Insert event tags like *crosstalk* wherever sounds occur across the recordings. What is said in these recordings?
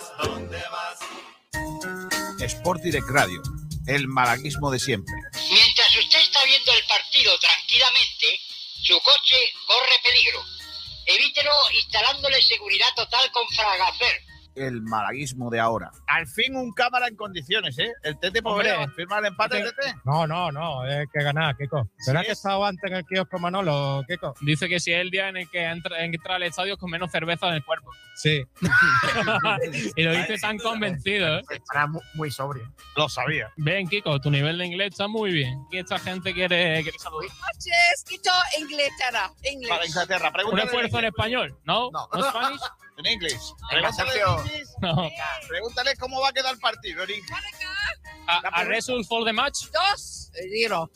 vas? ¿Dónde vas? Sport Direct Radio, el malaguismo de siempre. Mientras usted está viendo el partido tranquilamente, su coche corre peligro. Evítelo instalándole seguridad total con Fragafer. El malaguismo de ahora. Al fin un cámara en condiciones, ¿eh? El Tete Hombre. podría firmar el empate. Tete. No, no, no, es que ganar, Kiko. ¿Será Sí que es. estaba antes en el kiosco Manolo, Kiko? Dice que si es el día en el que entra, entra al estadio con menos cerveza en el cuerpo. Sí. *laughs* y lo dice tan convencido. ¿eh? Estará mu- muy sobrio. Lo sabía. Ven, Kiko, tu nivel de inglés está muy bien. Y esta gente quiere, quiere saludar. noches, Quito, Inglaterra. Para Inglaterra, Un pregúntale. esfuerzo en español, ¿no? No. ¿No Spanish? *laughs* En inglés. Pregúntale, en inglés. No. Pregúntale cómo va a quedar el partido en inglés. A, a result for the match. Dos. Giro.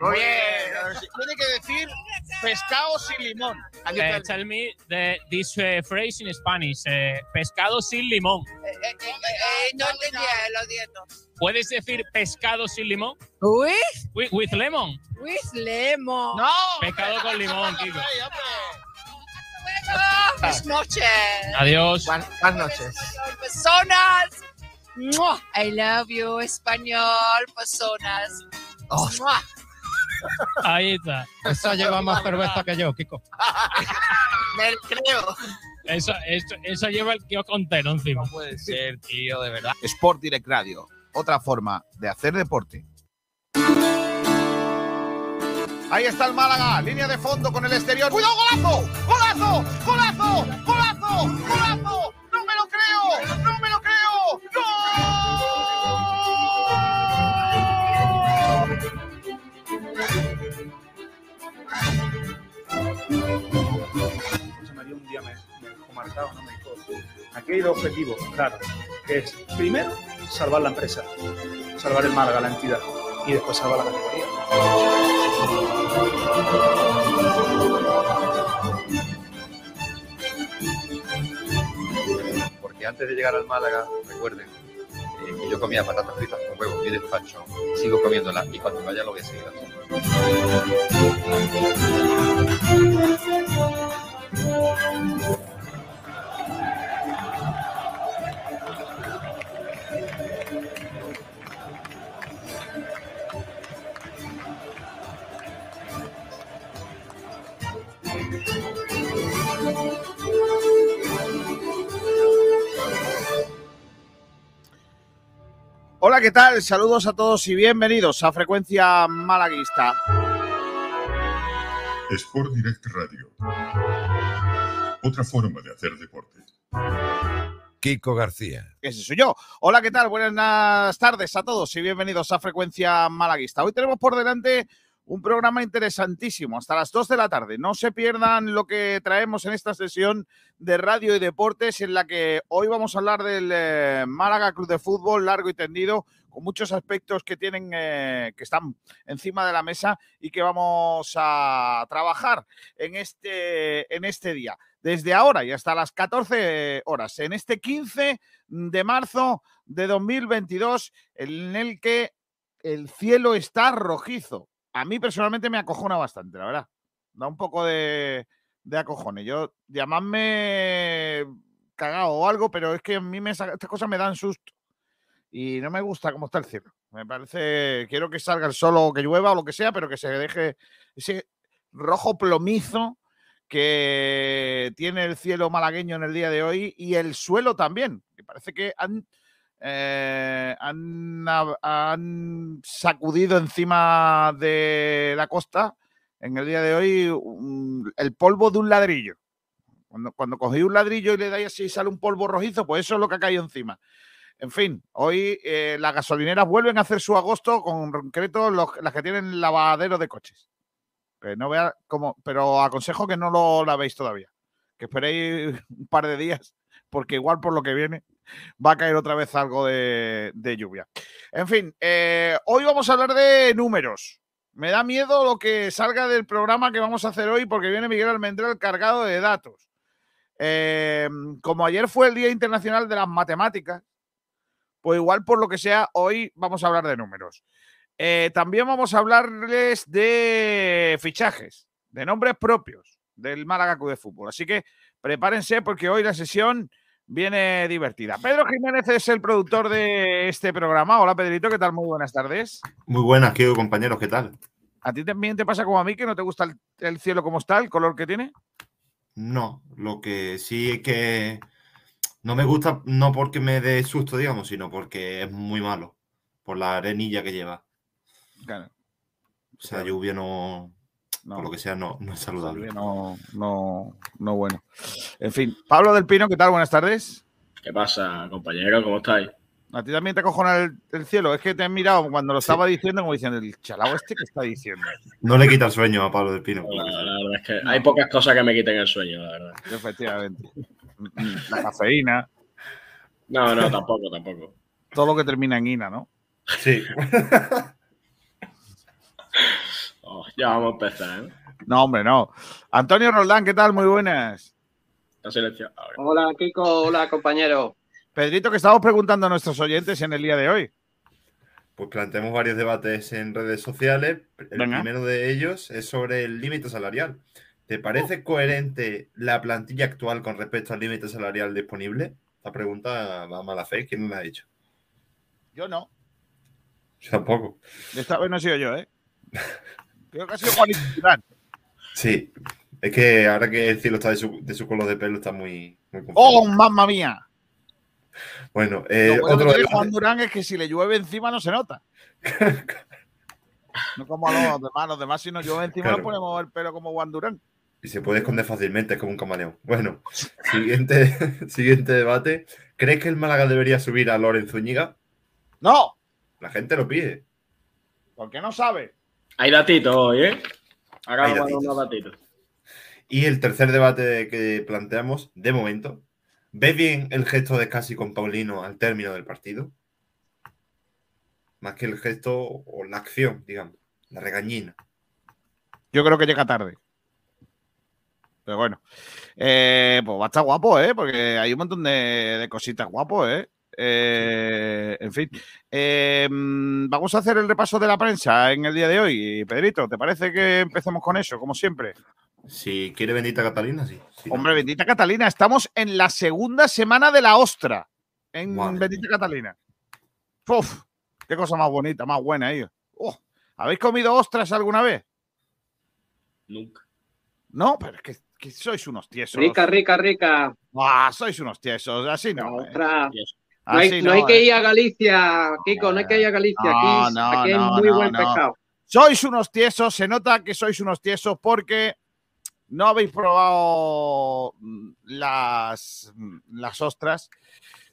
Muy bien. Tiene que decir pescado sin limón. Eh, el- tell me the, this eh, phrase in Spanish. eh, pescado sin limón. Eh, eh, eh, eh, no entendía, lo siento. ¿Puedes decir pescado sin limón? With, With, with lemon. with lemon. ¡No! Pescado con limón, Kiko. Buenas noches. Adiós. Buenas, buenas noches. Personas. I love you, español, personas. Oh. Ahí está. Esa lleva más cerveza que yo, Kiko. Me creo. Eso, eso, eso lleva el kiosco entero encima. puede ser, tío, de verdad. Sport Direct Radio, otra forma de hacer deporte. Ahí está el Málaga, línea de fondo con el exterior. ¡Cuidado, golazo! ¡Golazo! ¡Golazo! ¡Golazo! ¡Golazo! ¡No me lo creo! ¡No me lo creo! ¡No! José María un día me, me dejó marcado, ¿no? me dijo, aquí hay dos objetivos, claro, que es, primero, salvar la empresa, salvar el Málaga, la entidad, y después salvar la categoría. Porque antes de llegar al Málaga, recuerden eh, que yo comía patatas fritas con huevos y despacho, sigo comiéndolas y cuando vaya lo voy a seguir haciendo. Hola, ¿qué tal? Saludos a todos y bienvenidos a Frecuencia Malaguista. Sport Direct Radio. Otra forma de hacer deporte. Kiko García. Ese soy yo. Hola, ¿qué tal? Buenas tardes a todos y bienvenidos a Frecuencia Malaguista. Hoy tenemos por delante un programa interesantísimo hasta las 2 de la tarde. No se pierdan lo que traemos en esta sesión de radio y deportes en la que hoy vamos a hablar del eh, Málaga Club de Fútbol largo y tendido con muchos aspectos que tienen eh, que están encima de la mesa y que vamos a trabajar en este en este día desde ahora y hasta las 14 horas en este 15 de marzo de 2022 en el que el cielo está rojizo. A mí personalmente me acojona bastante, la verdad. Da un poco de, de acojones. Yo, llamadme cagado o algo, pero es que a mí me, estas cosas me dan susto. Y no me gusta cómo está el cielo. Me parece, quiero que salga el sol o que llueva o lo que sea, pero que se deje ese rojo plomizo que tiene el cielo malagueño en el día de hoy y el suelo también. Que parece que han, eh, han, sacudido encima de la costa en el día de hoy el polvo de un ladrillo. Cuando, cuando cogí un ladrillo y le dais así y sale un polvo rojizo, pues eso es lo que ha caído encima. En fin, hoy eh, las gasolineras vuelven a hacer su agosto, con concreto las que tienen lavadero de coches. Que no vea cómo, pero aconsejo que no lo lavéis todavía. Que esperéis un par de días, porque igual por lo que viene va a caer otra vez algo de, lluvia. En fin, eh, hoy vamos a hablar de números. Me da miedo lo que salga del programa que vamos a hacer hoy, porque viene Miguel Almendral cargado de datos. Eh, como ayer fue el Día Internacional de las Matemáticas, pues igual por lo que sea, hoy vamos a hablar de números. Eh, también vamos a hablarles de fichajes, de nombres propios del Málaga de Fútbol. Así que prepárense porque hoy la sesión viene divertida. Pedro Jiménez es el productor de este programa. Hola, Pedrito, ¿qué tal? Muy buenas tardes. Muy buenas, querido compañeros, ¿qué tal? ¿A ti también te pasa como a mí que no te gusta el, el cielo como está, el color que tiene? No, lo que sí es que no me gusta, no porque me dé susto, digamos, sino porque es muy malo, por la arenilla que lleva. Claro. O sea, lluvia no, No. por lo que sea, no, no es saludable. No, no, no bueno. En fin, Pablo del Pino, ¿qué tal? Buenas tardes. ¿Qué pasa, compañero? ¿Cómo estáis? A ti también te acojona el, el cielo. Es que te he mirado cuando lo estaba diciendo, como diciendo, el chalao este que está diciendo. No le quita el sueño a Pablo del Pino. La, la verdad es que hay pocas cosas que me quiten el sueño, la verdad. Efectivamente. La cafeína, No, no, tampoco, tampoco. todo lo que termina en ina, ¿no? Sí. *laughs* Oh, ya vamos a empezar, ¿eh? No, hombre, no. Antonio Roldán, ¿qué tal? Muy buenas. Hola, Kiko. Hola, compañero. Pedrito, que estamos preguntando a nuestros oyentes en el día de hoy. Pues planteamos varios debates en redes sociales. El Venga. primero de ellos es sobre el límite salarial. ¿Te parece coherente la plantilla actual con respecto al límite salarial disponible? Esta pregunta va a mala fe. ¿Quién la ha hecho? Yo no. Yo tampoco. Esta vez no he sido yo, ¿eh? *laughs* Creo que ha sido Juanito Durán. Sí. Es que ahora que el cielo está de su, de su color de pelo está muy, muy. ¡Oh, mamma mía! Bueno, eh, Lo bueno otro que tiene Juan Durán es que si le llueve encima no se nota. *laughs* No como a los demás. Los demás, si nos llueve encima, Claro. nos ponemos el pelo como Juan Durán. Y se puede esconder fácilmente, es como un camaleón. Bueno, siguiente, *laughs* siguiente debate. ¿Crees que el Málaga debería subir a Loren Zúñiga? ¡No! La gente lo pide. ¿Por qué no sabe? Hay datitos hoy, ¿eh? Datitos. unos datitos. Y el tercer debate que planteamos, de momento, ¿ves bien el gesto de Casi con Paulino al término del partido? Más que el gesto o la acción, digamos, la regañina. Yo creo que llega tarde. Pero bueno. Eh, pues va a estar guapo, ¿eh? Porque hay un montón de, de cositas guapos, ¿eh? Eh, en fin. Eh, mm, vamos a hacer el repaso de la prensa en el día de hoy. Pedrito, ¿te parece que empecemos con eso, como siempre? Si quiere bendita Catalina, sí. Si no, Hombre, bendita Catalina, estamos en la segunda semana de la ostra. En Madre bendita Catalina. Uf, qué cosa más bonita, más buena, ellos. Oh, ¿Habéis comido ostras alguna vez? Nunca. No, pero es que, que sois unos tiesos. Rica, rica, rica. Ah, sois unos tiesos, así no. eh. No hay, Así no hay no, que eh. ir a Galicia, Kiko, no hay que ir a Galicia. No, Aquí, no, aquí no, es muy no, buen no. pescado. Sois unos tiesos, se nota que sois unos tiesos porque no habéis probado las, las ostras.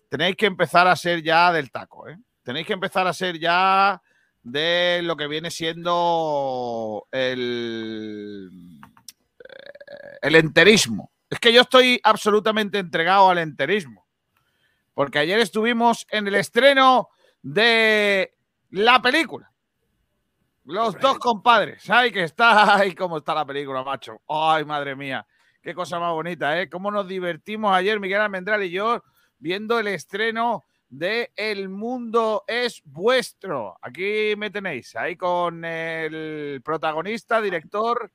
Tenéis que empezar a ser ya del taco, ¿eh? Tenéis que empezar a ser ya de lo que viene siendo el, eh, el enterismo. Es que yo estoy absolutamente entregado al enterismo. Porque ayer estuvimos en el estreno de la película. Los dos compadres. Ay, que está. Ay, cómo está la película, macho. Ay, madre mía. Qué cosa más bonita, ¿eh? Cómo nos divertimos ayer, Miguel Almendral y yo, viendo el estreno de El Mundo es Vuestro. Aquí me tenéis, ahí con el protagonista, director,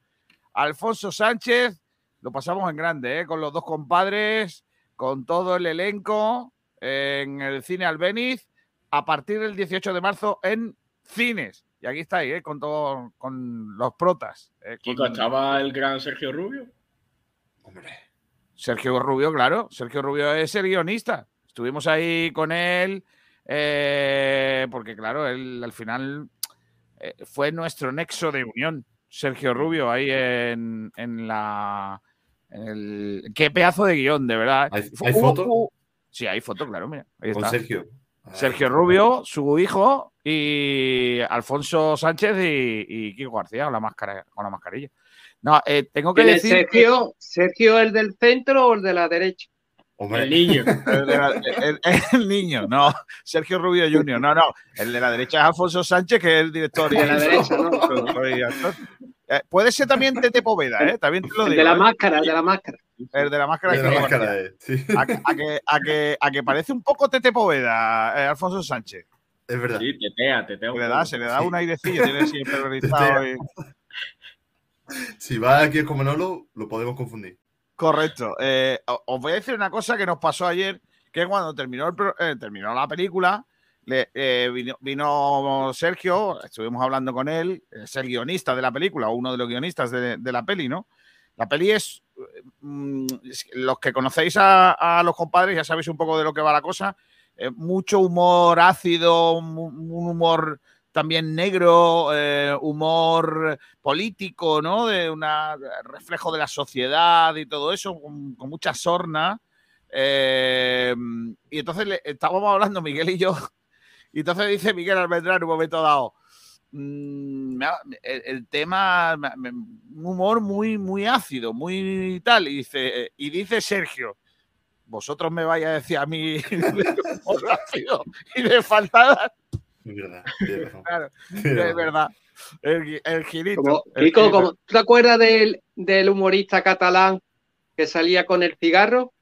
Alfonso Sánchez. Lo pasamos en grande, ¿eh? Con los dos compadres, con todo el elenco en el cine Albeniz a partir del 18 de marzo en cines. Y aquí estáis, ¿eh? con, todo, con los protas. ¿eh? Con ¿estaba el gran Sergio Rubio? Sergio Rubio, claro. Sergio Rubio es el guionista. Estuvimos ahí con él eh, porque, claro, él al final eh, fue nuestro nexo de unión. Sergio Rubio ahí en, en la... en el, qué pedazo de guion, de verdad. ¿Hay, Fue- hay hubo- foto? hubo- Sí, hay foto, claro, mira. Ahí Con está. Sergio. Sergio Rubio, su hijo, y Alfonso Sánchez y, y Kiko García con la, máscara, con la mascarilla. No, eh, tengo que ¿Quién es decir. que- Sergio? ¿Sergio el del centro o el de la derecha? Hombre. El niño. *laughs* El, de la- el- el niño, no. Sergio Rubio Junior, no, no. El de la derecha es Alfonso Sánchez, que es el director. y De la el- derecha, ¿no? Eh, puede ser también Tete Poveda, ¿eh? También te lo El digo. de la ¿eh? máscara, el de la máscara. El de la máscara. De es la máscara, eh, sí. A, que- a que, a, que, a que parece un poco Tete Poveda, eh, Alfonso Sánchez. Es verdad. Sí, tetea, tetea Se le da, se le da un airecillo, tiene siempre organizado. y- Si va aquí como no lo, lo podemos confundir. Correcto. Eh, os voy a decir una cosa que nos pasó ayer que cuando terminó, el pro- eh, terminó la película, eh, vino, Sergio, estuvimos hablando con él, es el guionista de la película, uno de los guionistas de, la peli, ¿no? La peli es, mm, los que conocéis a, los compadres ya sabéis un poco de lo que va la cosa, eh, mucho humor ácido, un humor también negro, eh, humor político, ¿no? De un reflejo de la sociedad y todo eso, con, con mucha sorna. Y entonces le- estábamos hablando Miguel y yo, y entonces dice Miguel Almendrán en un momento dado, "Mm, me ha- el, el tema, un humor muy, muy ácido, muy tal, y dice, y dice Sergio, vosotros me vais a decir a mí *laughs* de humor ácido y de faltadas. Es verdad. Claro, es. El, el girito. Como, el Kiko, girito. como- ¿tú te acuerdas del, del humorista catalán que salía con el cigarro?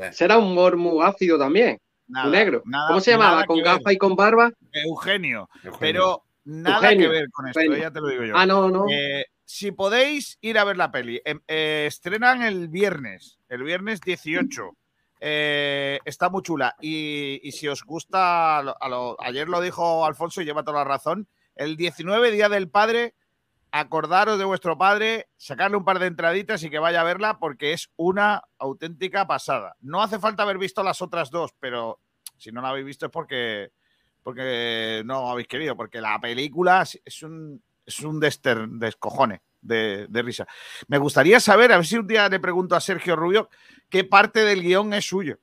Ese era un humor muy ácido también, Nada, negro. nada- ¿Cómo se llamaba? ¿Con gafas y con barba? Eugenio. Eugenio. Pero nada Eugenio, que ver con esto, Eugenio. ya te lo digo yo. Ah, no, no. Eh, si podéis ir a ver la peli, em- eh, estrenan el viernes, el viernes 18. Eh, está muy chula. Y, y si os gusta, a lo- a lo- ayer lo dijo Alfonso y lleva toda la razón. El 19, Día del Padre, acordaros de vuestro padre, sacarle un par de entraditas y que vaya a verla porque es una auténtica pasada. No hace falta haber visto las otras dos, pero si no la habéis visto es porque, porque no habéis querido, porque la película es- un, es un dester, descojone de, de risa. Me gustaría saber, a ver si un día le pregunto a Sergio Rubio qué parte del guion es suyo.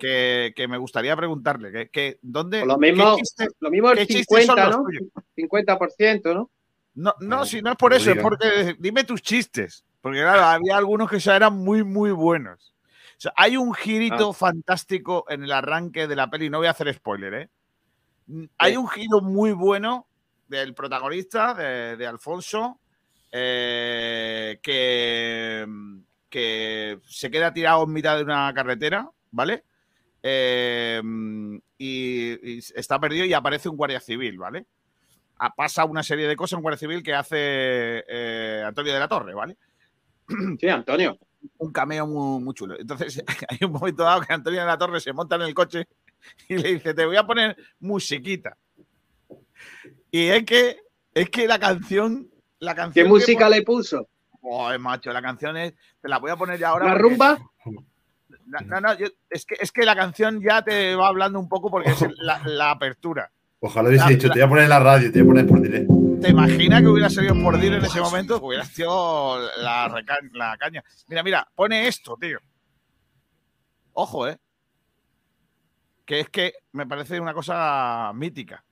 Que, que me gustaría preguntarle. Que, que- ¿dónde, Pues lo mismo, qué chiste- lo mismo el qué chistes son 50, los ¿no? suyos? 50%, ¿no? No, no, si no es por no eso, es porque dime tus chistes. Porque claro, había algunos que ya eran muy, muy buenos. O sea, hay un girito fantástico en el arranque de la peli. No voy a hacer spoiler, ¿eh? Mm, Hay un giro muy bueno del protagonista, de, de Alfonso, eh, que, que se queda tirado en mitad de una carretera, ¿vale? Eh, y, y está perdido y aparece un guardia civil, ¿vale? Pasa una serie de cosas en Guardia Civil que hace eh, Antonio de la Torre, ¿vale? *clears throat* Sí, Antonio. Un cameo muy, muy chulo. Entonces, *laughs* hay un momento dado que Antonio de la Torre se monta en el coche y le dice, te voy a poner musiquita. Y es que, es que la canción... La canción ¿Qué música le puso? Joder, macho, la canción es... Te la voy a poner ya ahora. ¿La porque- rumba? No, no, no, yo- es, que, es que la canción ya te va hablando un poco porque es la, la apertura. Ojalá hubiese La- dicho, la- te voy a poner en la radio, te voy a poner por directo. ¿Te imaginas que hubiera salido por dir en ese momento? Que hubiera sido la, caña. Mira, mira, pone esto, tío. Ojo, ¿eh? Que es que me parece una cosa mítica.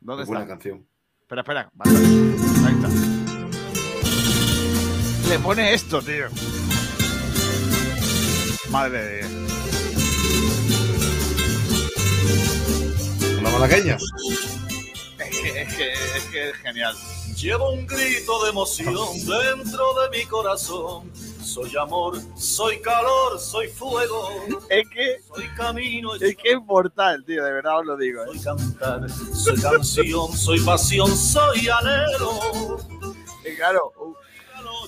¿Dónde Es buena está? canción. Espera, espera. vale, Ahí está. Le pone esto, tío. Madre de Dios. ¿La malagueña? Es que es, que, es que es genial. Llevo un grito de emoción dentro de mi corazón. Soy amor, soy calor, soy fuego. Es que, soy camino, es que es mortal, tío, de verdad os lo digo. ¿eh? soy cantar, soy canción, soy pasión, soy anhelo. Y claro, uh,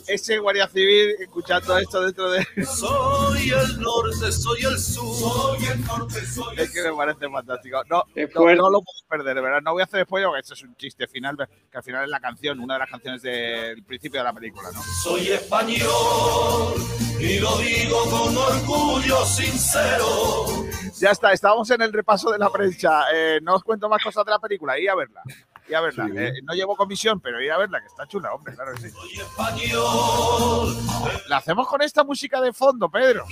ese guardia civil escuchando esto dentro de. Soy el norte, soy el sur. Soy el norte, soy el Es que me parece fantástico. No, no, lo puedo perder, de verdad. No voy a hacer spoiler porque esto es un chiste final, que al final es la canción, una de las canciones del principio de la película, ¿no? Soy español y lo digo con orgullo sincero. Ya está, estábamos en el repaso de la prensa. Eh, no os cuento más cosas de la película, ir a verla. Ir a verla. Sí. Eh, no llevo comisión, pero ir a verla, que está chula, hombre, claro que sí. La hacemos con esta música de fondo, Pedro.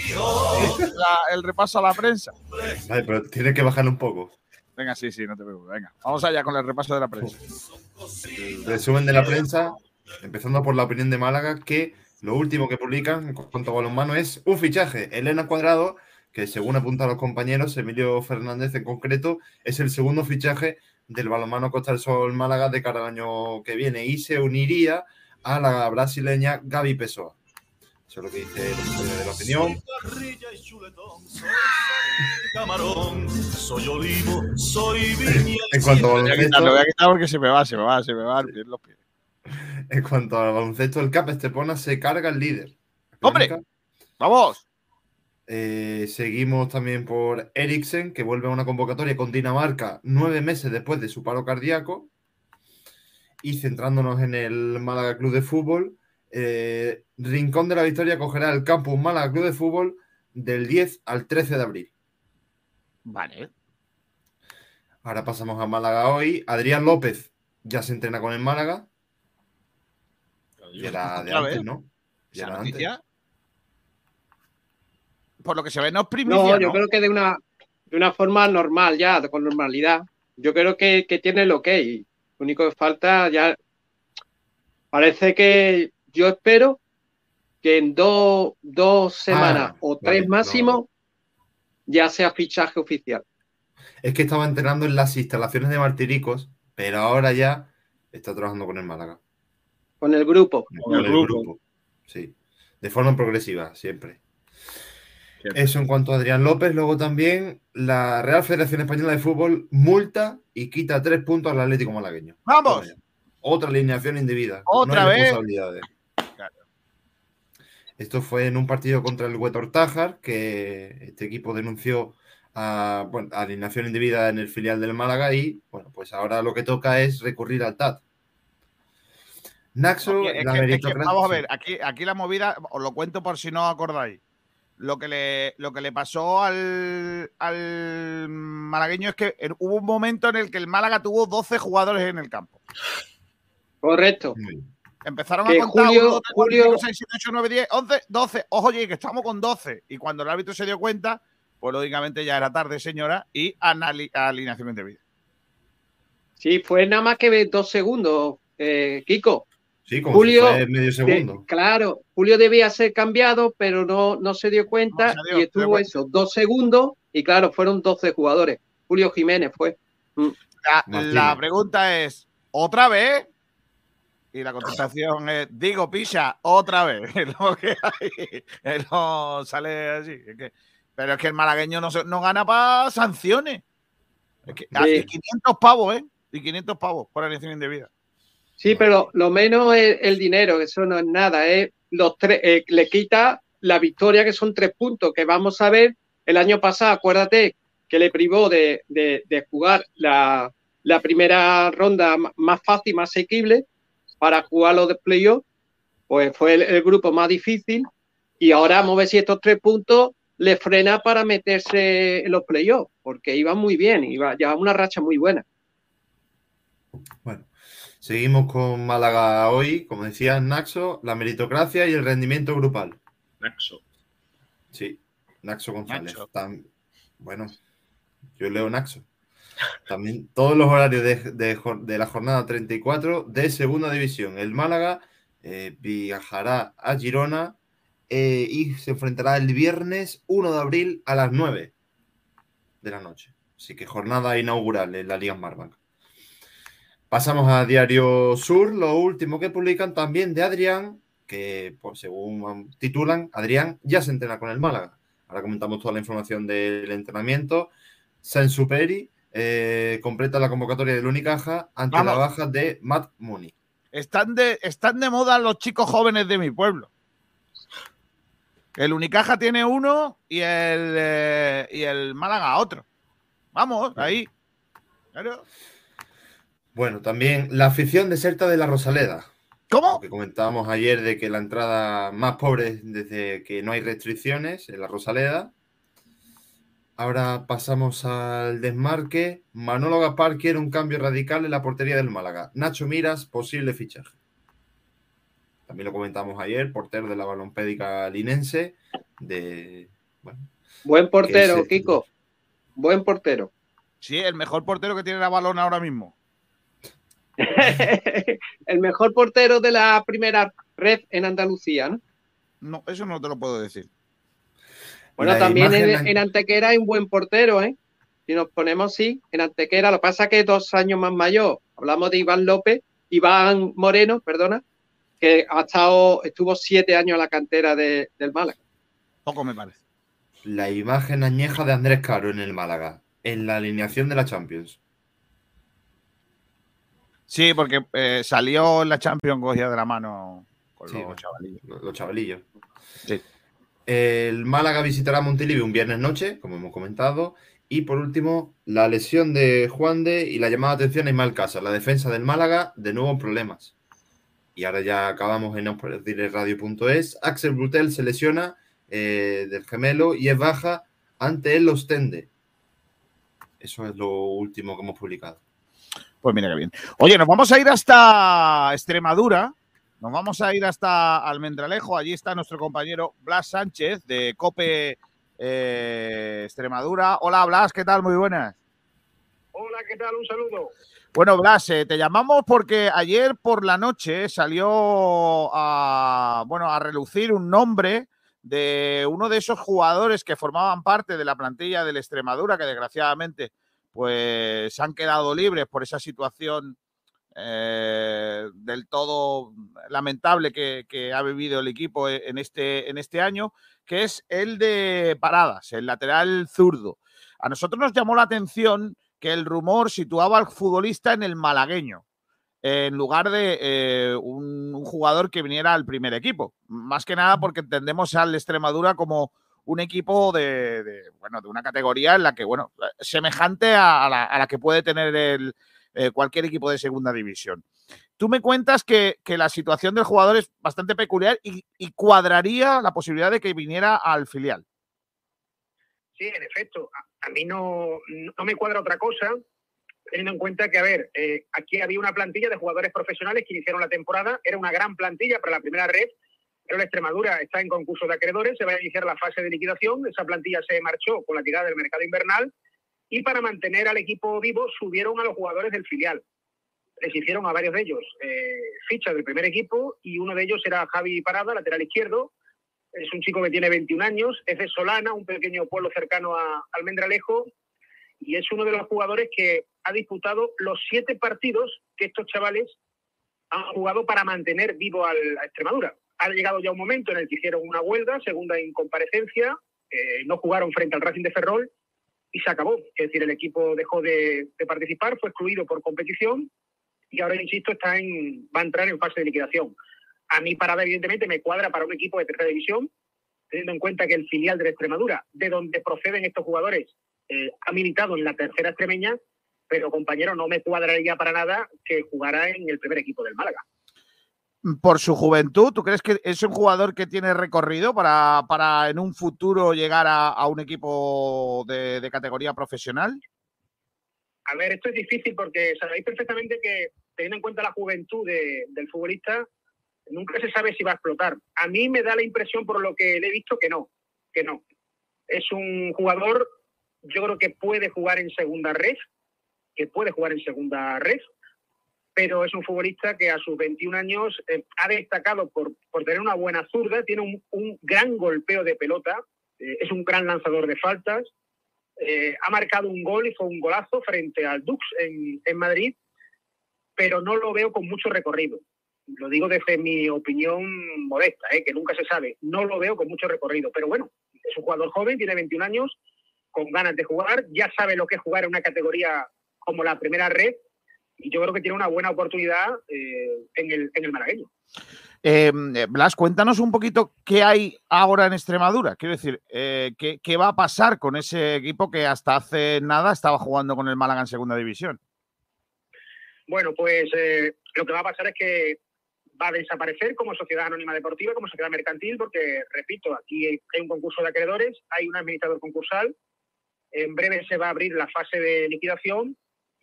La- el repaso a la prensa. Vale, pero tiene que bajarle un poco. Venga, sí, sí, no te preocupes. Venga, vamos allá con el repaso de la prensa. Resumen de la prensa, empezando por la opinión de Málaga, que lo último que publican en cuanto a balonmano es un fichaje. Elena Cuadrado, que según apuntan los compañeros, Emilio Fernández en concreto, es el segundo fichaje del balonmano Costa del Sol Málaga de cara al año que viene y se uniría a la brasileña Gaby Pessoa. Eso es lo que dice el de la opinión. camarón, soy olivo, soy viña. En cuanto a quitar, lo baloncesto, voy a quitar porque se me va, se me va, se me va los pies. en cuanto al baloncesto, el CAP Estepona se carga el líder. ¡Hombre! ¡Vamos! Eh, seguimos también por Eriksen, que vuelve a una convocatoria con Dinamarca nueve meses después de su paro cardíaco. Y centrándonos en el Málaga Club de Fútbol, eh, Rincón de la Victoria cogerá el campus Málaga Club de Fútbol del 10 al 13 de abril. Vale. Ahora pasamos a Málaga hoy. Adrián López ya se entrena con el Málaga. Y era de antes. ¿no? Y ¿Esa era antes. Por lo que se ve, no es primicia. No, No, yo creo que de una, de una forma normal ya, con normalidad. Yo creo que, que tiene lo que y Lo único que falta ya. Parece que yo espero que en dos, dos semanas Ah, o tres vale, máximo ya sea fichaje oficial. Es que estaba entrenando en las instalaciones de Martiricos, pero ahora ya está trabajando con el Málaga. Con el grupo. Con el grupo. Sí. De forma progresiva, siempre. Eso en cuanto a Adrián López. Luego también la Real Federación Española de Fútbol multa y quita tres puntos al Atlético Malagueño. ¡Vamos! Otra alineación indebida. ¿Otra No hay vez? responsabilidades. Esto fue en un partido contra el Huetor Tájar, que este equipo denunció a, bueno, alineación indebida en el filial del Málaga y, bueno, pues ahora lo que toca es recurrir al TAT. Naxo, es la que- es que, meritocracia- vamos a ver, aquí, aquí la movida, os lo cuento por si no os acordáis. Lo que le, lo que le pasó al, al malagueño es que en- hubo un momento en el que el Málaga tuvo 12 jugadores en el campo. Correcto. Empezaron Que a contar Julio- 1, 2, 3, 4, Julio- 5, 6, 7, 8, 9, 10, 11, 12. Ojo, oye, que estamos con 12. Y cuando el árbitro se dio cuenta, pues lógicamente ya era tarde, señora, y alineación indebida. Sí, fue nada más que dos segundos, eh, Kiko. Sí, como Julio, si fue medio de- segundo. claro, Julio debía ser cambiado, pero no, no se dio cuenta No se dio, y estuvo eso, dos segundos y claro, fueron 12 jugadores. Julio Jiménez fue. Mm. La, pregunta es, ¿otra vez? Y la contestación es, digo, picha, otra vez. *laughs* Es lo que hay. Es lo- sale así. Es que- pero es que el malagueño no, se- no gana para sanciones. Es que, ah, y 500 pavos, ¿eh? Y 500 pavos por alineación indebida. Sí, pero lo menos es el dinero, eso no es nada, es los tres, eh, le quita la victoria que son tres puntos, que vamos a ver el año pasado, acuérdate que le privó de, de- jugar la, la primera ronda más fácil, más asequible para jugar los de playoff, pues fue el, grupo más difícil y ahora vamos a ver si estos tres puntos le frena para meterse en los playoffs, porque iba muy bien, iba llevaba una racha muy buena. Bueno, seguimos con Málaga hoy, como decía Naxo, la meritocracia y el rendimiento grupal. Naxo. Sí, Naxo González. Naxo. Bueno, yo leo Naxo. También todos los horarios de, de jor- de la jornada 34 de Segunda División. El Málaga eh, viajará a Girona eh, y se enfrentará el viernes 1 de abril a las 9 de la noche. Así que jornada inaugural en la Liga Marbank. Pasamos a Diario Sur, lo último que publican también de Adrián, que pues, según titulan, Adrián ya se entrena con el Málaga. Ahora comentamos toda la información del entrenamiento. Sensuperi eh, completa la convocatoria del Unicaja ante Vamos. la baja de Matt Mooney. Están de, están de moda los chicos jóvenes de mi pueblo. El Unicaja tiene uno y el, eh, y el Málaga otro. Vamos, ahí. Claro. Bueno, también la afición deserta de la Rosaleda. ¿Cómo? Lo que comentábamos ayer de que la entrada más pobre es desde que no hay restricciones en la Rosaleda. Ahora pasamos al desmarque. Manolo Gaspar quiere un cambio radical en la portería del Málaga. Nacho Miras, posible fichaje. También lo comentamos ayer, portero de la balompédica linense. De, bueno, Buen portero, ese- Kiko. Buen portero. Sí, el mejor portero que tiene la balón ahora mismo. *laughs* el mejor portero de la primera red en Andalucía, ¿no? No, eso no te lo puedo decir. Bueno, La también en, Antequera hay un buen portero, ¿eh? Si nos ponemos así, en Antequera, lo que pasa es que es dos años más mayor. Hablamos de Iván López, Iván Moreno, perdona, que ha estado, estuvo siete años en la cantera de- del Málaga. Poco me parece. la imagen añeja de Andrés Caro en el Málaga, en la alineación de la Champions. Sí, porque eh, salió la Champions cogida de la mano con Sí, los chavalillos. Los, los chavalillos. Sí. El Málaga visitará Montilivi un viernes noche, como hemos comentado. Y por último, la lesión de Juan de y la llamada de atención a Ismael Casa. La defensa del Málaga, de nuevo en problemas. Y ahora ya acabamos en radio.es. Axel Brutel se lesiona eh, del gemelo y es baja ante el Ostende. Eso es lo último que hemos publicado. Pues mira qué bien. Oye, nos vamos a ir hasta Extremadura. Nos vamos a ir hasta Almendralejo. Allí está nuestro compañero Blas Sánchez de Cope eh, Extremadura. Hola Blas, ¿qué tal? Muy buenas. Hola, ¿qué tal? Un saludo. Bueno, Blas, eh, te llamamos porque ayer por la noche salió a, bueno, a relucir un nombre de uno de esos jugadores que formaban parte de la plantilla del Extremadura, que desgraciadamente pues se han quedado libres por esa situación eh, del todo lamentable que, que, ha vivido el equipo en este, en este año, que es el de Paradas, el lateral zurdo. A nosotros nos llamó la atención que el rumor situaba al futbolista en el malagueño, en lugar de eh, un, un, jugador que viniera al primer equipo. Más que nada porque entendemos al Extremadura como un equipo de, de bueno, de una categoría en la que, bueno, semejante a, la, a la, que puede tener el, eh, cualquier equipo de segunda división. Tú me cuentas que, la situación del jugador es bastante peculiar y, cuadraría la posibilidad de que viniera al filial. Sí, en efecto. A, a mí no, no, me cuadra otra cosa, teniendo en cuenta que, a ver, eh, aquí había una plantilla de jugadores profesionales que iniciaron la temporada, era una gran plantilla para la primera red, pero la Extremadura está en concurso de acreedores, se va a iniciar la fase de liquidación, esa plantilla se marchó con la tirada del mercado invernal y para mantener al equipo vivo subieron a los jugadores del filial. Les hicieron a varios de ellos eh, fichas del primer equipo y uno de ellos era Javi Parada, lateral izquierdo, es un chico que tiene 21 años, es de Solana, un pequeño pueblo cercano a Almendralejo, y es uno de los jugadores que ha disputado los siete partidos que estos chavales han jugado para mantener vivo al, a Extremadura. Ha llegado ya un momento en el que hicieron una huelga, segunda incomparecencia, eh, no jugaron frente al Racing de Ferrol y se acabó. Es decir, el equipo dejó de, participar, fue excluido por competición y ahora, insisto, está en, va a entrar en fase de liquidación. A mí Parada, evidentemente, me cuadra para un equipo de tercera división, teniendo en cuenta que el filial de la Extremadura, de donde proceden estos jugadores, eh, ha militado en la tercera extremeña, pero compañero, no me cuadraría para nada que jugara en el primer equipo del Málaga. Por su juventud, ¿tú crees que es un jugador que tiene recorrido para, para en un futuro llegar a, a un equipo de, de, categoría profesional? A ver, esto es difícil porque sabéis perfectamente que, teniendo en cuenta la juventud de, del futbolista, nunca se sabe si va a explotar. A mí me da la impresión, por lo que le he visto, que no, que no. Es un jugador, yo creo que puede jugar en segunda red, que puede jugar en segunda red, pero es un futbolista que a sus 21 años eh, ha destacado por, por, tener una buena zurda, tiene un, un gran golpeo de pelota, eh, es un gran lanzador de faltas, eh, ha marcado un gol y fue un golazo frente al Dux en, en Madrid, pero no lo veo con mucho recorrido lo digo desde mi opinión modesta, ¿eh? que nunca se sabe, no lo veo con mucho recorrido, pero bueno, es un jugador joven, tiene 21 años, con ganas de jugar, ya sabe lo que es jugar en una categoría como la primera red, y yo creo que tiene una buena oportunidad eh, en, el, en el malagueño. Eh, Blas, cuéntanos un poquito qué hay ahora en Extremadura. Quiero decir, eh, ¿qué, ¿qué, va a pasar con ese equipo que hasta hace nada estaba jugando con el Málaga en segunda división? Bueno, pues lo que va a pasar es que va a desaparecer como sociedad anónima deportiva, como sociedad mercantil, porque, repito, aquí hay un concurso de acreedores, hay un administrador concursal, en breve se va a abrir la fase de liquidación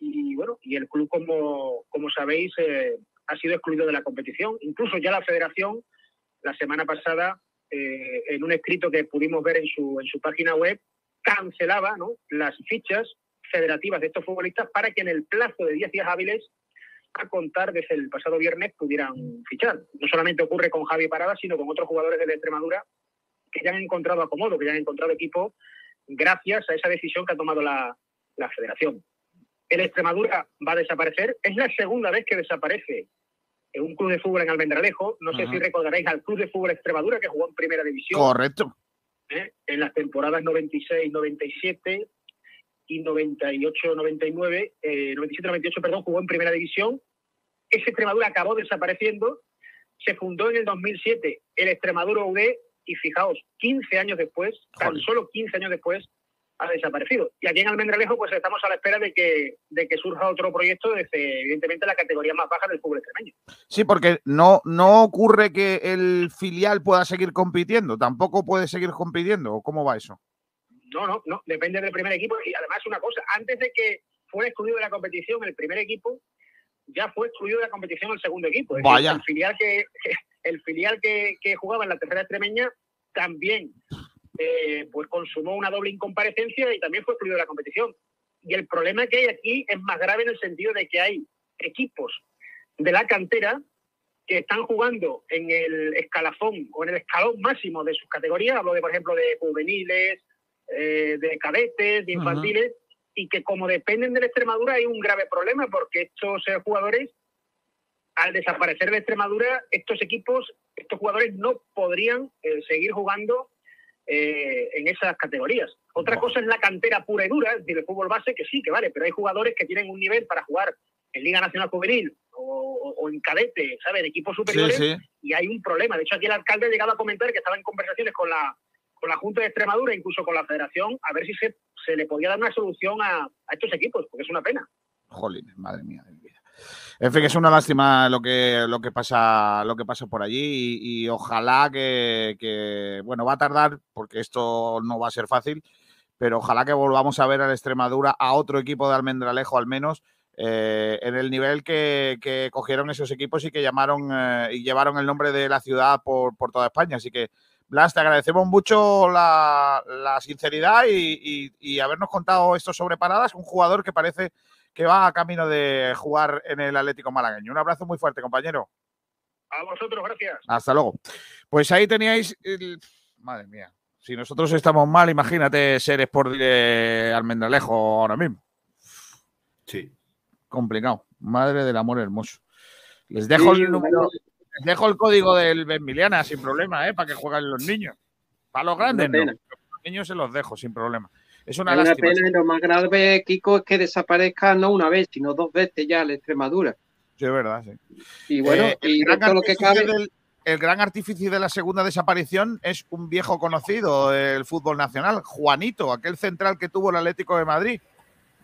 y, bueno, y el club, como, como sabéis, eh, ha sido excluido de la competición. Incluso ya la federación, la semana pasada, eh, en un escrito que pudimos ver en su, en su página web, cancelaba ¿no? las fichas federativas de estos futbolistas para que en el plazo de 10 días hábiles a contar desde el pasado viernes pudieran fichar. No solamente ocurre con Javi Parada, sino con otros jugadores de Extremadura que ya han encontrado acomodo, que ya han encontrado equipo gracias a esa decisión que ha tomado la, la federación. El Extremadura va a desaparecer. Es la segunda vez que desaparece en un club de fútbol en Almendralejo. No sé Ajá. si recordaréis al club de fútbol Extremadura que jugó en primera división. Correcto. ¿eh? En las temporadas 96-97 y 98-99, eh, 97-98, perdón, jugó en primera división. Ese Extremadura acabó desapareciendo. Se fundó en el 2007 el Extremadura UD y fijaos, 15 años después, tan solo 15 años después, ha desaparecido. Y aquí en Almendralejo, pues estamos a la espera de que, de que surja otro proyecto desde, evidentemente, la categoría más baja del fútbol extremeño. Sí, porque no, no ocurre que el filial pueda seguir compitiendo, tampoco puede seguir compitiendo, ¿o cómo va eso? No, no, no, depende del primer equipo. Y además, una cosa, antes de que fuera excluido de la competición el primer equipo, ya fue excluido de la competición el segundo equipo. Es decir, Vaya. el filial que, *laughs* el filial que, que jugaba en la tercera extremeña también eh, pues consumó una doble incomparecencia y también fue excluido de la competición. Y el problema que hay aquí es más grave en el sentido de que hay equipos de la cantera que están jugando en el escalafón o en el escalón máximo de sus categorías. Hablo de, por ejemplo, de juveniles, eh, de cadetes, de infantiles, y que como dependen de la Extremadura hay un grave problema porque estos eh, jugadores, al desaparecer de Extremadura, estos equipos, estos jugadores no podrían eh, seguir jugando eh, en esas categorías. Otra cosa es la cantera pura y dura, es decir, el fútbol base, que sí, que vale, pero hay jugadores que tienen un nivel para jugar en Liga Nacional Juvenil o, o en cadete, ¿sabes? En equipos superiores, sí. y hay un problema. De hecho, aquí el alcalde ha llegado a comentar que estaba en conversaciones con la, con la Junta de Extremadura, incluso con la Federación, a ver si se, se le podía dar una solución a, a estos equipos, porque es una pena. Jolín, madre mía. En fin, es una lástima lo que, lo que pasa, lo que pasa por allí y, ojalá que, bueno, va a tardar porque esto no va a ser fácil, pero ojalá que volvamos a ver a la Extremadura, a otro equipo de Almendralejo al menos, eh, en el nivel que, cogieron esos equipos y que llamaron eh, y llevaron el nombre de la ciudad por, toda España. Así que, Blas, te agradecemos mucho la, sinceridad y- y habernos contado esto sobre paradas. Un jugador que parece que va a camino de jugar en el Atlético Malagueño. Un abrazo muy fuerte, compañero. A vosotros, gracias. Hasta luego. Pues ahí teníais. el- Madre mía. Si nosotros estamos mal, imagínate ser Sport de Almendralejo ahora mismo. Sí. Complicado. Madre del amor hermoso. Les dejo Sí, el número. Les dejo el código del Benmiliana sin problema, ¿eh? Para que jueguen los niños. Para los grandes, no. Los niños se los dejo sin problema. Es una una lástima. pena y lo más grave, Kiko, es que desaparezca no una vez, sino dos veces ya la Extremadura. Sí, es verdad, sí. Y bueno, Eh, y el, gran lo que artífice cabe. del- el gran artífice de la segunda desaparición es un viejo conocido del fútbol nacional, Juanito, aquel central que tuvo el Atlético de Madrid.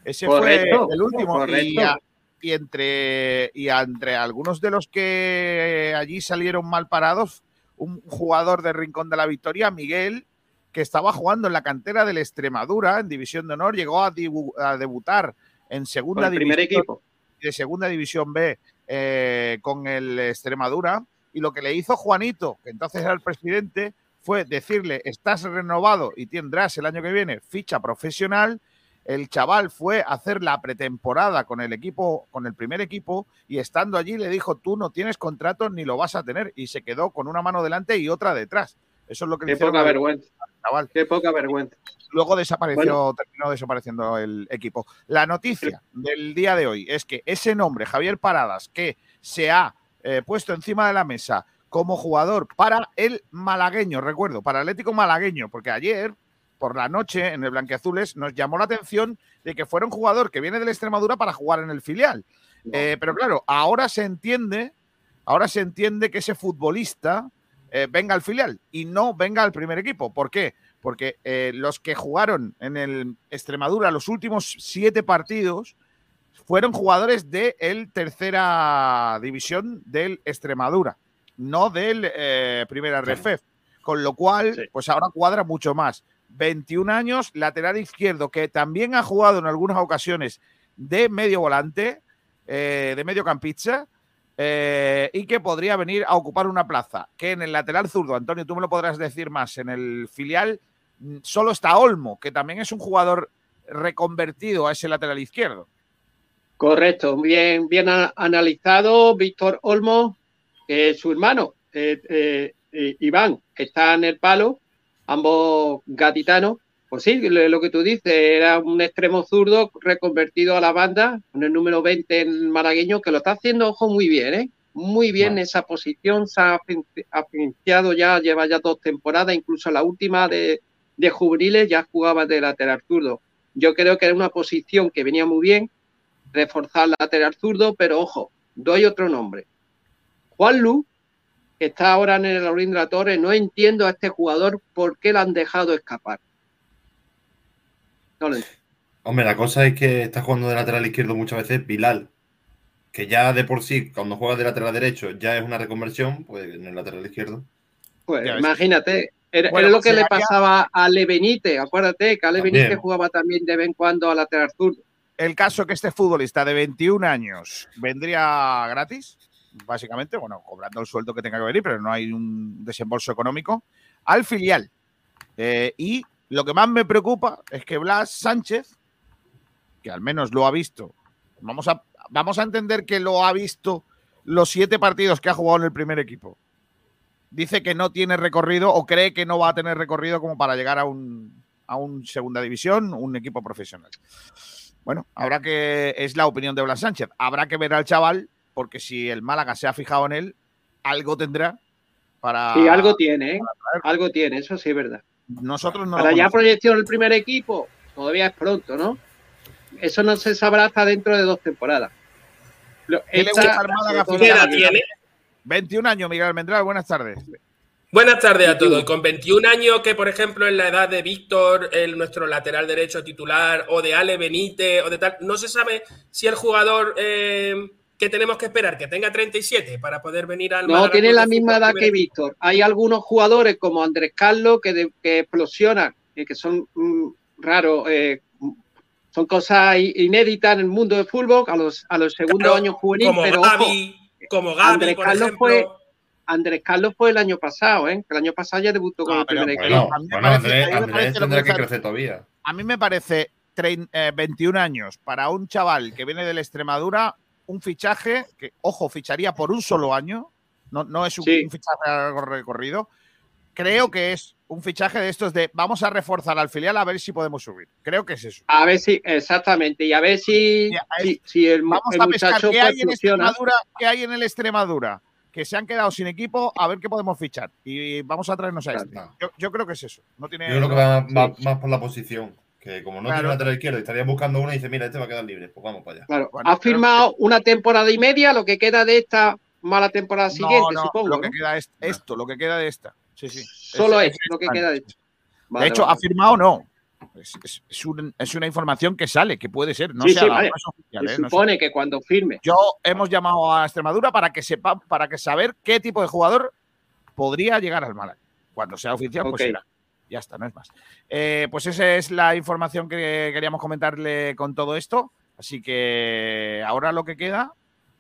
Ese Correcto, fue el último. Y, a- y entre, y entre algunos de los que allí salieron mal parados, un jugador de Rincón de la Victoria, Miguel, que estaba jugando en la cantera del Extremadura, en División de Honor, llegó a, debutar en segunda el primer división equipo. de segunda división B eh, con el Extremadura y lo que le hizo Juanito, que entonces era el presidente, fue decirle, estás renovado y tendrás el año que viene ficha profesional. El chaval fue a hacer la pretemporada con el equipo, con el primer equipo, y estando allí le dijo, tú no tienes contrato ni lo vas a tener, y se quedó con una mano delante y otra detrás. Eso es lo que Qué poca vergüenza. chaval. Qué poca vergüenza. Luego desapareció, Bueno. terminó desapareciendo el equipo. La noticia del día de hoy es que ese nombre, Javier Paradas, que se ha eh, puesto encima de la mesa como jugador para el malagueño, recuerdo, para el Atlético malagueño, porque ayer por la noche en el Blanqueazules nos llamó la atención de que fuera un jugador que viene de la Extremadura para jugar en el filial. Eh, pero claro, ahora se entiende, ahora se entiende que ese futbolista eh, venga al filial y no venga al primer equipo. ¿Por qué? Porque eh, los que jugaron en el Extremadura los últimos siete partidos fueron jugadores de el tercera división del Extremadura, no del eh, primera. Con lo cual, pues ahora cuadra mucho más. 21 años, lateral izquierdo, que también ha jugado en algunas ocasiones de medio volante, eh, de medio campista, eh, y que podría venir a ocupar una plaza. Que en el lateral zurdo, Antonio, tú me lo podrás decir más, en el filial mm, solo está Olmo, que también es un jugador reconvertido a ese lateral izquierdo. Correcto, bien, bien analizado. Víctor Olmo, es su hermano, eh, eh, eh, Iván, está en el palo, ambos gaditanos. Pues sí, lo, que tú dices, era un extremo zurdo reconvertido a la banda, con el número 20 en malagueño, que lo está haciendo, ojo, muy bien, ¿eh? Muy bien esa posición, se ha afinciado ya, lleva ya dos temporadas, incluso la última de, de juveniles ya jugaba de lateral zurdo. Yo creo que era una posición que venía muy bien, reforzar lateral zurdo, pero ojo, doy otro nombre. Juan Lu, que está ahora en el Laurín de la Torre, no entiendo a este jugador por qué lo han dejado escapar. No lo entiendo. Hombre, la cosa es que está jugando de lateral izquierdo muchas veces Bilal, que ya de por sí, cuando juega de lateral derecho, ya es una reconversión, pues en el lateral izquierdo. Pues imagínate, era, Bueno, era lo pues que le se haría- pasaba a Ale Benítez, acuérdate que Ale También. Benítez jugaba también de vez en cuando a lateral zurdo. El caso que este futbolista de 21 años vendría gratis, básicamente, bueno, cobrando el sueldo que tenga que venir, pero no hay un desembolso económico, al filial. Eh, y lo que más me preocupa es que Blas Sánchez, que al menos lo ha visto, vamos a, vamos a entender que lo ha visto los siete partidos que ha jugado en el primer equipo. Dice que no tiene recorrido o cree que no va a tener recorrido como para llegar a un, a un segunda división, un equipo profesional. Bueno, habrá que. Es la opinión de Blas Sánchez. Habrá que ver al chaval, porque si el Málaga se ha fijado en él, algo tendrá para. Y algo tiene, ¿eh? Algo tiene, eso sí es verdad. Nosotros no. Para ya proyección el primer equipo, todavía es pronto, ¿no? Eso no se sabrá hasta dentro de dos temporadas. ¿Qué le esta- gusta Málaga la- edad tiene? 21 años, Miguel Almendral. Buenas tardes. Buenas tardes a todos. Con 21 años, que por ejemplo en la edad de Víctor, el, nuestro lateral derecho titular, o de Ale Benítez, o de tal, no se sabe si el jugador eh, que tenemos que esperar, que tenga 37 para poder venir al No, tiene la misma edad que Víctor. Hay algunos jugadores como Andrés Carlos que, de- que explosionan, y que son mm, raros, eh, son cosas i- inéditas en el mundo del fútbol a los, a los segundos Claro, años juveniles. como pero Gavi, ojo, como Gavi, Andrés por Carlos ejemplo. fue Andrés Carlos fue el año pasado, ¿eh? El año pasado ya debutó con el primer Bueno, equipo. a mí me bueno, parece- Andrés, a mí me Andrés parece lo tendrá que que está- crecer todavía. A mí me parece trein- eh, 21 años para un chaval que viene de la Extremadura, un fichaje que, ojo, ficharía por un solo año, no, no es un, Sí. un fichaje a largo recorrido. Creo que es un fichaje de estos de vamos a reforzar al filial a ver si podemos subir. Creo que es eso. A ver si, exactamente, y a ver si, si, si el, Vamos el a pescar muchacho qué pues, hay, en funciona. Extremadura, qué hay en el Extremadura que se han quedado sin equipo, a ver qué podemos fichar. Y vamos a traernos a este. Yo, yo creo que es eso. No tiene, Yo creo que va sí. más por la posición. Que como no Claro. tiene lateral izquierdo y estaría buscando uno y dice, mira, este va a quedar libre, pues vamos para allá. Claro, ha firmado una temporada y media, lo que queda de esta mala temporada siguiente, no, supongo. Lo que ¿no? queda es esto, lo que queda de esta. Sí, sí. Solo Es- es es lo que queda de esta. De hecho, vale. ha firmado no. Es, es- es un- es una información que sale, que puede ser. No Sí, se sí, vale. oficial, Se ¿eh? No supone que cuando firme. Yo hemos llamado a Extremadura para que sepa, para que saber qué tipo de jugador podría llegar al Málaga. Cuando sea oficial, pues será. Ya está, no es más. Eh, pues esa es la información que queríamos comentarle con todo esto. Así que ahora lo que queda,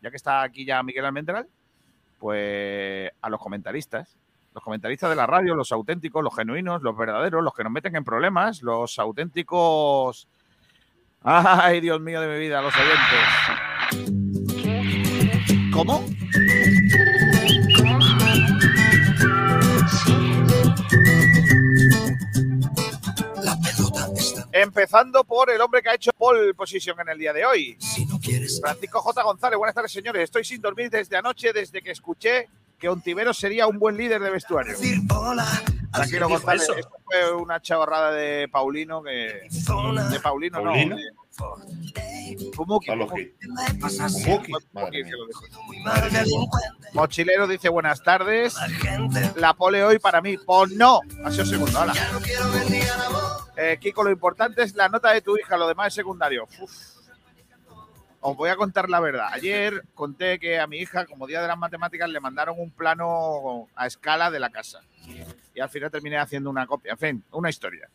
ya que está aquí ya Miguel Almendral, pues a los comentaristas. Los comentaristas de la radio, los auténticos, los genuinos, los verdaderos, los que nos meten en problemas, los auténticos. Ay, Dios mío de mi vida, los oyentes. ¿Cómo? Empezando por el hombre que ha hecho pole position en el día de hoy. Francisco J. González, buenas tardes, señores. Estoy sin dormir desde anoche, desde que escuché que Ontiveros sería un buen líder de vestuario. Tranquilo, González. Esto fue una chavarrada de Paulino que. De Paulino, ¿Paulino? no. de- Mochilero dice buenas tardes. La pole hoy para mí. Pues no. Ha sido segundo. Eh, Kiko, lo importante es la nota de tu hija, lo demás es secundario. Uf. Os voy a contar la verdad. Ayer conté que a mi hija, como día de las matemáticas, le mandaron un plano a escala de la casa. Y al final terminé haciendo una copia. En fin, una historia.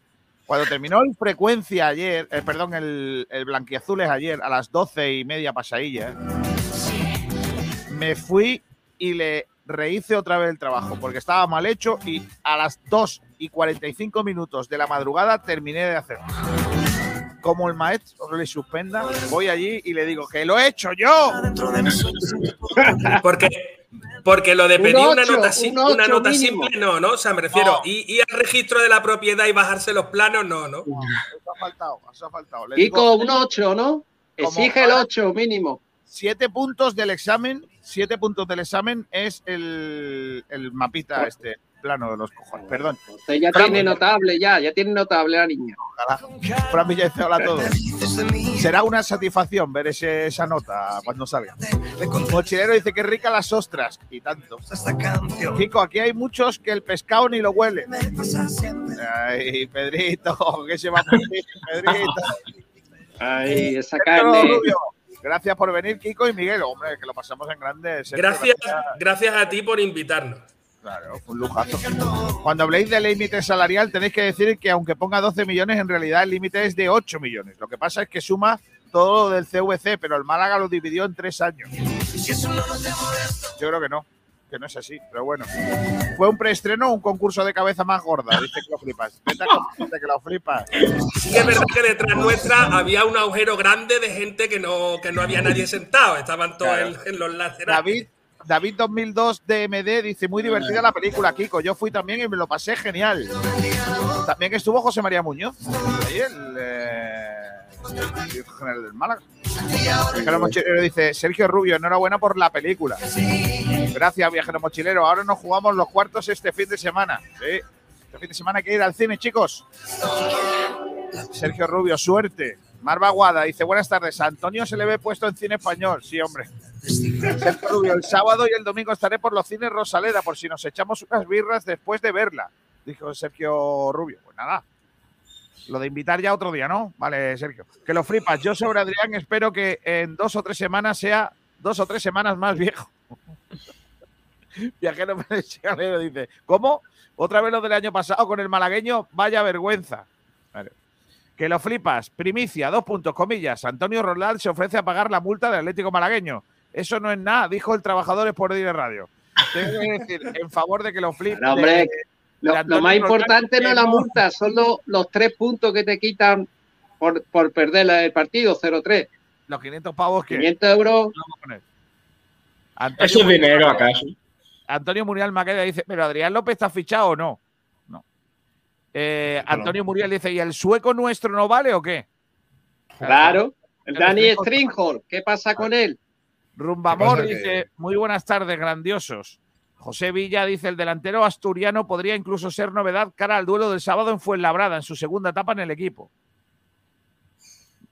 Cuando terminó el frecuencia ayer, eh, perdón, el, el blanquiazules ayer a las doce y media pasadilla, me fui y le rehice otra vez el trabajo porque estaba mal hecho y a las 2 y 45 minutos de la madrugada terminé de hacerlo. Como el maestro le suspenda, voy allí y le digo que lo he hecho yo. *laughs* Porque, porque lo de Un pedir una ocho, nota, sim- un ocho una nota mínimo. simple, no, ¿no? O sea, me refiero, No. y, y al registro de la propiedad y bajarse los planos, no, ¿no? Eso ha faltado, eso ha faltado. Le Kiko, digo- un 8, ¿no? Exige el 8 mínimo. Siete puntos del examen, siete puntos del examen es el, el mapita este. Plano de los cojones. Perdón. Usted ya Fran tiene notable, ya, ya tiene notable la niña. Ojalá. Fran Villa dice hola a todos. Será una satisfacción ver ese- esa nota cuando salga. Mochilero dice que rica las ostras y tanto. Kiko, aquí hay muchos que el pescado ni lo huelen. Ay, Pedrito, *laughs* que se va a morir, Pedrito. Ay, esa Pedro carne. Gracias por venir, Kiko y Miguel. Hombre, que lo pasamos en grande. Gracias, gracias a ti por invitarnos. Claro, un lujazo. Cuando habléis del límite salarial, tenéis que decir que aunque ponga 12 millones, en realidad el límite es de 8 millones. Lo que pasa es que suma todo lo del CVC, pero el Málaga lo dividió en tres años. Yo creo que no, que no es así, pero bueno. Fue un preestreno o un concurso de cabeza más gorda, dice que lo flipas. Vete a que lo flipas. Sí es verdad que detrás nuestra había un agujero grande de gente que no, que no había nadie sentado. Estaban todos Claro. en, en los laterales. David, David 2002 DMD dice, muy divertida la película, Kiko. Yo fui también y me lo pasé genial. También estuvo José María Muñoz, ahí eh, el general del Málaga. Viajero Mochilero dice, Sergio Rubio, enhorabuena por la película. Gracias, Viajero Mochilero. Ahora nos jugamos los cuartos este fin de semana. Este fin de semana hay que ir al cine, chicos. Sergio Rubio, suerte. Marva Guada dice, buenas tardes. Antonio se le ve puesto en cine español. Sí, hombre. *laughs* Sergio Rubio, el sábado y el domingo estaré por los cines Rosaleda por si nos echamos unas birras después de verla, dijo Sergio Rubio. Pues nada, lo de invitar ya otro día, ¿no? Vale, Sergio. Que lo flipas. Yo sobre Adrián espero que en dos o tres semanas sea dos o tres semanas más viejo. *laughs* Viajero Menechalero dice, ¿cómo? Otra vez lo del año pasado con el malagueño, vaya vergüenza. Vale. Que lo flipas. Primicia, dos puntos, comillas. Antonio Roldán se ofrece a pagar la multa del Atlético Malagueño. Eso no es nada, dijo el trabajador por Dire Radio. Tengo que decir, en favor de que lo flipes. No, hombre, de- Lo, de lo Antonio más importante no es la multa, son los, los tres puntos que te quitan por, por perder el partido, 0-3. Los 500 pavos que. 500 euros. Antonio ¿Eso es Muriel dinero acaso? Antonio Muriel Maqueda dice, pero Adrián López está fichado o no. No. Eh, Antonio Muriel dice, ¿y el sueco nuestro no vale o qué? Claro. El Dani Stringhall, ¿qué pasa con él? Rumbamor dice, Que- muy buenas tardes, grandiosos. José Villa dice, el delantero asturiano podría incluso ser novedad cara al duelo del sábado en Fuenlabrada, en su segunda etapa en el equipo.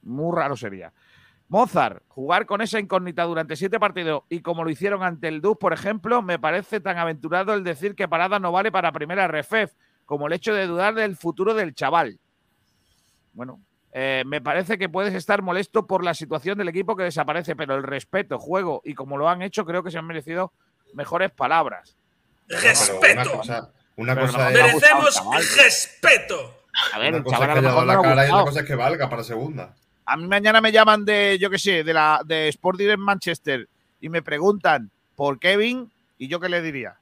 Muy raro sería. Mozart, jugar con esa incógnita durante siete partidos y como lo hicieron ante el DUS, por ejemplo, me parece tan aventurado el decir que Parada no vale para primera refef, como el hecho de dudar del futuro del chaval. Bueno, eh, me parece que puedes estar molesto por la situación del equipo que desaparece, pero el respeto, juego y como lo han hecho, creo que se han merecido mejores palabras. ¡Respeto! Una cosa, una Pero cosa no, es, Mere- Merecemos respeto. A ver, una cosa chaval es a que haya la cara y otra cosa es que valga para segunda. A mí mañana me llaman de, yo qué sé, de la de Sport Direct Manchester y me preguntan por Kevin y yo qué le diría.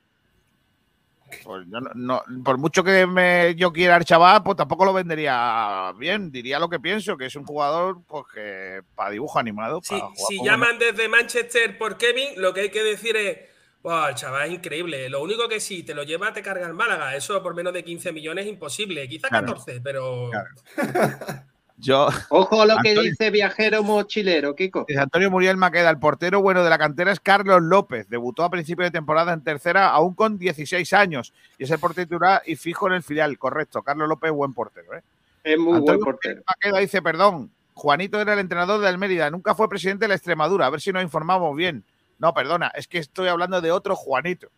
Pues yo no, no- por mucho que me, yo quiera al chaval, pues tampoco lo vendería bien. Diría lo que pienso, que es un jugador pues que para dibujo animado. Si, para llaman desde Manchester por Kevin, lo que hay que decir es. Wow, el chaval es increíble. Lo único que si te lo lleva, te carga el Málaga. Eso por menos de 15 millones es imposible. Quizá Claro. 14, pero. *laughs* Yo, Ojo a lo que dice viajero mochilero, Kiko. Dice Antonio Muriel Maqueda, el portero bueno de la cantera es Carlos López. Debutó a principio de temporada en tercera, aún con 16 años. Y es el portero titular y fijo en el filial. Correcto. Carlos López, buen portero. ¿eh? Es muy Antonio buen Muriel portero. Maqueda dice, perdón, Juanito era el entrenador del Mérida, nunca fue presidente de la Extremadura. A ver si nos informamos bien. No, perdona, es que estoy hablando de otro Juanito.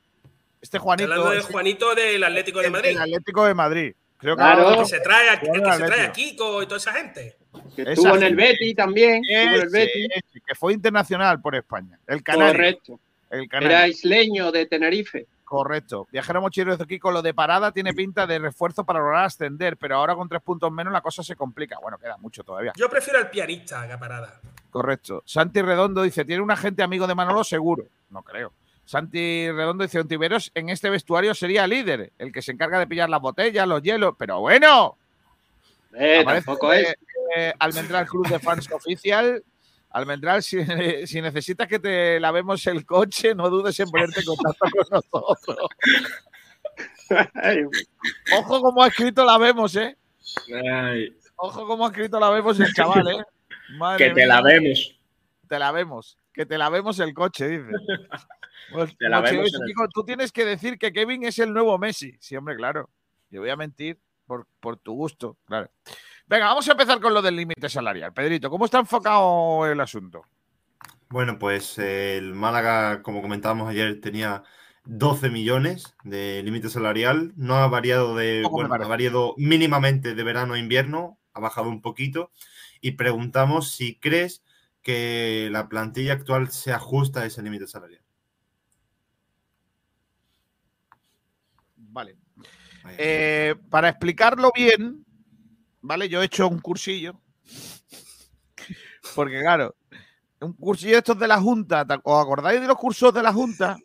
Este Juanito Hablando de es Juanito del Atlético de el Madrid. del Atlético de Madrid. Creo que Claro. que se trae a, el Jugador que se trae a. Kiko y toda esa gente. Que Esa estuvo en el. Betis también. En el Ese, Betis. ese, que fue internacional por España. El canario. Correcto. El canario. Era isleño de Tenerife. Correcto. Viajero mochilero de Kiko, lo de parada tiene pinta de refuerzo para lograr ascender, pero ahora con tres puntos menos la cosa se complica. Bueno, queda mucho todavía. Yo prefiero al pianista que a Parada. Correcto. Santi Redondo dice, ¿tiene un agente amigo de Manolo? Seguro. No creo. Santi Redondo dice, Ontiveros en este vestuario sería líder, el que se encarga de pillar las botellas, los hielos. Pero bueno, Eh, tampoco es. eh, Almendral Club de Fans Oficial. Almendral, si, *laughs* si necesitas que te lavemos el coche, no dudes en ponerte en contacto con nosotros. Ojo como ha escrito la vemos, ¿eh? Ojo como ha escrito la vemos el chaval, ¿eh? Madre que te mía. la vemos. te la vemos. Que te la vemos el coche, dice. Pues, Te la Mochi, vemos oye, en el- chico, tú tienes que decir que Kevin es el nuevo Messi. Sí, hombre, claro. Yo voy a mentir por, por tu gusto, claro. Venga, vamos a empezar con lo del límite salarial. Pedrito, ¿cómo está enfocado el asunto? Bueno, pues eh, el Málaga, como comentábamos ayer, tenía 12 millones de límite salarial. No ha variado de, bueno, ha variado mínimamente de verano a invierno, ha bajado un poquito. Y preguntamos si crees que la plantilla actual se ajusta a ese límite salarial. Vale. Eh, para explicarlo bien, ¿vale? Yo he hecho un cursillo. Porque, claro, un cursillo de estos de la Junta. ¿te- ¿Os acordáis de los cursos de la Junta?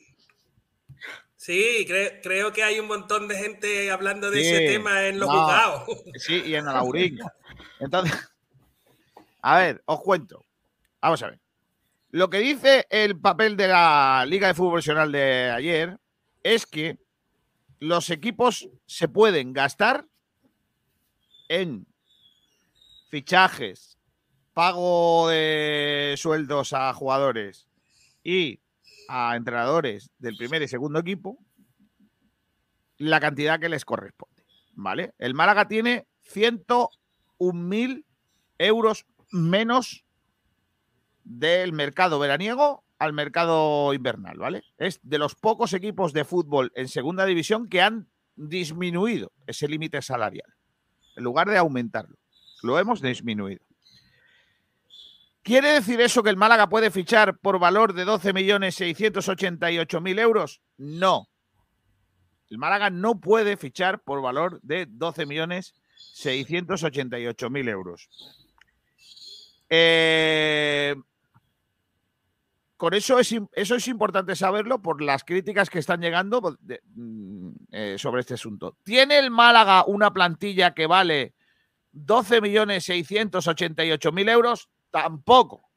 Sí, cre- creo que hay un montón de gente hablando de Sí, ese tema en los no, juzgados. Sí, y en Alaurín. Entonces, a ver, os cuento. Vamos a ver. Lo que dice el papel de la Liga de Fútbol Profesional de ayer es que los equipos se pueden gastar en fichajes, pago de sueldos a jugadores y a entrenadores del primer y segundo equipo la cantidad que les corresponde. ¿Vale? El Málaga tiene 101.000 euros menos del mercado veraniego al mercado invernal, ¿vale? Es de los pocos equipos de fútbol en segunda división que han disminuido ese límite salarial. En lugar de aumentarlo, lo hemos disminuido. ¿Quiere decir eso que el Málaga puede fichar por valor de 12.688.000 euros? No. El Málaga no puede fichar por valor de 12.688.000 euros. Eh, con eso es, eso es importante saberlo por las críticas que están llegando mm, eh, sobre este asunto. ¿Tiene el Málaga una plantilla que vale 12.688.000 euros? Tampoco.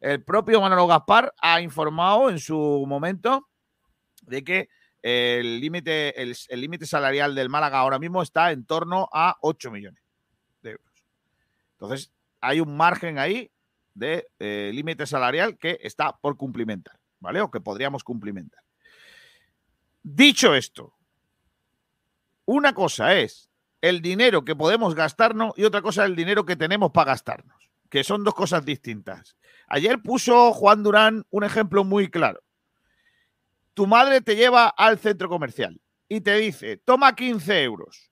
El propio Manolo Gaspar ha informado en su momento de que el límite el, el límite salarial del Málaga ahora mismo está en torno a 8 millones de euros. Entonces, hay un margen ahí de eh, límite salarial que está por cumplimentar, ¿vale? O que podríamos cumplimentar. Dicho esto, una cosa es el dinero que podemos gastarnos y otra cosa es el dinero que tenemos para gastarnos, que son dos cosas distintas. Ayer puso Juan Durán un ejemplo muy claro. Tu madre te lleva al centro comercial y te dice, toma 15 euros.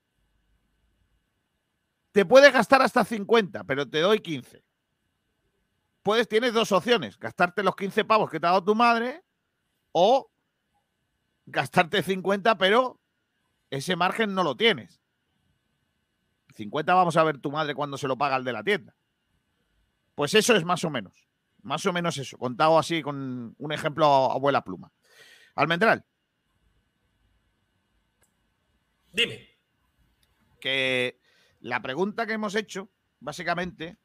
Te puedes gastar hasta 50, pero te doy 15. Puedes, tienes dos opciones, gastarte los 15 pavos que te ha dado tu madre o gastarte 50, pero ese margen no lo tienes. 50 vamos a ver tu madre cuando se lo paga el de la tienda. Pues eso es más o menos. Más o menos eso. Contado así con un ejemplo a abuela pluma. Almendral, Dime. que la pregunta que hemos hecho, básicamente,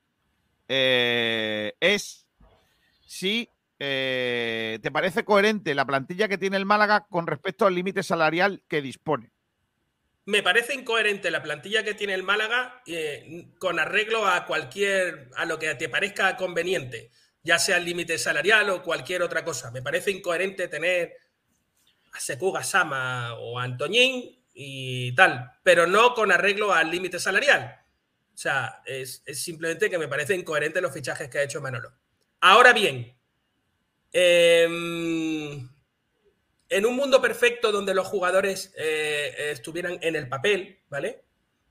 eh, es si eh, te parece coherente la plantilla que tiene el Málaga con respecto al límite salarial que dispone. Me parece incoherente la plantilla que tiene el Málaga eh, con arreglo a cualquier, a lo que te parezca conveniente, ya sea el límite salarial o cualquier otra cosa. Me parece incoherente tener a Seku Gasama o a Antoñín y tal, pero no con arreglo al límite salarial. O sea, es, es simplemente que me parece incoherente los fichajes que ha hecho Manolo. Ahora bien, em, en un mundo perfecto donde los jugadores eh, estuvieran en el papel, ¿vale?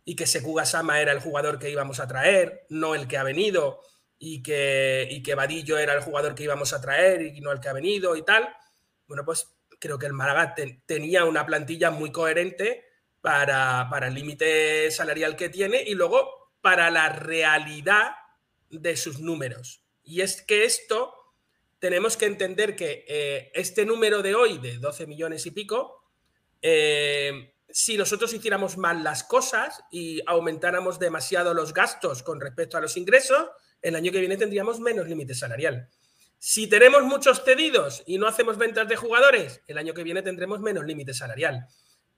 Y que Sekuga Sama era el jugador que íbamos a traer, no el que ha venido, y que, y que Vadillo era el jugador que íbamos a traer y no el que ha venido y tal. Bueno, pues creo que el Málaga te- tenía una plantilla muy coherente para, para el límite salarial que tiene y luego para la realidad de sus números. Y es que esto tenemos que entender que eh, este número de hoy, de 12 millones y pico, eh, si nosotros hiciéramos mal las cosas y aumentáramos demasiado los gastos con respecto a los ingresos, el año que viene tendríamos menos límite salarial. Si tenemos muchos cedidos y no hacemos ventas de jugadores, el año que viene tendremos menos límite salarial.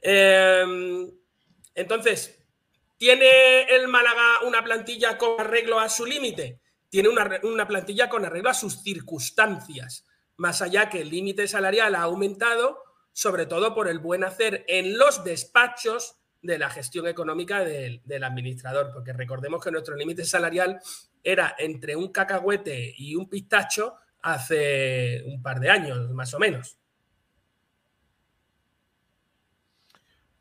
Eh, entonces, ¿tiene el Málaga una plantilla con arreglo a su límite? tiene una, una plantilla con arreglo a sus circunstancias, más allá que el límite salarial ha aumentado, sobre todo por el buen hacer en los despachos de la gestión económica del, del administrador, porque recordemos que nuestro límite salarial era entre un cacahuete y un pistacho hace un par de años, más o menos.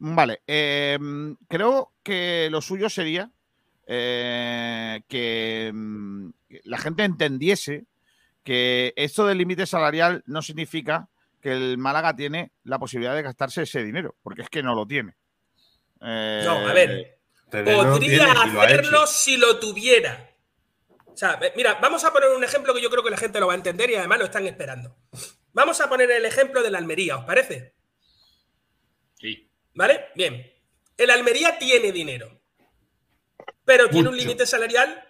Vale, eh, creo que lo suyo sería eh, que mm, la gente entendiese que esto del límite salarial no significa que el Málaga tiene la posibilidad de gastarse ese dinero, porque es que no lo tiene. Eh, No, a ver, podría hacerlo si lo tuviera. O sea, mira, vamos a poner un ejemplo que yo creo que la gente lo va a entender y además lo están esperando. Vamos a poner el ejemplo de la Almería, ¿os parece? ¿Vale? Bien. El Almería tiene dinero, pero tiene un límite salarial,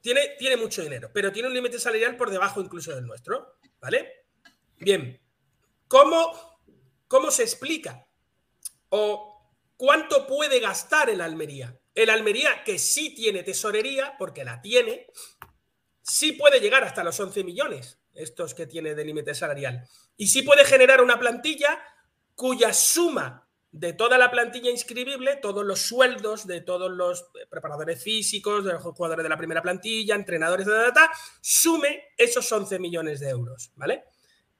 tiene, tiene mucho dinero, pero tiene un límite salarial por debajo incluso del nuestro, ¿vale? Bien. ¿Cómo, cómo se explica? ¿O cuánto puede gastar el Almería? El Almería, que sí tiene tesorería, porque la tiene, sí puede llegar hasta los 11 millones, estos que tiene de límite salarial. Y sí puede generar una plantilla cuya suma de toda la plantilla inscribible, todos los sueldos de todos los preparadores físicos, de los jugadores de la primera plantilla, entrenadores de data, sume esos 11 millones de euros, ¿vale?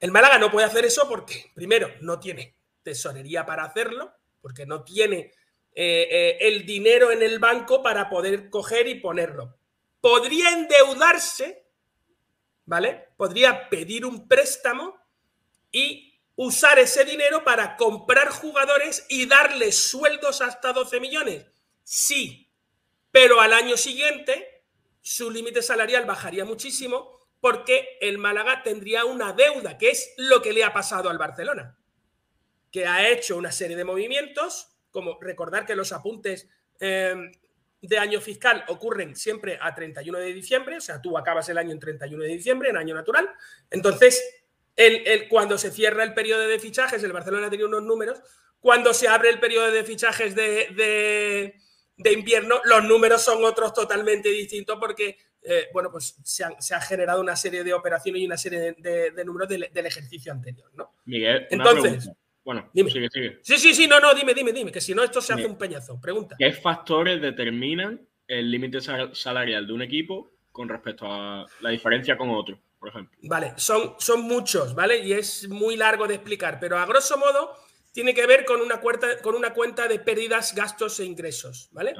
El Málaga no puede hacer eso porque, primero, no tiene tesorería para hacerlo, porque no tiene eh, eh, el dinero en el banco para poder coger y ponerlo. Podría endeudarse, ¿vale? Podría pedir un préstamo y usar ese dinero para comprar jugadores y darles sueldos hasta 12 millones. Sí, pero al año siguiente su límite salarial bajaría muchísimo porque el Málaga tendría una deuda, que es lo que le ha pasado al Barcelona, que ha hecho una serie de movimientos, como recordar que los apuntes eh, de año fiscal ocurren siempre a 31 de diciembre, o sea, tú acabas el año en 31 de diciembre, en año natural. Entonces, el, el- cuando se cierra el periodo de fichajes, el Barcelona tiene unos números, cuando se abre el periodo de fichajes de, de- de invierno, los números son otros totalmente distintos porque, eh, bueno, pues se, han- se ha generado una serie de operaciones y una serie de, números del, del ejercicio anterior, ¿no? Miguel, una Entonces, pregunta. Bueno, dime. sigue, sigue. Sí, sí, sí, no, no, dime, dime, dime, que si no esto se hace un peñazo. Pregunta. ¿Qué factores determinan el límite sal- salarial de un equipo con respecto a la diferencia con otro, por ejemplo? Vale, son, son muchos, ¿vale? Y es muy largo de explicar, pero a grosso modo tiene que ver con una, cuenta, con una cuenta de pérdidas, gastos e ingresos, ¿vale?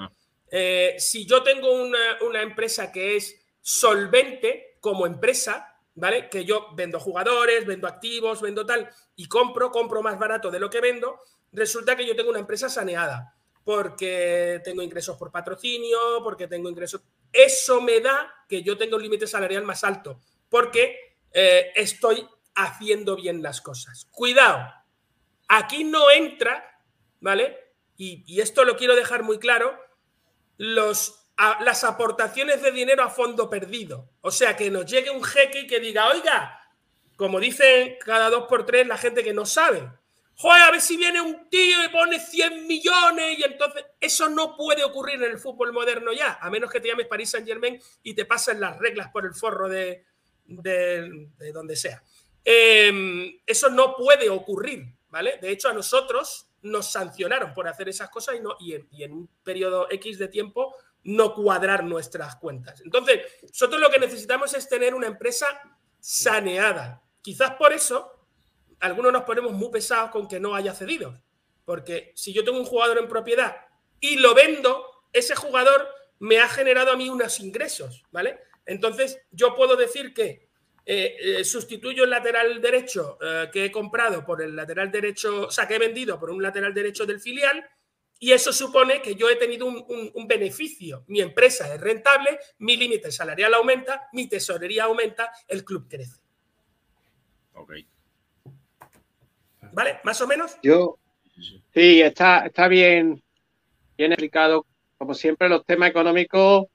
Eh, si yo tengo una, una empresa que es solvente como empresa, ¿vale? Que yo vendo jugadores, vendo activos, vendo tal, y compro, compro más barato de lo que vendo, resulta que yo tengo una empresa saneada, porque tengo ingresos por patrocinio, porque tengo ingresos... Eso me da que yo tenga un límite salarial más alto, porque eh, estoy haciendo bien las cosas. Cuidado, aquí no entra, ¿vale? Y, esto lo quiero dejar muy claro, las aportaciones de dinero a fondo perdido. O sea, que nos llegue un jeque y que diga, oiga, como dicen cada dos por tres la gente que no sabe, joder, a ver si viene un tío y pone 100 millones y entonces eso no puede ocurrir en el fútbol moderno ya, a menos que te llames Paris Saint Germain y te pasen las reglas por el forro de, de- de donde sea. Eh, eso no puede ocurrir, ¿vale? De hecho, a nosotros nos sancionaron por hacer esas cosas y, no, y en un periodo X de tiempo no cuadrar nuestras cuentas. Entonces, nosotros lo que necesitamos es tener una empresa saneada. Quizás por eso algunos nos ponemos muy pesados con que no haya cedidos. Porque si yo tengo un jugador en propiedad y lo vendo, ese jugador me ha generado a mí unos ingresos, ¿vale? Entonces, yo puedo decir que eh, eh, sustituyo el lateral derecho eh, que he comprado por el lateral derecho, o sea, que he vendido por un lateral derecho del filial, y eso supone que yo he tenido un, un- un beneficio. Mi empresa es rentable, mi límite salarial aumenta, mi tesorería aumenta, el club crece. Ok. ¿Vale? ¿Más o menos? Yo, sí, está, está bien, bien explicado. Como siempre, los temas económicos,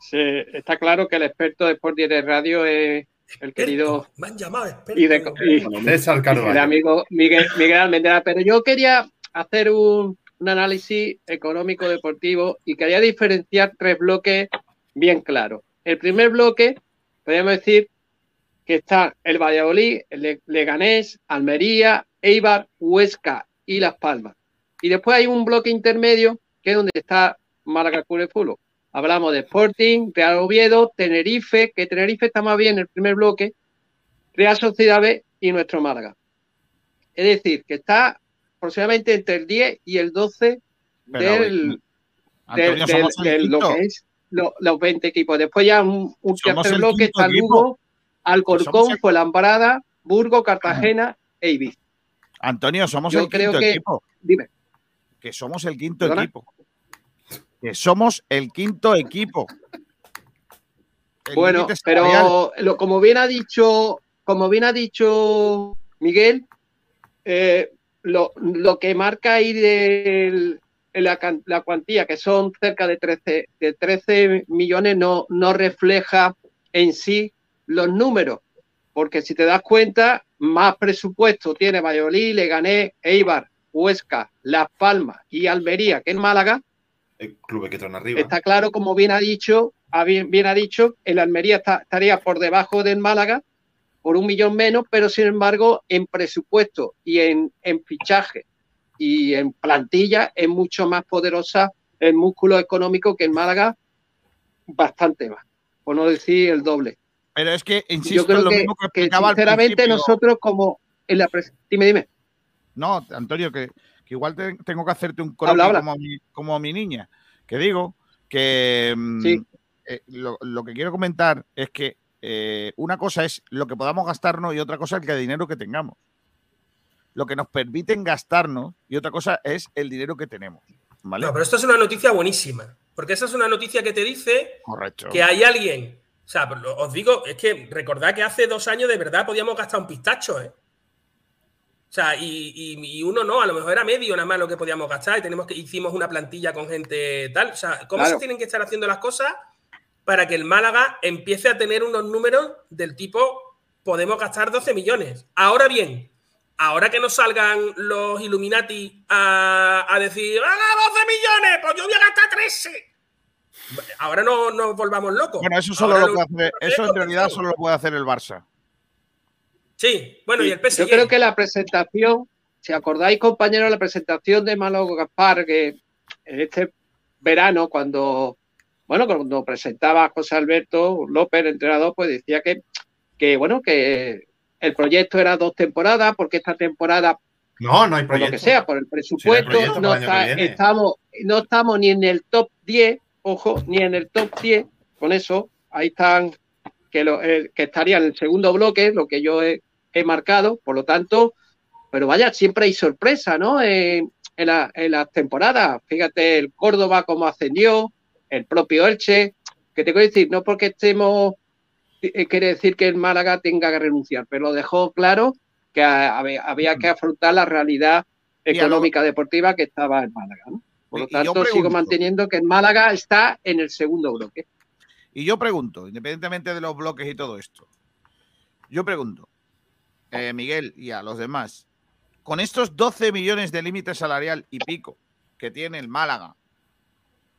se- está claro que el experto de Sport Direct Radio es el querido Me han llamado experto. y de, y- Carvalho. el amigo Miguel, Miguel Almendra. Pero yo quería hacer un, un análisis económico deportivo y quería diferenciar tres bloques bien claros. El primer bloque podríamos decir que está el Valladolid, el Le- Leganés, Almería, Eibar, Huesca y Las Palmas. Y después hay un bloque intermedio que es donde está Málaga Fútbol. Hablamos de Sporting, Real Oviedo, Tenerife, que Tenerife está más bien en el primer bloque, Real Sociedad B y nuestro Málaga. Es decir, que está aproximadamente entre el 10 y el 12 Pero, del, Antonio, lo que es lo- los 20 equipos. Después ya un, un tercer bloque está. Lugo, Alcorcón, el- Fuenlabrada, Burgo, Cartagena e Ibiza. Antonio, somos Yo el creo quinto que- equipo. Dime. Que somos el quinto ¿Perdona? equipo. Que somos el quinto equipo. El Bueno, pero lo- como bien ha dicho, como bien ha dicho Miguel, eh, lo, lo que marca ahí en la, cuantía, que son cerca de 13, de 13 millones, no, no refleja en sí los números. Porque si te das cuenta, más presupuesto tiene Valladolid, Leganés, Eibar, Huesca, Las Palmas y Almería que en Málaga. El club que están arriba. Está claro, como bien ha dicho, bien ha dicho, el Almería está- estaría por debajo del Málaga por un millón menos, pero sin embargo, en presupuesto y en, en fichaje y en plantilla es mucho más poderosa el músculo económico que en Málaga, bastante más, por no decir el doble. Pero es que, insisto, Yo creo es lo que, mismo que que explicaba sinceramente nosotros como en la dime, dime. No, Antonio, que, que igual te- tengo que hacerte un Habla, habla. Como, a mi, como mi niña. Que digo que mm, Sí. eh, lo, lo que quiero comentar es que eh, una cosa es lo que podamos gastarnos y otra cosa es el dinero que tengamos. Lo que nos permiten gastarnos y otra cosa es el dinero que tenemos. ¿Vale? No, pero esto es una noticia buenísima. Porque esa es una noticia que te dice Correcto. que hay alguien. O sea, os digo, es que recordad que hace dos años de verdad podíamos gastar un pistacho, ¿eh? O sea, y, y- y uno no, a lo mejor era medio nada más lo que podíamos gastar y tenemos que hicimos una plantilla con gente tal. O sea, ¿cómo Claro. se tienen que estar haciendo las cosas para que el Málaga empiece a tener unos números del tipo podemos gastar 12 millones? Ahora bien, ahora que nos salgan los Illuminati a, a decir, ¡ah, 12 millones! Pues yo voy a gastar 13. Ahora no nos volvamos locos. Bueno, eso solo lo lo- puede hacer, eso en realidad solo lo puede hacer el Barça. Sí, bueno, y el PSG. Yo creo que la presentación, si acordáis, compañeros, la presentación de Malo Gaspar, que en este verano, cuando, bueno, cuando presentaba a José Alberto López, el entrenador, pues decía que, que bueno, que el proyecto era dos temporadas, porque esta temporada, No, no hay por lo proyecto. que sea, por el presupuesto, proyecto no, el está- estamos, no estamos ni en el top 10, ojo, ni en el top 10, con eso, ahí están, que, lo, eh, que estaría en el segundo bloque, lo que yo he, he marcado, por lo tanto, pero vaya, siempre hay sorpresa, ¿no? En, en, la- en las temporadas, fíjate, el Córdoba como ascendió, el propio Elche, que te quiero decir, no porque estemos, eh, quiere decir que el Málaga tenga que renunciar, pero lo dejó claro que había, que afrontar la realidad económica deportiva que estaba en Málaga, ¿no? Por lo Y- tanto, sigo manteniendo que en Málaga está en el segundo bloque. Y yo pregunto, independientemente de los bloques y todo esto, yo pregunto, eh, Miguel y a los demás, con estos 12 millones de límite salarial y pico que tiene el Málaga,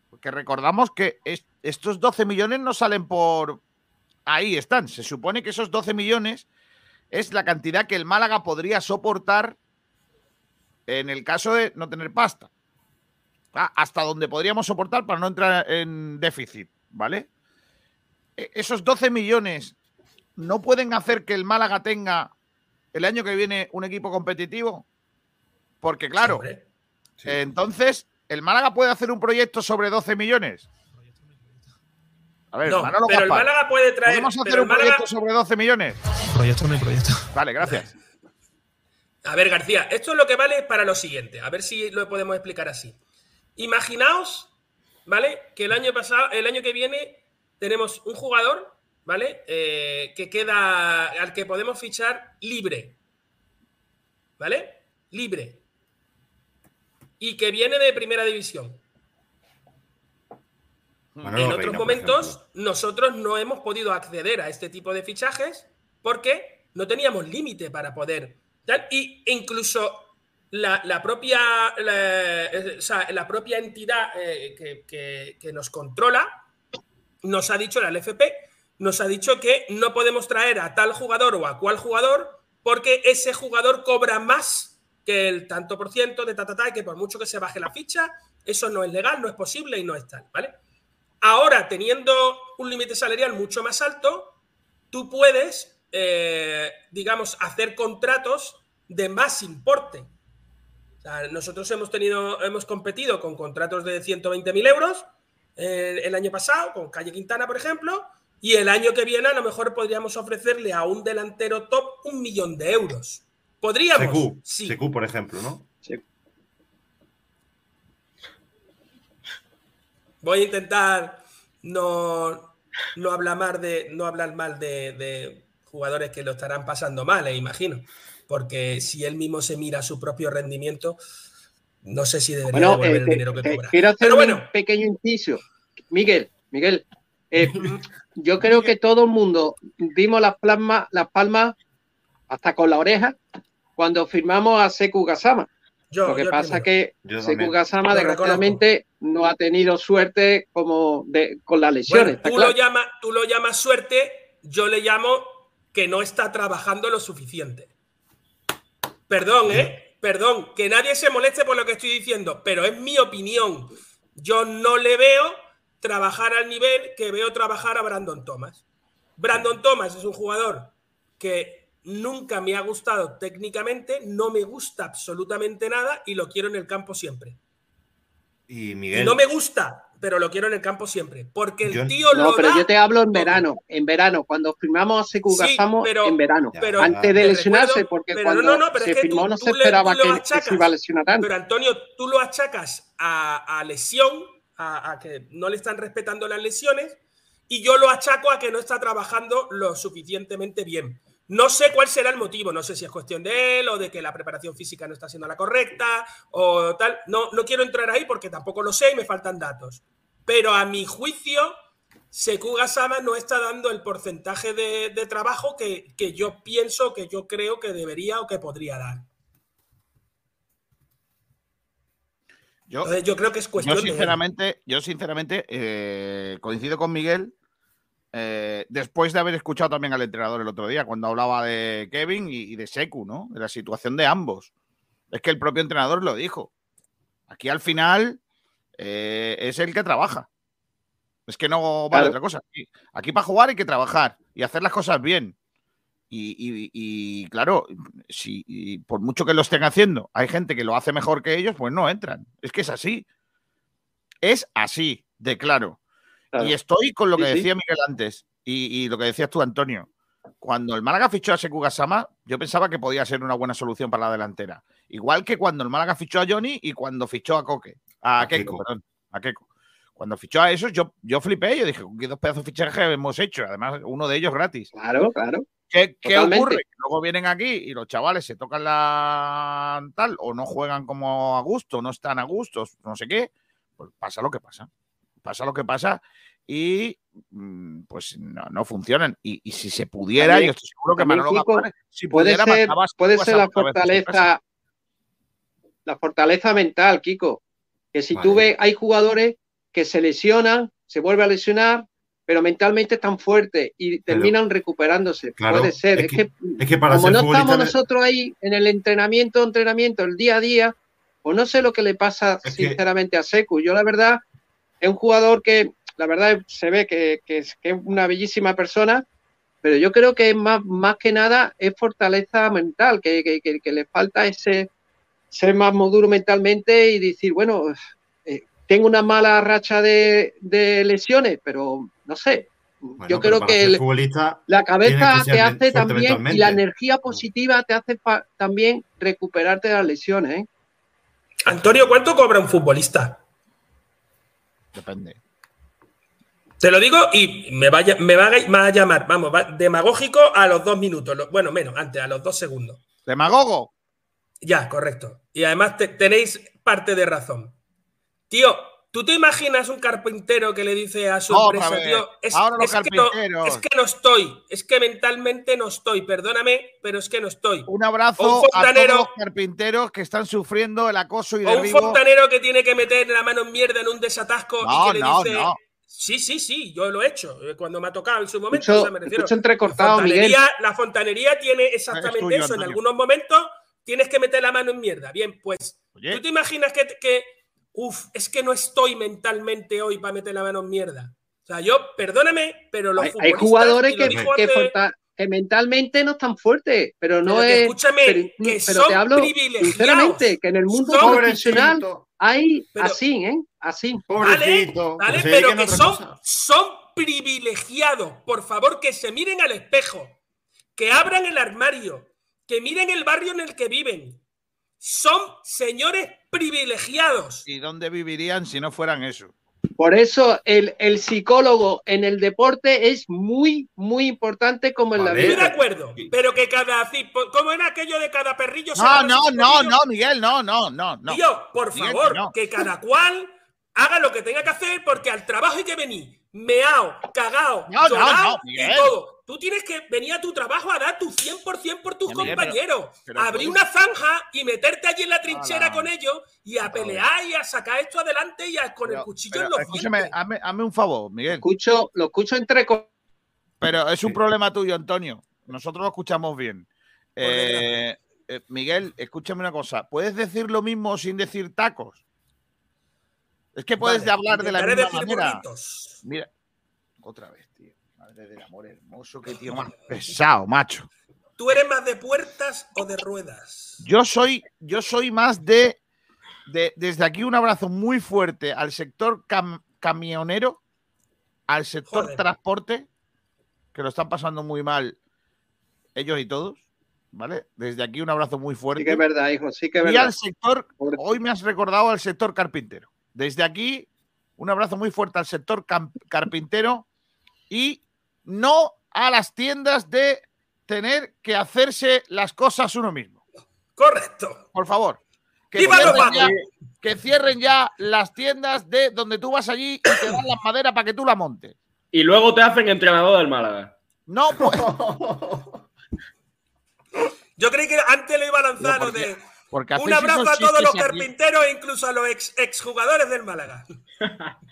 porque recordamos que es- estos 12 millones no salen por... Ahí están, se supone que esos 12 millones es la cantidad que el Málaga podría soportar en el caso de no tener pasta. Ah, Hasta donde podríamos soportar para no entrar en déficit, ¿vale? E- esos 12 millones no pueden hacer que el Málaga tenga el año que viene un equipo competitivo. Porque claro, entonces, ¿el Málaga puede hacer un proyecto sobre 12 millones? A ver, no, Manolo pero el Gaspar, Málaga puede traer. ¿podemos hacer pero un el Málaga- proyecto sobre 12 millones? Proyecto no hay proyecto. Vale, gracias. A ver, García, esto es lo que vale para lo siguiente. A ver si lo podemos explicar así. Imaginaos, ¿vale? Que el año pasado, el año que viene, tenemos un jugador, ¿vale? Eh, que queda, al que podemos fichar libre. ¿Vale? Libre. Y que viene de primera división. Manolo en otros momentos, nosotros no hemos podido acceder a este tipo de fichajes porque no teníamos límite para poder. tal, Y incluso la, la propia, la, propia entidad eh, que, que- que nos controla nos ha dicho la LFP nos ha dicho que no podemos traer a tal jugador o a cual jugador porque ese jugador cobra más que el tanto por ciento de ta, ta, ta, y que por mucho que se baje la ficha, eso no es legal, no es posible y no es tal, ¿vale? Ahora, teniendo un límite salarial mucho más alto, tú puedes, eh, digamos, hacer contratos de más importe. Sea, nosotros hemos tenido, hemos competido con contratos de 120.000 euros eh, el año pasado, con Calle Quintana, por ejemplo, y el año que viene a lo mejor podríamos ofrecerle a un delantero top un millón de euros. ¿Podríamos? Secu, Sí. Secu, por ejemplo, ¿no? Voy a intentar no, no hablar mal de, no hablar mal de, de jugadores que lo estarán pasando mal, eh, imagino. Porque si él mismo se mira su propio rendimiento, no sé si debería Bueno, devolver eh, el te- dinero que te- cobra. quiero hacer Pero un pequeño inciso. Miguel, Miguel, eh, *laughs* yo creo que todo el mundo dimos las palmas, las palmas hasta con la oreja cuando firmamos a Seku Gasama. Yo- Lo que pasa es primero. que Yo Seku. Gasama desgraciadamente no ha tenido suerte como de, con las lesiones. Bueno, está tú, claro. lo llamas, tú lo llamas suerte, yo le llamo que no está trabajando lo suficiente. Perdón, ¿eh? Perdón, que nadie se moleste por lo que estoy diciendo, pero es mi opinión. Yo no le veo trabajar al nivel que veo trabajar a Brandon Thomas. Brandon Thomas es un jugador que nunca me ha gustado técnicamente, no me gusta absolutamente nada y lo quiero en el campo siempre. Y Y Miguel. no me gusta, pero lo quiero en el campo siempre. Porque el Yo- tío No, lo pero da yo te hablo en verano, en verano, cuando firmamos a Seku Sí, Gasama pero- en verano, pero antes te de lesionarse, recuerdo- porque pero cuando no, no, pero se es que firmó tú- no tú se le- esperaba que, que achacas. se iba a lesionar tanto. Pero Antonio, tú lo achacas a, a lesión, a, a que no le están respetando las lesiones, y yo lo achaco a que no está trabajando lo suficientemente bien. No sé cuál será el motivo, no sé si es cuestión de él o de que la preparación física no está siendo la correcta o tal. No, no quiero entrar ahí porque tampoco lo sé y me faltan datos. Pero a mi juicio, Seku Gasama no está dando el porcentaje de, de trabajo que, que yo pienso, que yo creo que debería o que podría dar. Yo, Entonces, yo creo que es cuestión yo de él. sinceramente, yo sinceramente eh, coincido con Miguel. Eh, después de haber escuchado también al entrenador el otro día, cuando hablaba de Kevin y, y de Seku, ¿no? De la situación de ambos. Es que el propio entrenador lo dijo. Aquí al final eh, es el que trabaja. Es que no vale Claro. otra cosa. Aquí, aquí para jugar hay que trabajar y hacer las cosas bien. Y, y- y, claro, si y por mucho que lo estén haciendo, hay gente que lo hace mejor que ellos, pues no entran. Es que es así. Es así, de claro. Claro. Y estoy con lo que Sí, sí. decía Miguel antes y, y lo que decías tú, Antonio. Cuando el Málaga fichó a Seku Gasama, yo pensaba que podía ser una buena solución para la delantera. Igual que cuando el Málaga fichó a Johnny y cuando fichó a Coque. A, A Keiko, Keiko. perdón. A Keiko. Cuando fichó a esos, yo, yo flipé. Yo dije, ¿qué dos pedazos de fichajes hemos hecho? Además, uno de ellos gratis. Claro, claro. ¿Qué, qué ocurre? Que luego vienen aquí y los chavales se tocan la tal o no juegan como a gusto, no están a gusto, no sé qué. Pues pasa lo que pasa. Pasa lo que pasa y mm, pues no, no funcionan. Y, y si se pudiera, También- yo estoy seguro que Manolo Gaspar, si puede pudiera, ser, puede ser la fortaleza, la fortaleza mental, Kiko. Que si tú Vale. ves, hay jugadores que se lesionan, se vuelven a lesionar, pero mentalmente están fuertes y terminan recuperándose. Claro, puede ser. es Es, que- que, es que para como ser no futbolista estamos nosotros ahí en el entrenamiento, entrenamiento, el día a día, pues no sé lo que le pasa Es sinceramente a Secu. Yo la verdad es un jugador que la verdad se ve que, que es, que es una bellísima persona, pero yo creo que es más, más que nada es fortaleza mental, que, que- que- que le falta ese ser más maduro mentalmente y decir, bueno, eh, tengo una mala racha de, de lesiones, pero no sé. Bueno, yo creo que el- la cabeza te hace también y la energía positiva te hace también recuperarte de las lesiones. ¿eh? Antonio, ¿cuánto cobra un futbolista? Depende. Te lo digo y me va, a ll- me va a- me va a llamar, vamos, va- demagógico a los dos minutos. lo- bueno, menos, antes, a los dos segundos. Demagogo. Ya, correcto. Y además te- tenéis parte de razón. Tío, ¿tú te imaginas un carpintero que le dice a su Otra empresa, vez. tío, es, Ahora los es que no, es que no estoy, es que mentalmente no estoy, perdóname, pero es que no estoy. Un abrazo un a todos los carpinteros que están sufriendo el acoso y o un fontanero que tiene que meter la mano en mierda en un desatasco y No, que le no, dice, no. Sí, sí, sí, yo lo he hecho eh, cuando me ha tocado en su momento. Escucho, o sea, me refiero, escucho entrecortado, la, Miguel. fontanería, la fontanería tiene exactamente tuyo, eso. En algunos momentos tienes que meter la mano en mierda. Bien, pues, Oye. ¿tú te imaginas que, que Uf, es que no estoy mentalmente hoy para meter la mano en mierda. O sea, yo, perdóname, pero los Hay, hay jugadores lo que, que, mentalmente no están fuertes, pero no Pero que es. escúchame, pero, que pero son te hablo privilegiados. sinceramente que en el mundo Son- profesional hay Pero- así, ¿eh? Así. Vale, vale, pero que son, son privilegiados. Por favor, que se miren al espejo, que abran el armario, que miren el barrio en el que viven. Son señores privilegiados. ¿Y dónde vivirían si no fueran eso? Por eso el, el psicólogo en el deporte es muy, muy importante como en la Estoy de vida. acuerdo, pero que cada ¿cómo era aquello de cada perrillo? No, no, no, no, Miguel, no, no, no, no. Tío, por Miguel, favor, que no. que cada cual haga lo que tenga que hacer porque al trabajo hay que venir meao, cagao, No, no, llorao no, y todo. Tú tienes que venir a tu trabajo a dar tu 100% por tus Miguel, compañeros. pero abrir una zanja y meterte allí en la trinchera con ellos y a pelear y a sacar esto adelante y a, con el cuchillo Pero, en los escúchame, hazme, hazme un favor, Miguel. Escucho, lo escucho entre Pero es un problema tuyo, Antonio. Nosotros lo escuchamos bien. Eh, eh, Miguel, escúchame una cosa. ¿Puedes decir lo mismo sin decir tacos? Es que puedes Vale, hablar de la misma decir manera. burritos. Mira, otra vez, tío. Madre del amor hermoso, qué tío *laughs* más pesado, macho. ¿Tú eres más de puertas o de ruedas? Yo soy, yo soy más de, de- Desde aquí un abrazo muy fuerte al sector cam- camionero, al sector Joder. transporte, que lo están pasando muy mal ellos y todos, ¿vale? Desde aquí un abrazo muy fuerte. Sí que es verdad, hijo, sí que es y verdad. al sector, hoy me has recordado al sector carpintero. Desde aquí, un abrazo muy fuerte al sector cam- carpintero y no a las tiendas de tener que hacerse las cosas uno mismo. Correcto. Por favor. Que ¡Viva los cierren, ya, vagos! que cierren ya las tiendas de donde tú vas allí y te dan las maderas para que tú la montes. Y luego te hacen entrenador del Málaga. No, pues. Yo creí que antes le iba a lanzar de porque un abrazo a todos los aquí. carpinteros e incluso a los ex, exjugadores del Málaga.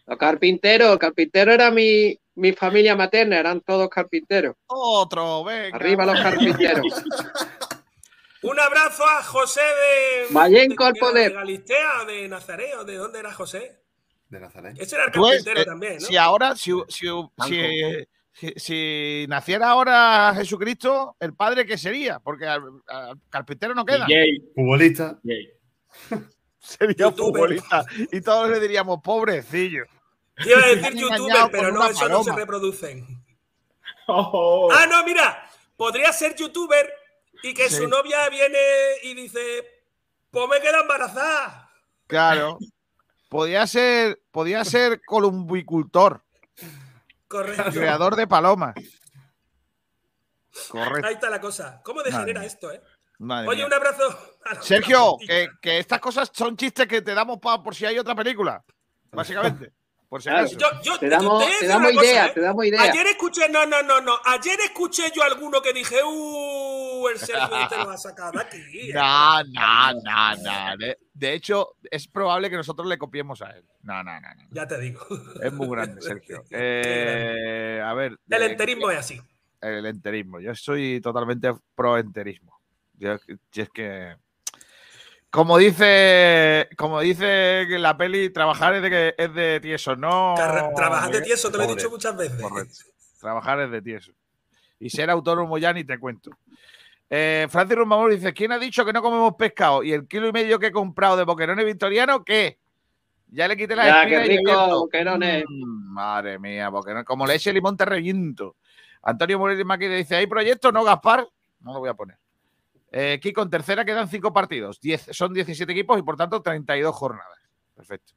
Los carpinteros, el carpintero era mi, mi familia materna, eran todos carpinteros. Otro, venga. Arriba los carpinteros. *laughs* Un abrazo a José de. Vallenco de- al ¿qué poder. ¿De Galistea de Nazareo? ¿De dónde era José? De Nazaret. Ese era el Pues, carpintero eh, también, ¿no? Si ahora, si, si, si- naciera ahora Jesucristo, el padre que sería, porque al, al carpintero no queda. Futbolista. *laughs* Sería futbolista. Y todos le diríamos, pobrecillo. Te Iba a decir youtuber, pero no, no se reproducen. Oh. Ah, no, mira, podría ser youtuber y que Sí. su novia viene y dice, pues me queda embarazada. Claro. Podía ser, podía ser columbicultor, Correcto. creador de palomas. Correcto. Ahí está la cosa. ¿Cómo degenera Madre esto, eh? Madre Oye, mía. un abrazo. a los Sergio, que, que estas cosas son chistes que te damos pa- por si hay otra película. Básicamente. Por si Claro. acaso. Yo, yo- Te damos- te cosa, idea, ¿eh? te damos idea. Ayer escuché, no, no, no, no. Ayer escuché yo alguno que dije, uh, el Sergio este lo ha sacado aquí. *laughs* ¿eh? No, no, no, no. De, de hecho, es probable que nosotros le copiemos a él. No, no, no. no. Ya te digo. Es muy grande, Sergio. *laughs* Eh, a ver. El eh, enterismo es así. El enterismo. Yo soy totalmente pro enterismo. Yo, yo es que. Como dice, como dice la peli, trabajar es de, que- es de tieso, no. Carre- Trabajar de tieso, te lo he dicho muchas veces. Correcto. Trabajar es de tieso. Y ser autónomo ya ni te cuento. Eh, Francis Rumamor dice: ¿Quién ha dicho que no comemos pescado? Y el kilo y medio que he comprado de boquerones victoriano, ¿qué? Ya le quité la Ya, qué le rico, boquerones. Mm, madre mía, boquerones. Como leche limón te reviento. Antonio Morales Maqui dice: ¿Hay proyectos? No, Gaspar. No lo voy a poner. Eh, Kiko, en tercera quedan cinco partidos. Diez- son 17 equipos y por tanto 32 jornadas. Perfecto.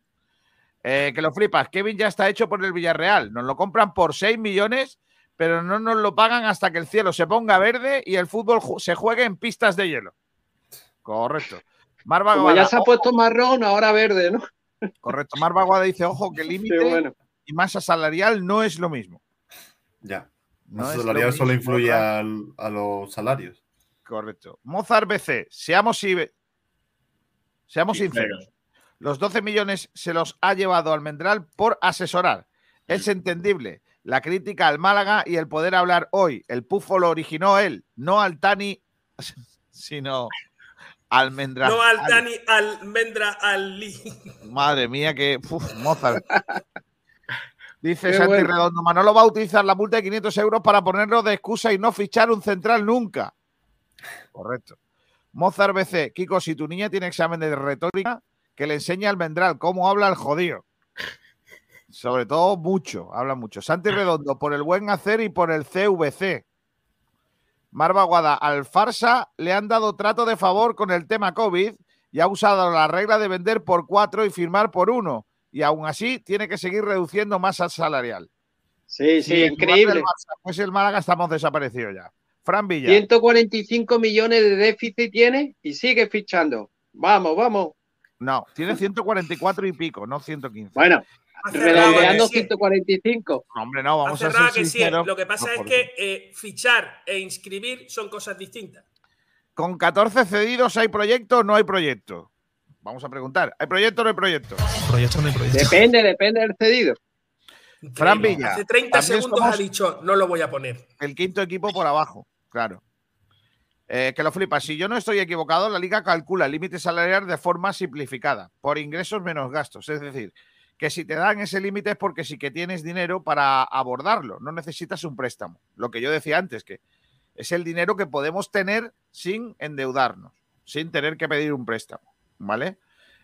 Eh, que lo flipas. Kevin ya está hecho por el Villarreal. Nos lo compran por 6 millones, pero no nos lo pagan hasta que el cielo se ponga verde y el fútbol ju- se juegue en pistas de hielo. Correcto. Marva Como ya Guada, se ha puesto marrón, ahora verde, ¿no? Correcto. Marva Guada dice: Ojo, que límite bueno. y masa salarial no es lo mismo. Ya. Masa salarial solo influye a los salarios. Correcto. Mozart BC, seamos, seamos Sí, sinceros. Los 12 millones se los ha llevado Almendral por asesorar. Es entendible la crítica al Málaga y el poder hablar hoy. El pufo lo originó él, no Altani, *laughs* sino Almendra. No al Dani Almendra Ali. *laughs* Madre mía, que. uf, Mozart. *laughs* Dice Qué Santi bueno. Redondo, Manolo va a utilizar la multa de 500 euros para ponernos de excusa y no fichar un central nunca. Correcto. Mozart BC, Kiko, si tu niña tiene examen de retórica, que le enseñe al Mendral cómo habla el jodido. Sobre todo mucho, habla mucho. Santi Redondo, por el buen hacer y por el CVC. Marva Guada, al Farsa le han dado trato de favor con el tema COVID y ha usado la regla de vender por cuatro y firmar por uno. Y aún así tiene que seguir reduciendo masa salarial. Sí, sí, Si increíble. fuese el Málaga, estamos desaparecidos ya. Fran Villa. 145 millones de déficit tiene y sigue fichando. Vamos, vamos. No, tiene 144 y pico, no 115. Bueno, redondeando que sí. 145. No, hombre, no, vamos a ser que sí. sinceros. Lo que pasa No, es que eh, fichar e inscribir son cosas distintas. Con 14 cedidos, ¿hay proyecto o no hay proyecto? Vamos a preguntar. ¿Hay proyecto o no hay proyecto? Proyecto no hay proyecto. Depende, depende del cedido. Fran. Villa. Hace 30 También segundos ha dicho, no lo voy a poner. el quinto equipo por abajo, claro. Eh, que lo flipa. Si yo no estoy equivocado, la liga calcula el límite salarial de forma simplificada, por ingresos menos gastos. Es decir, que si te dan ese límite es porque sí que tienes dinero para abordarlo, no necesitas un préstamo. Lo que yo decía antes, que es el dinero que podemos tener sin endeudarnos, sin tener que pedir un préstamo, ¿vale?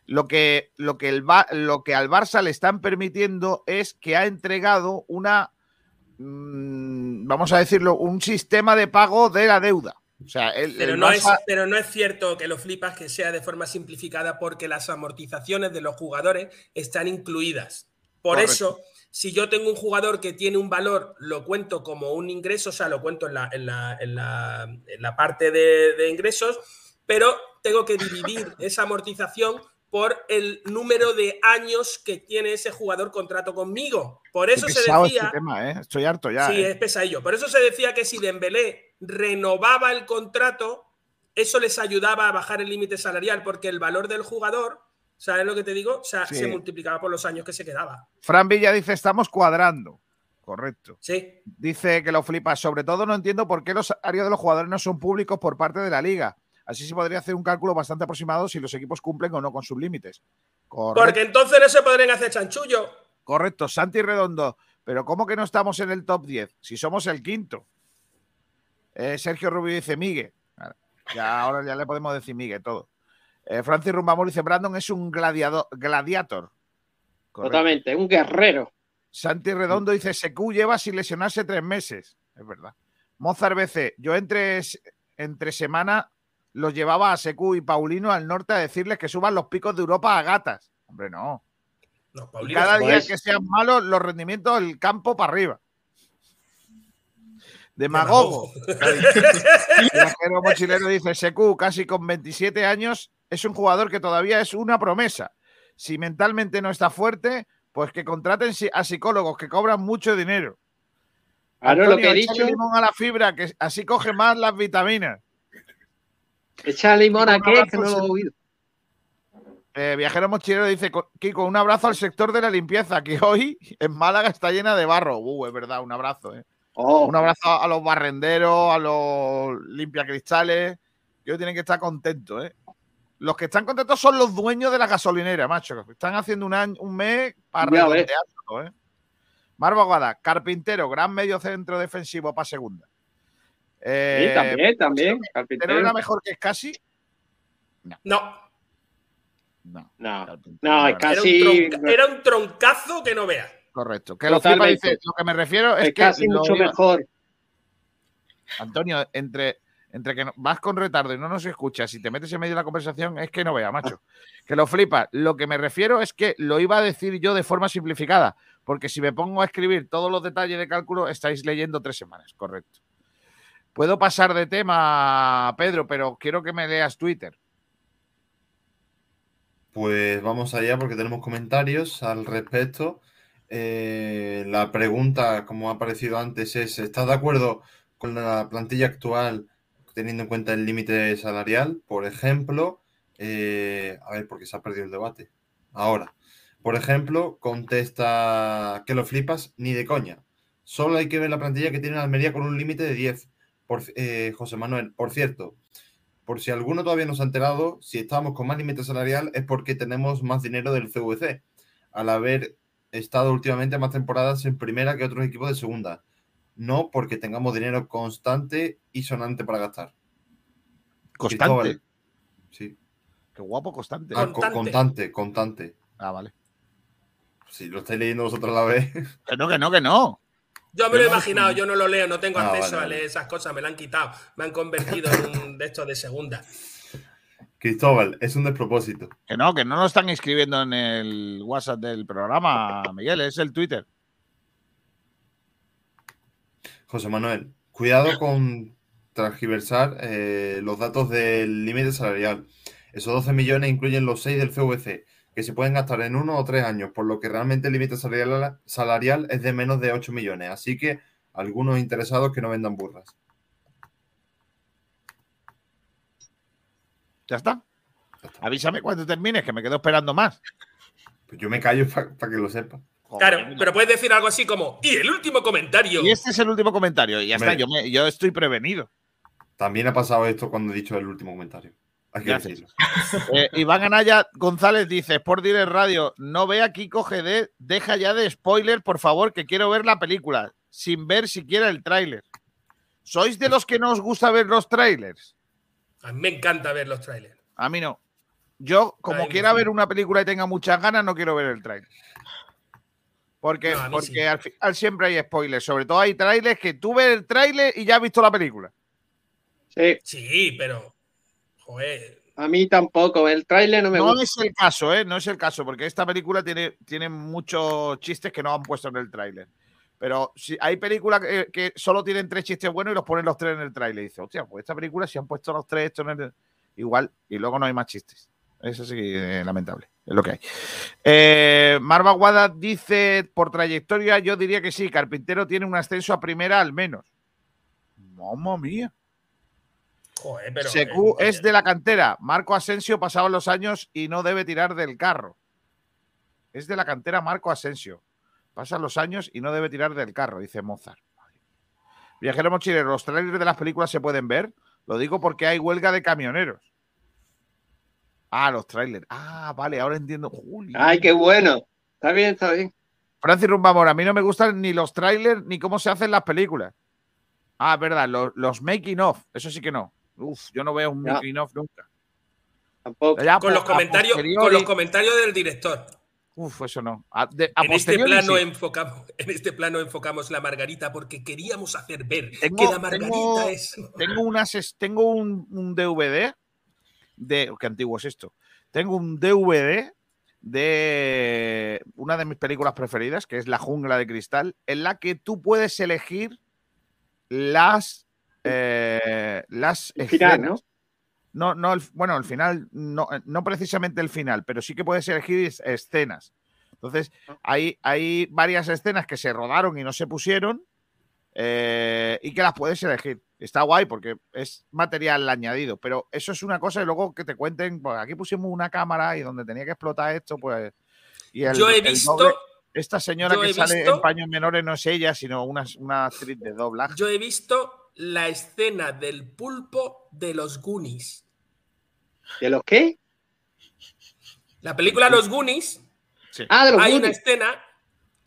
Lo que, lo que, el, lo que al Barça le están permitiendo es que ha entregado una, mm, vamos a decirlo, un sistema de pago de la deuda. O sea, el, Pero el no, es, pero no es cierto que lo flipas que sea de forma simplificada porque las amortizaciones de los jugadores están incluidas. Por Correcto. eso, si yo tengo un jugador que tiene un valor, lo cuento como un ingreso, o sea, lo cuento en la, en la, en la, en la parte de, de ingresos, pero tengo que dividir esa amortización por el número de años que tiene ese jugador contrato conmigo. Por eso se decía... este tema, ¿eh? Estoy harto ya. Sí, ¿eh? es pesadillo. Por eso se decía que si Dembélé renovaba el contrato, eso les ayudaba a bajar el límite salarial, porque el valor del jugador, ¿sabes lo que te digo? O sea, Sí. se multiplicaba por los años que se quedaba. Fran Villa dice, estamos cuadrando. Correcto. Sí. Dice que lo flipa. Sobre todo no entiendo por qué los salarios de los jugadores no son públicos por parte de la liga. Así se podría hacer un cálculo bastante aproximado si los equipos cumplen o no con sus límites. Correcto. Porque entonces no se podrían hacer chanchullo. Correcto, Santi Redondo. Pero ¿cómo que no estamos en el top 10? Si somos el quinto. Eh, Sergio Rubio dice Migue. Ya, ahora ya le podemos decir Migue todo. Eh, Francis Rumbamor dice Brandon es un gladiador, gladiator. Correcto. Totalmente, un guerrero. Santi Redondo dice Secu lleva sin lesionarse tres meses. Es verdad. Mozart BC, yo entre, entre semana los llevaba a Secu y Paulino al norte a decirles que suban los picos de Europa a gatas. Hombre, no. No, Y Paulino, cada día pues, que sean malos los rendimientos del campo para arriba. Demagogo. Viajero *laughs* mochilero dice, Secu, casi con 27 años, es un jugador que todavía es una promesa. Si mentalmente no está fuerte, pues que contraten a psicólogos que cobran mucho dinero. Claro, lo que he dicho. limón a la fibra, que así coge más las vitaminas. Echa limón a qué, que no lo he oído. Eh, viajero mochilero dice, "Co- Kiko, un abrazo al sector de la limpieza, que hoy en Málaga está llena de barro. Uh, es verdad, un abrazo. eh. Oh, Un abrazo a los barrenderos, a los limpiacristales, hoy tienen que estar contentos. ¿eh? Los que están contentos son los dueños de la gasolinera, macho. Están haciendo un, año, un mes para redondearlo. ¿eh? Marva Guada, carpintero, gran medio centro defensivo para segunda. Sí, Eh, también, también. ¿Pero Carpintero. era mejor que casi? No, No. No, no, es era- era un, casi. tronca- era un troncazo que no veas. Correcto. Que lo flipa dice, lo que me refiero es, Es que casi mucho iba- mejor. Antonio, entre, entre que vas con retardo y no nos escuchas y te metes en medio de la conversación, es que no vea, macho. Que lo flipa. Lo que me refiero es que lo iba a decir yo de forma simplificada, porque si me pongo a escribir todos los detalles de cálculo, estáis leyendo tres semanas, correcto. Puedo pasar de tema, Pedro, pero quiero que me leas Twitter. Pues vamos allá porque tenemos comentarios al respecto. Eh, la pregunta, como ha aparecido antes, es: ¿estás de acuerdo con la plantilla actual teniendo en cuenta el límite salarial? Por ejemplo, eh, a ver, porque se ha perdido el debate. Ahora, Por ejemplo, contesta que lo flipas ni de coña. Solo hay que ver la plantilla que tiene Almería con un límite de 10. Por, eh, José Manuel, por cierto, por si alguno todavía no se ha enterado, si estamos con más límite salarial es porque tenemos más dinero del CVC, al haber estado últimamente más temporadas en primera que otros equipos de segunda. No porque tengamos dinero constante y sonante para gastar. Constante. Cristóbal. Sí. Qué guapo, constante. Ah, co- constante, constante. Ah, vale. Si lo estáis leyendo vosotros a la vez. Que no, que no, que no. Yo me lo he imaginado, yo no lo leo, no tengo Ah, acceso vale, a vale. leer esas cosas, me lo han quitado, me han convertido en un de estos de segunda. *laughs* Cristóbal, es un despropósito. Que no, que no nos están inscribiendo en el WhatsApp del programa, Miguel, es el Twitter. José Manuel, cuidado con transgiversar eh, los datos del límite salarial. Esos 12 millones incluyen los 6 del CVC, que se pueden gastar en uno o tres años, por lo que realmente el límite salarial, salarial es de menos de 8 millones. Así que algunos interesados que no vendan burras. Ya está. Avísame cuando termines, que me quedo esperando más. Pues yo me callo para que lo sepa. Claro, pero puedes decir algo así como, y el último comentario. Y este es el último comentario. Y ya está, yo, me- yo estoy prevenido. También ha pasado esto cuando he dicho el último comentario. Eh, Iván Anaya González dice: Sport Direct Radio, no vea Kiko GD, deja ya de spoiler, por favor, que quiero ver la película, sin ver siquiera el tráiler. ¿Sois de los que no os gusta ver los trailers? A mí me encanta ver los trailers. A mí no. Yo, como Ay, quiera no. ver una película y tenga muchas ganas, no quiero ver el tráiler. Porque, No, porque sí. al final siempre hay spoilers. Sobre todo hay trailers que tú ves el tráiler y ya has visto la película. Sí, Sí, pero. Joder. a mí tampoco. El tráiler no me No gusta. es el caso, ¿eh? No es el caso, porque esta película tiene, tiene muchos chistes que no han puesto en el tráiler. Pero si hay películas que, que solo tienen tres chistes buenos y los ponen los tres en el tráiler. Y dice, hostia, pues esta película si han puesto los tres esto en el... Igual, y luego no hay más chistes. Eso sí, eh, lamentable. Es lo que hay. Eh, Marva Guada dice, por trayectoria, yo diría que sí, Carpintero tiene un ascenso a primera al menos. Mamma mía. Joder, pero. Secu eh, es de la cantera. Marco Asensio pasaban los años y no debe tirar del carro. Es de la cantera Marco Asensio. Pasan los años y no debe tirar del carro, dice Mozart. Viajero mochilero, los trailers de las películas se pueden ver. Lo digo porque hay huelga de camioneros. Ah, los trailers. Ah, vale, ahora entiendo. Ay, qué bueno. Está bien, está bien. Francis Rumbamor, a mí no me gustan ni los trailers ni cómo se hacen las películas. Ah, es verdad, los, los making of, eso sí que no. Uf, yo no veo un making of nunca. Tampoco. Ya, con, los a comentarios, con los comentarios del director. Uf, eso no. A, de- a En este, plano sí. enfocamos, *laughs* en este plano enfocamos la margarita porque queríamos hacer ver Tengo- que la margarita tengo- es. Tengo, unas, tengo un, un DVD de. ¿Qué antiguo es esto? Tengo un DVD de una de mis películas preferidas, que es La Jungla de Cristal, en la que tú puedes elegir las. Eh, las El final, escenas. No, no, el- bueno, el final, no, eh, no precisamente el final, pero sí que puedes elegir es- escenas. Entonces, hay, hay varias escenas que se rodaron y no se pusieron eh, y que las puedes elegir. Está guay porque es material añadido, pero eso es una cosa y luego que te cuenten, pues aquí pusimos una cámara y donde tenía que explotar esto, pues... Y el- Yo he el visto- doble- esta señora que sale visto- en paños menores no es ella, sino una, una actriz de doblaje. Yo he visto la escena del pulpo de los Goonies. ¿De los qué? La película Los Goonies. Ah, de los hay una escena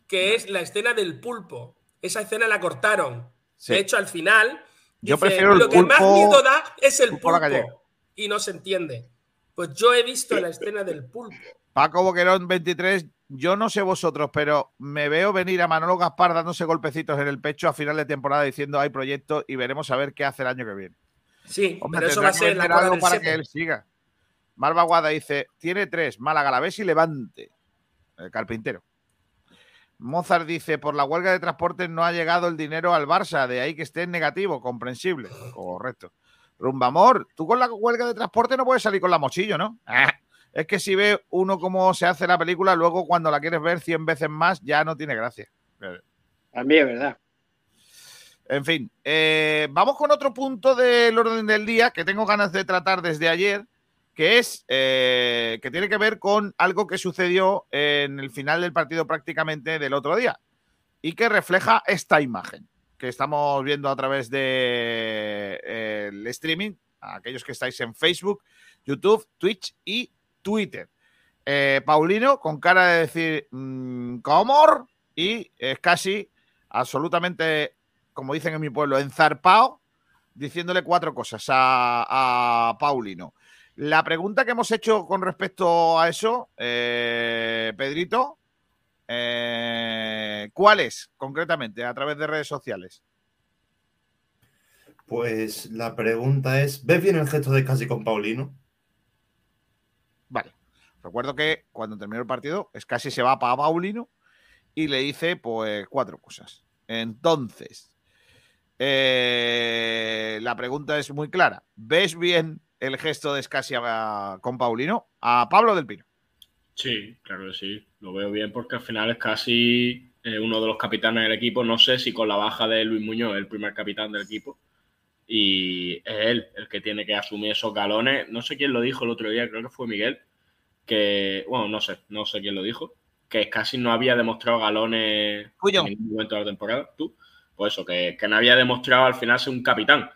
que es la escena del pulpo. Esa escena la cortaron. Sí. De hecho, al final. Yo dice, prefiero el Lo que más miedo da es el pulpo a la pulpo. gallega". Y no se entiende. Pues yo he visto la escena del pulpo. Paco Boquerón 23, yo no sé vosotros, pero me veo venir a Manolo Gaspar dándose golpecitos en el pecho a final de temporada diciendo hay proyecto y veremos a ver qué hace el año que viene. Sí, Hombre, pero eso va a ser la cola del para sepe. que él siga. Marva Guada dice, tiene tres, Málaga, la y Levante. El carpintero. Mozart dice, por la huelga de transportes no ha llegado el dinero al Barça, de ahí que esté en negativo, comprensible. Correcto. Rumbamor, tú con la huelga de transporte no puedes salir con la mochillo, ¿no? Es que si ve uno cómo se hace la película, luego cuando la quieres ver 100 veces más, ya no tiene gracia. También es verdad. En fin, eh, vamos con otro punto del orden del día que tengo ganas de tratar desde ayer que es eh, que tiene que ver con algo que sucedió en el final del partido prácticamente del otro día y que refleja esta imagen que estamos viendo a través del de, el streaming, a aquellos que estáis en Facebook, YouTube, Twitch y Twitter. Eh, Paulino con cara de decir mmm, ¿cómo? Y es casi absolutamente, como dicen en mi pueblo, enzarpao, diciéndole cuatro cosas a, a Paulino. La pregunta que hemos hecho con respecto a eso, eh, Pedrito, eh, ¿cuál es concretamente a través de redes sociales? Pues la pregunta es, ¿ves bien el gesto de casi con Paulino? Vale. Recuerdo que cuando terminó el partido, es casi se va para Paulino y le dice pues cuatro cosas. Entonces, eh, la pregunta es muy clara. ¿Ves bien el gesto de Scassi con Paulino? A Pablo del Pino. Sí, claro que sí. Lo veo bien porque al final es casi eh, uno de los capitanes del equipo. No sé si con la baja de Luis Muñoz, el primer capitán del equipo. Y es él el que tiene que asumir esos galones. No sé quién lo dijo el otro día, creo que fue Miguel. Que, bueno, no sé, no sé quién lo dijo. Que casi no había demostrado galones en ningún momento de la temporada. Tú. Pues eso, que, que no había demostrado al final ser un capitán.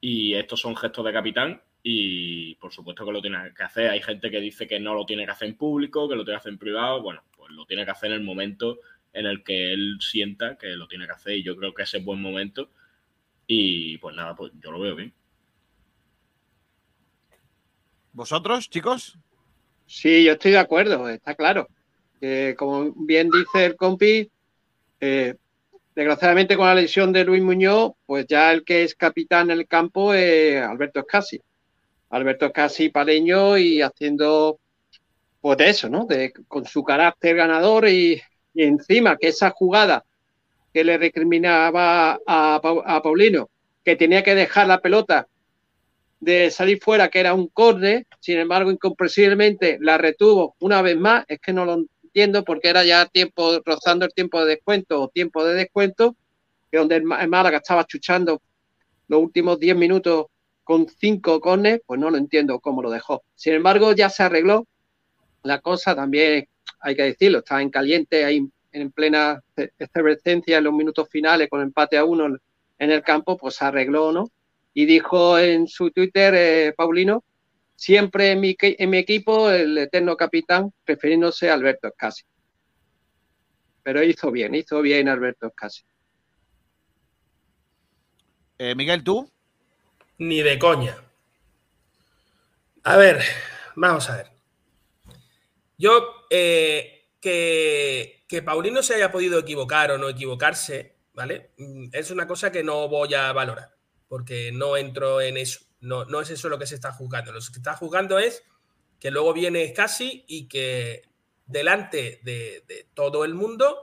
Y estos son gestos de capitán y por supuesto que lo tiene que hacer. Hay gente que dice que no lo tiene que hacer en público, que lo tiene que hacer en privado. Bueno, pues lo tiene que hacer en el momento en el que él sienta que lo tiene que hacer y yo creo que ese es buen momento. Y pues nada, pues yo lo veo bien. ¿Vosotros, chicos? Sí, yo estoy de acuerdo, está claro. Como bien dice el compi, eh, desgraciadamente con la lesión de Luis Muñoz, pues ya el que es capitán en el campo es Alberto Escasi. Alberto Escasi paleño y haciendo pues de eso, ¿no? De, con su carácter ganador y, y encima que esa jugada que le recriminaba a, Paulino, que tenía que dejar la pelota de salir fuera, que era un córner, sin embargo, incomprensiblemente la retuvo una vez más, es que no lo entiendo porque era ya tiempo, rozando el tiempo de descuento o tiempo de descuento, que donde el Málaga estaba chuchando los últimos 10 minutos con cinco corners, pues no lo entiendo cómo lo dejó. Sin embargo, ya se arregló la cosa, también hay que decirlo, está en caliente, hay en plena efervescencia en los minutos finales con empate a uno en el campo, pues se arregló, ¿no? Y dijo en su Twitter, eh, Paulino, siempre en mi, en mi, equipo el eterno capitán, prefiriéndose a Alberto Escasi. Pero hizo bien, hizo bien Alberto Escasi. Eh, Miguel, ¿tú? Ni de coña. A ver, vamos a ver. Yo, eh, que, Paulino se haya podido equivocar o no equivocarse, ¿vale? Es una cosa que no voy a valorar, porque no entro en eso. No, no es eso lo que se está juzgando. Lo que está juzgando es que luego viene casi y que delante de, de, todo el mundo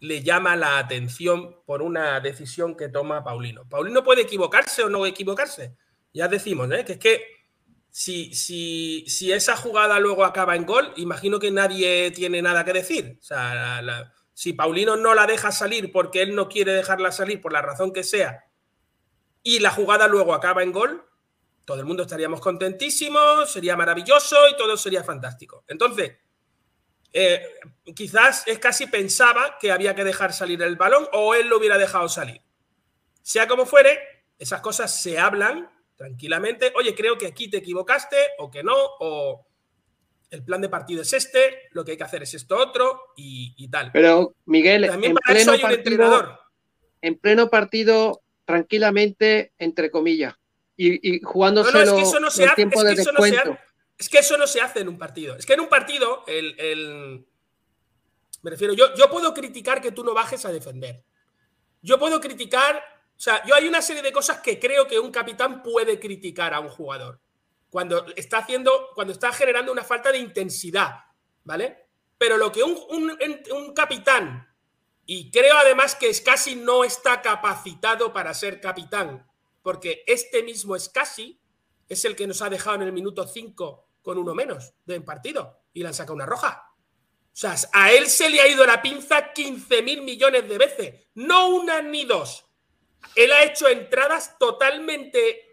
le llama la atención por una decisión que toma Paulino. Paulino puede equivocarse o no equivocarse. Ya decimos, ¿eh? que es que si, esa jugada luego acaba en gol, imagino que nadie tiene nada que decir. O sea, si Paulino no la deja salir porque él no quiere dejarla salir por la razón que sea, y la jugada luego acaba en gol, todo el mundo estaríamos contentísimos, sería maravilloso y todo sería fantástico. Entonces, eh, quizás es casi pensaba que había que dejar salir el balón o él lo hubiera dejado salir. Sea como fuere, esas cosas se hablan tranquilamente. Oye, creo que aquí te equivocaste o que no, o el plan de partido es este, lo que hay que hacer es esto otro y, y tal. Pero, Miguel, también para eso hay un partido, entrenador. En pleno partido, tranquilamente, entre comillas, y, y jugándose no, no, es que eso no se hace, tiempo es de que eso descuento. No se es que eso no se hace en un partido. Es que en un partido, el, el... me refiero, yo, yo puedo criticar que tú no bajes a defender. Yo puedo criticar sea, yo hay una serie de cosas que creo que un capitán puede criticar a un jugador. Cuando está haciendo, cuando está generando una falta de intensidad, ¿vale? Pero lo que un, un, un capitán, y creo además que Scassi no está capacitado para ser capitán, porque este mismo Scassi es el que nos ha dejado en el minuto 5 con uno menos de partido y le han sacado una roja. O sea, a él se le ha ido la pinza 15 mil millones de veces, no una ni dos él ha hecho entradas totalmente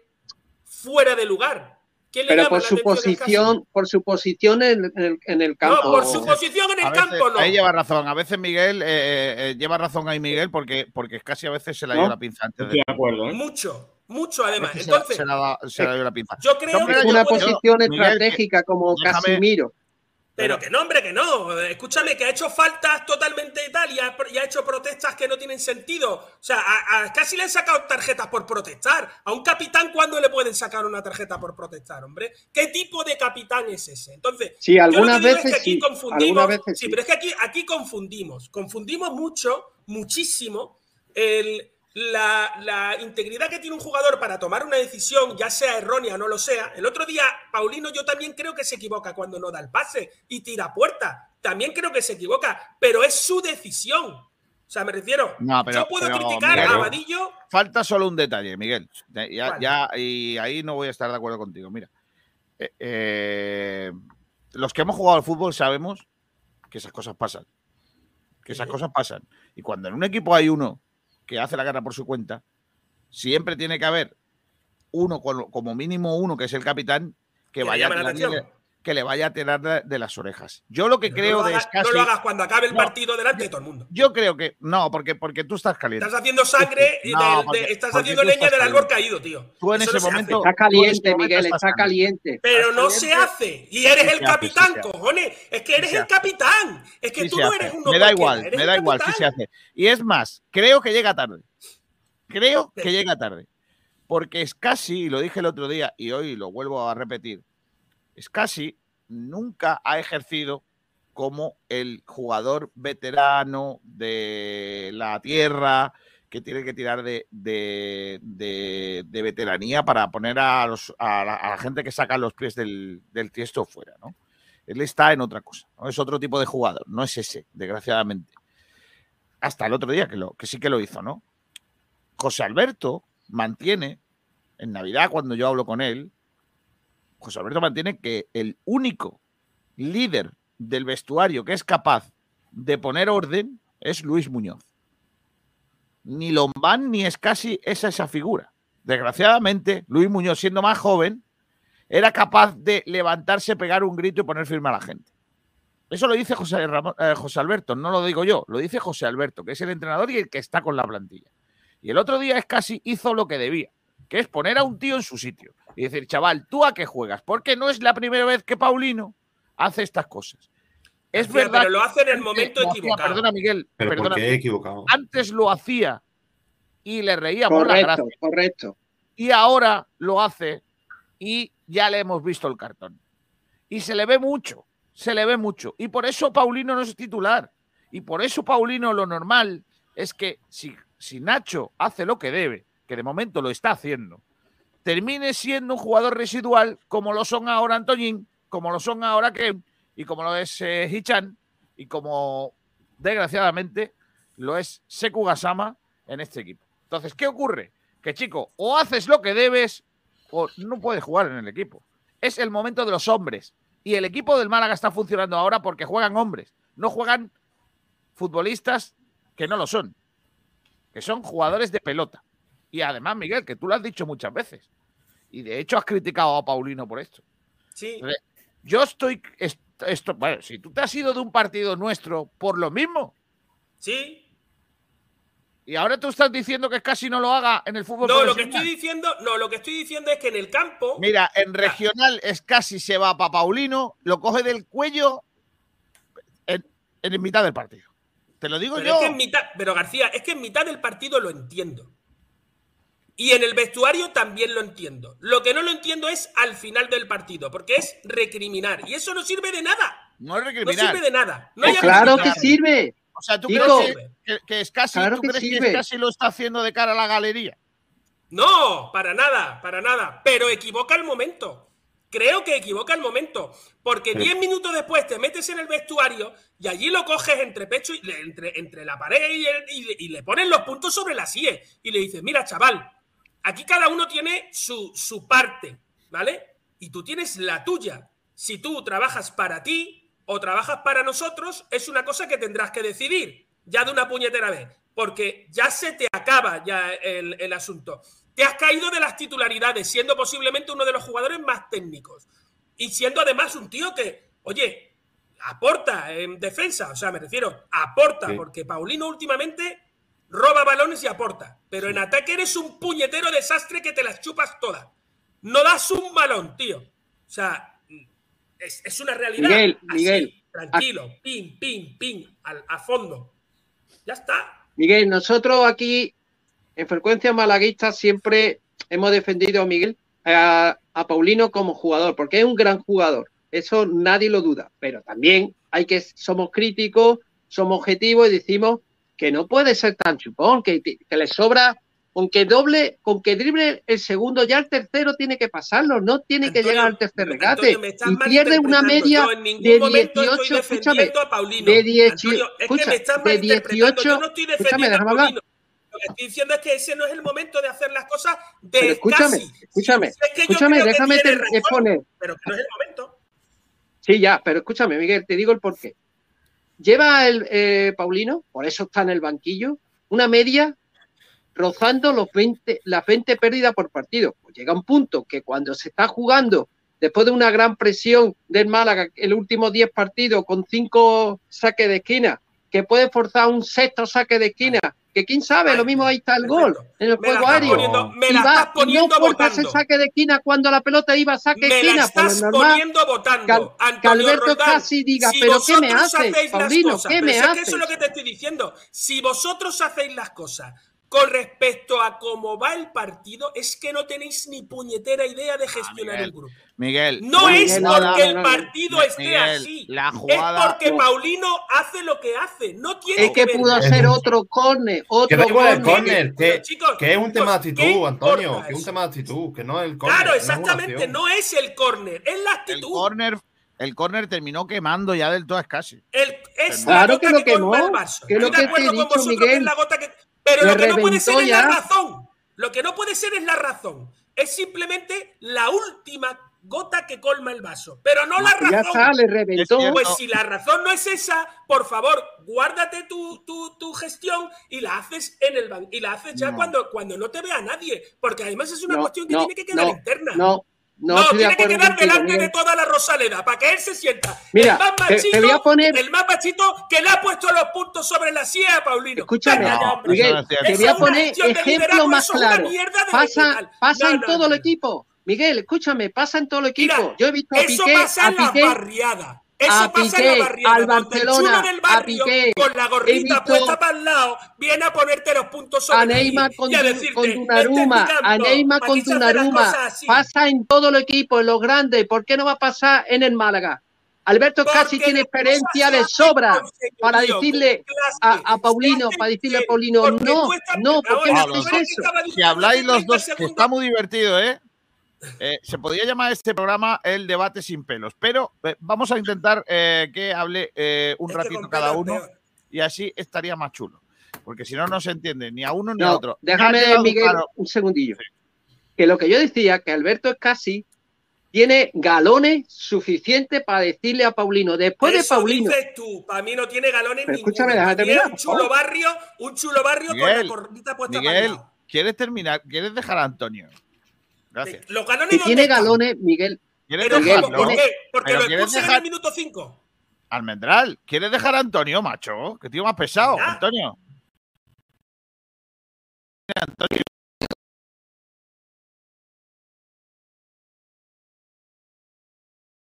fuera de lugar. ¿Quién le Pero por la su posición, por su posición en, en el, en el campo. por su posición en el A veces- campo no. Ahí lleva razón. A veces Miguel, eh, eh, eh, lleva razón ahí Miguel, porque, porque casi a veces se la ¿No? dio la pinza antes Estoy de acuerdo, ¿eh? Mucho, mucho además. Se la- Entonces, se la, se la dio la pinza. yo creo que una posición estratégica como déjame- Casimiro. Pero que no, hombre, que no. Escúchame, que ha hecho faltas totalmente y tal, y ha, y ha hecho protestas que no tienen sentido. O sea, a, a casi le han sacado tarjetas por protestar. A un capitán, ¿cuándo le pueden sacar una tarjeta por protestar, hombre? ¿Qué tipo de capitán es ese? Entonces, Sí, algunas es veces que aquí sí, confundimos. veces sí, sí. pero es que aquí, aquí confundimos. Confundimos mucho, muchísimo, el, la, la integridad que tiene un jugador para tomar una decisión, ya sea errónea o no lo sea. El otro día, Paulino, yo también creo que se equivoca cuando no da el pase y tira puerta. También creo que se equivoca, pero es su decisión. O sea, me refiero. No, pero- yo puedo pero, criticar Miguel, a Vadillo. Falta solo un detalle, Miguel. Ya, ya- y ahí no voy a estar de acuerdo contigo. Mira, eh, eh, los que hemos jugado al fútbol sabemos que esas cosas pasan. Que esas cosas pasan. Y cuando en un equipo hay uno que hace la guerra por su cuenta, siempre tiene que haber uno, como mínimo uno, que es el capitán, que Que vaya a que le vaya a tirar de, de las orejas. Yo lo que No creo lo de hagas- Scassi- no lo hagas cuando acabe el No, partido delante de todo el mundo. Yo creo que no, porque, porque tú estás caliente. Estás haciendo sangre y No, del- de- porque- estás haciendo leña estás del árbol caído, tío. Tú en Eso ese no se momento-. Está caliente, Miguel, está caliente. Pero no se hace. Y eres Sí el capitán, cojones. Es que eres el capitán. Es que Sí tú no eres uno Me da igual, me da igual, capitán. se hace. Y es más, creo que llega tarde. Creo que llega tarde. Porque es casi, y lo dije el otro día y hoy lo vuelvo a repetir, es casi nunca ha ejercido como el jugador veterano de la tierra que tiene que tirar de, veteranía para poner a, los- a la, gente que saca los pies del, del tiesto fuera, ¿no? Él está en otra cosa, ¿no? es otro tipo de jugador, no es ese, desgraciadamente. Hasta el otro día que, lo, que sí que lo hizo, ¿no? José Alberto mantiene, en Navidad cuando yo hablo con él, José Alberto mantiene que el único líder del vestuario que es capaz de poner orden es Luis Muñoz. Ni Lombán ni es esa figura. Desgraciadamente, Luis Muñoz, siendo más joven, era capaz de levantarse, pegar un grito y poner firme a la gente. Eso lo dice José, eh, José Alberto, no lo digo yo, lo dice José Alberto, que es el entrenador y el que está con la plantilla. Y el otro día es casi hizo lo que debía, que es poner a un tío en su sitio y decir, chaval, ¿tú a qué juegas? Porque no es la primera vez que Paulino hace estas cosas. Es verdad. pero lo hace en el momento hacía- equivocado. Perdona, Miguel. Pero perdona, ¿por qué he equivocado? Antes lo hacía y le reíamos la Correcto, gracia. correcto. Y ahora lo hace y ya le hemos visto el cartón. Y se le ve mucho, se le ve mucho. Y por eso Paulino no es titular. Y por eso Paulino lo normal es que si, si Nacho hace lo que debe, que de momento lo está haciendo, termine siendo un jugador residual como lo son ahora Antoñín, como lo son ahora Ken y como lo es eh, Hichan y como desgraciadamente lo es Seku Gasama en este equipo. Entonces, ¿qué ocurre? Que chico, o haces lo que debes o no puedes jugar en el equipo. Es el momento de los hombres. Y el equipo del Málaga está funcionando ahora porque juegan hombres, no juegan futbolistas que no lo son, que son jugadores de pelota. Y además, Miguel, que tú lo has dicho muchas veces. Y de hecho has criticado a Paulino por esto. Sí. Entonces, Yo estoy. est- Esto, bueno, si tú te has ido de un partido nuestro por lo mismo. Sí. Y ahora tú estás diciendo que casi no lo haga en el fútbol. No, lo que estoy diciendo, no, lo que estoy diciendo es que en el campo. Mira, en regional es casi se va para Paulino, lo coge del cuello en, en mitad del partido. Te lo digo Pero yo. es que en mitad, pero García, es que en mitad del partido lo entiendo. Y en el vestuario también lo entiendo. Lo que no lo entiendo es al final del partido, porque es recriminar. Y eso no sirve de nada. No es No recriminar. sirve de nada. No Pues claro que sirve. O sea, ¿tú crees que, que, que es casi, claro ¿tú que crees que es casi lo está haciendo de cara a la galería? No, para nada, para nada. Pero equivoca el momento. Creo que equivoca el momento. Porque Pero- 10 minutos después te metes en el vestuario y allí lo coges entre pecho y entre, entre la pared y, el- y le- y le ponen los puntos sobre la CIE. Y le dices, mira, chaval, aquí cada uno tiene su, su parte, ¿vale? Y tú tienes la tuya. Si tú trabajas para ti o trabajas para nosotros, es una cosa que tendrás que decidir ya de una puñetera vez. Porque ya se te acaba ya el, el asunto. que has caído de las titularidades, siendo posiblemente uno de los jugadores más técnicos. Y siendo además un tío que, oye, aporta en defensa, o sea, me refiero, aporta, Sí. porque Paulino últimamente roba balones y aporta. Pero en ataque eres un puñetero desastre que te las chupas todas. No das un balón, tío. O sea, es, es una realidad. Miguel, Así, Miguel. Tranquilo, pim, pim, pim, al- a fondo. Ya está. Miguel, nosotros aquí en Frecuencia Malaguista siempre hemos defendido a Miguel, a, a Paulino como jugador, porque es un gran jugador. Eso nadie lo duda. Pero también hay que, somos críticos, somos objetivos y decimos que no puede ser tan chupón, que, que le sobra, con que doble, con que drible el segundo, ya el tercero tiene que pasarlo, no tiene que llegar al tercer regate. Antonio, y pierde una media de momento 18, estoy escúchame, de 18, Antonio, es que escucha, me estás de malinterpretando. 18, Yo no estoy escúchame, déjame hablar. Lo que estoy diciendo es que ese no es el momento de hacer las cosas de Pero escúchame, casi. escúchame, Es que yo escúchame, déjame te- razón, exponer. Pero que no es el momento. Sí, ya, pero escúchame, Miguel, te digo el porqué. Lleva el eh, Paulino, por eso está en el banquillo, una media rozando los 20, las 20 pérdidas por partido. Pues llega un punto que cuando se está jugando, después de una gran presión del Málaga, el último 10 partidos con 5 saques de esquina, que puede forzar un sexto saque de esquina, que quién sabe, lo mismo ahí está el gol en el Me juego aéreo. poniendo- me la estás poniendo no votando. el saque de esquina cuando la pelota iba a saque de Me la esquina, estás normal. poniendo votando. que al- que Alberto Roldán, casi diga, si pero ¿qué me las Paulino? cosas, ¿Qué me si es que eso es lo que te estoy diciendo. Si vosotros hacéis las cosas con respecto a cómo va el partido, es que no tenéis ni puñetera idea de gestionar Miguel. un grupo. Miguel. No es porque no, el no, no. partido esté Miguel, así. la jugada- Es porque No. Paulino hace lo que hace. No tiene Es que pudo ser otro córner, Que otro da igual el córner. córner, que, chicos, que es un tema de ¿qué actitud, Antonio, que es un tema de actitud, que no es el córner. Claro, no es una exactamente. No es el córner, es la El actitud. córner, el córner terminó quemando ya del todo es casi. El- es Claro la que gota lo que, quemó, el vaso. que lo Estoy de que te he acuerdo con dicho, vosotros que Miguel. es la gota que. Pero lo que no puede ser es la ya. razón. Lo que no puede ser es la razón. Es simplemente la última gota que colma el vaso. Pero no la Ya razón. está, le reventó. Pues si la razón no es esa, por favor, guárdate tu, tu, tu gestión y la haces en el ban y la haces ya No. cuando, cuando no te vea nadie. Porque además es una No, cuestión que no, tiene que quedar no, interna. No, no, tiene que quedar contigo, delante Miguel. de toda la Rosaleda para que él se sienta Mira, el más te- te machito, voy a poner- el más machito que le ha puesto los puntos sobre la silla Paulino. Escúchame. Miguel, no es cierto. te Eso voy a poner ejemplo liderazgo, más eso es una claro. mierda de Pasa, pasa No, en no, todo no, el equipo. Miguel, escúchame, pasa en todo el equipo. Mira, Yo he visto a Eso Piqué, pasa a en la Piqué, barriada. Eso a pasa en Piqué, la barriada. al el Barcelona, a Piqué. con la gorrita puesta para el lado, viene a ponerte los puntos sobre a la Neymar con, y a decirte, con "Este Donnarumma, a Neymar con así". Pasa en todo el equipo, en los grandes. ¿Por qué no va a pasar en el Málaga? Alberto Porque casi tiene experiencia de sobra para decirle a, Paulino, para decirle a Paulino, porque no, tú estás- no, ¿por qué ahora, no los haces dos eso? estaba Si ¿eh? Se podría llamar este programa el debate sin pelos, pero eh, vamos a intentar eh, que hable eh, un Es ratito con cada uno y así estaría más chulo. Porque si no, no se entiende ni a uno ni a otro. Déjame, Miguel, claro. un segundillo. Que lo que yo decía, que Alberto Escasi tiene galones suficientes para decirle a Paulino, después de Eso Paulino, dices tú, para mí no tiene galones Pero ninguno. escúchame, es un chulo barrio, un chulo barrio con Miguel, la cornita puesta Miguel. ¿quieres terminar? ¿Quieres dejar a Antonio? Gracias. Los galones que ¿dónde tiene galones, Miguel, ¿Quieres Pero Miguel. ¿Por qué? Porque lo expulsan en dejar- el minuto 5. Almendral, ¿quieres dejar a Antonio, macho? Que tío más pesado, Ya. Antonio. Antonio.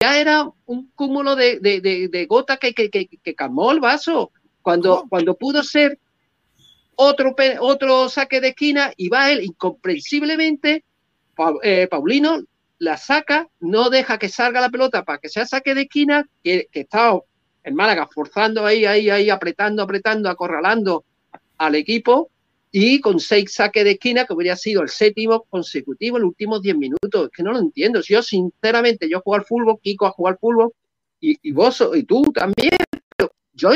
ya era un cúmulo de, de, de, de gotas que, que, que, que calmó el vaso. Cuando, ¿Cómo? cuando pudo ser otro, otro saque de esquina y va él incomprensiblemente, Eh, Paulino la saca, no deja que salga la pelota para que sea saque de esquina, que, que está el Málaga forzando ahí, ahí, ahí, apretando, apretando, acorralando al equipo y con seis saques de esquina, que hubiera sido el séptimo consecutivo en los últimos 10 minutos. Es que no lo entiendo. Yo, sinceramente, yo juego al fútbol, Kiko a jugar fútbol, y, y vos, y tú también, pero yo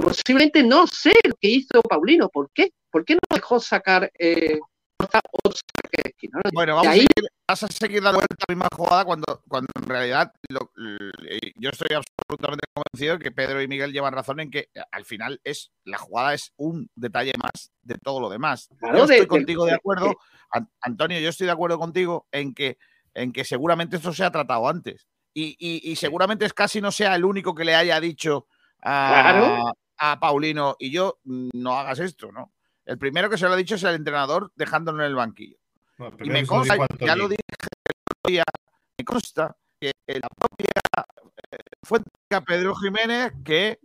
posiblemente no sé lo que hizo Paulino. ¿Por qué? ¿Por qué no dejó sacar eh, otro saque de esquina? No lo Bueno, vamos a seguir, vas a seguir dando vuelta a la misma jugada cuando, cuando en realidad lo- l- yo estoy absolutamente convencido de que Pedro y Miguel llevan razón en que al final es la jugada es un detalle más de todo lo demás. Claro, yo estoy de- contigo de de- acuerdo, An- Antonio, yo estoy de acuerdo contigo en que, en que seguramente esto se ha tratado antes. Y, y- y seguramente es casi no sea el único que le haya dicho a, Claro. a Paulino y yo mm, no hagas esto, ¿no? El primero que se lo ha dicho es el entrenador dejándolo en el banquillo. No, Y me consta, ya lo dije el otro día, me consta que la propia eh, fuente a Pedro Jiménez que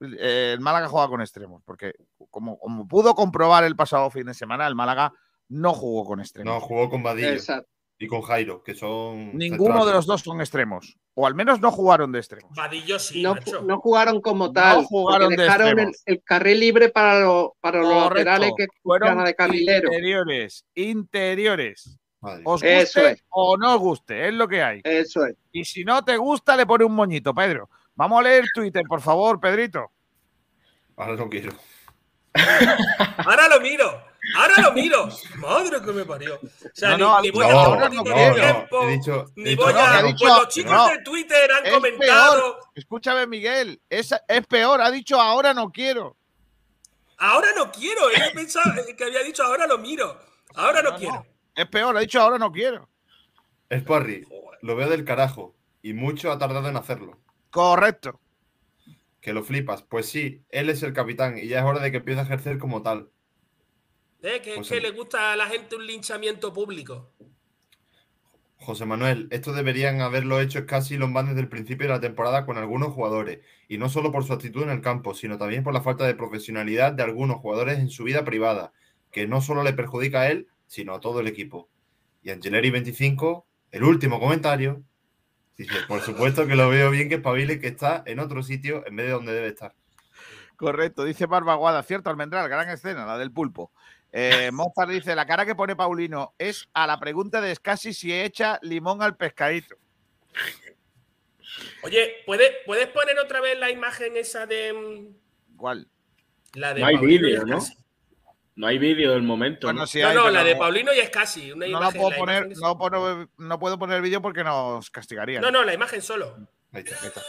eh, el Málaga juega con extremos, porque como, como pudo comprobar el pasado fin de semana, el Málaga no jugó con extremos. No, jugó con Vadillo Exacto. Y con Jairo, que son. Ninguno centrales. de los dos son extremos, o al menos no jugaron de extremos. Vadillo sí, No, no jugaron como tal. jugaron porque de dejaron el, el carril libre para, los para los Correcto. laterales que Fueron de carrilero. interiores, interiores. Vale. Os Eso guste es. o no os guste, es lo que hay. Eso es. Y si no te gusta, le pone un moñito, Pedro. Vamos a leer Twitter, por favor, Pedrito. Ahora no quiero. Ahora lo miro. Ahora lo miro. Madre que me parió. O sea, No, no, ni, voy no, a no, dar no, tiempo. He dicho, he Ni dicho voy a. Pues los chicos no. de Twitter han Es comentado. peor. Escúchame, Miguel. Es, es peor. Ha dicho ahora no quiero. Ahora no quiero. Yo *laughs* pensaba que había dicho ahora lo miro. Ahora no, No, no. quiero. Es peor. Ha dicho ahora no quiero. Sparry, lo veo del carajo. Y mucho ha tardado en hacerlo. Correcto. Que lo flipas. Pues sí, él es el capitán y ya es hora de que empiece a ejercer como tal. Eh, que, que sí. le gusta a la gente un linchamiento público. José Manuel, esto deberían haberlo hecho casi los más desde el principio de la temporada con algunos jugadores. Y no solo por su actitud en el campo, sino también por la falta de profesionalidad de algunos jugadores en su vida privada, que no solo le perjudica a él, sino a todo el equipo. Y Angeleri25, el último comentario, dice, por supuesto que lo veo bien que espabile que está en otro sitio en vez de donde debe estar. Correcto. Dice Barbaguada. Cierto, Almendral. Gran escena, la del pulpo. Eh, *laughs* Mozart dice: La cara que pone Paulino es a la pregunta de Scassi si echa limón al pescadito. Oye, ¿puedes, ¿puedes poner otra vez la imagen esa de. mm, ¿Cuál? La de No hay vídeo, ¿no? No hay vídeo del momento. Bueno, ¿no? sí No, hay, no, pero la de Paulino y es casi. Una No, la imagen, puedo la poner, imagen no, puedo- no puedo poner vídeo porque nos castigarían. no, no, la imagen solo. Ahí está. Ahí está.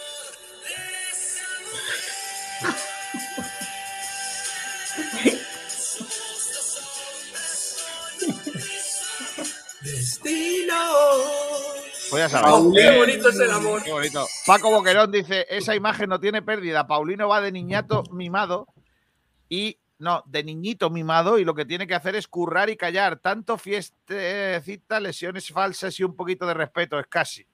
Pues ya sabes. Oh, qué bonito es el amor. Qué bonito. Paco Boquerón dice: Esa imagen no tiene pérdida. Paulino va de niñato mimado y. No, de niñito mimado y lo que tiene que hacer es currar y callar. Tanto fiestecita, lesiones falsas y un poquito de respeto. Es casi.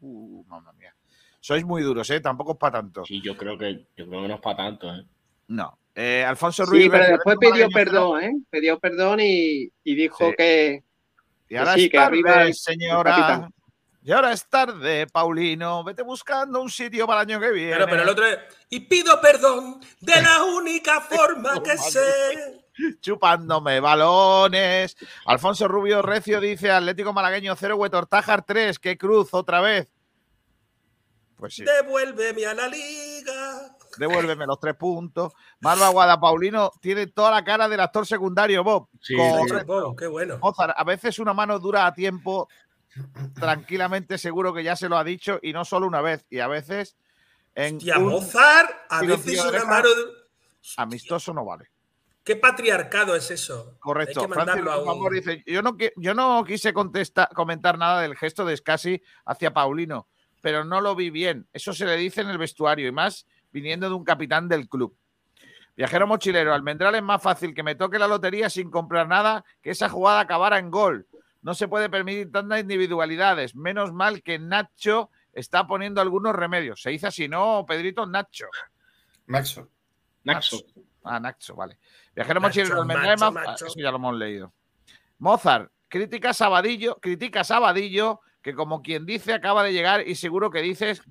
Uh, mamma mía. Sois muy duros, ¿eh? Tampoco es para tanto. Sí, yo creo que, yo creo que no es para tanto, ¿eh? No. Eh, Alfonso Ruiz. Sí, pero después pidió perdón, ¿eh? Pidió perdón y, y dijo Sí. que, Y ahora sí, es que tarde, señora. y ahora es tarde, Paulino. Vete buscando un sitio para el año que viene. Pero, pero el otro es. Y pido perdón de la *laughs* única forma que sé. chupándome balones. Alfonso Rubio Recio dice Atlético Malagueño 0, Huetortájar 3. ¡Qué cruz otra vez! Pues sí, Devuélveme a la liga. Devuélveme los tres puntos. Marva Guada Paulino tiene toda la cara del actor secundario Bob. Sí, Correcto. Oh, qué bueno. Mozart, a veces una mano dura a tiempo, tranquilamente seguro que ya se lo ha dicho y no solo una vez, y a veces en Y a un Mozart, a veces una mano. amistoso no vale. ¿Qué patriarcado es eso? Correcto. Hay que Francis mandarlo a un- Amor dice, yo no, yo no quise contestar, comentar nada del gesto de Scassi hacia Paulino, pero no lo vi bien. Eso se le dice en el vestuario y más viniendo de un capitán del club. Viajero mochilero, Almendral es más fácil que me toque la lotería sin comprar nada que esa jugada acabara en gol. No se puede permitir tantas individualidades. Menos mal que Nacho está poniendo algunos remedios. Se dice así, ¿no, Pedrito? Nacho. Naxo. Naxo. Ah, Nacho, vale. Viajero Nacho, mochilero, Almendral es más- macho. Eso ya lo hemos leído. Mozart, critica a Sabadillo, critica a Sabadillo, que como quien dice acaba de llegar y seguro que dices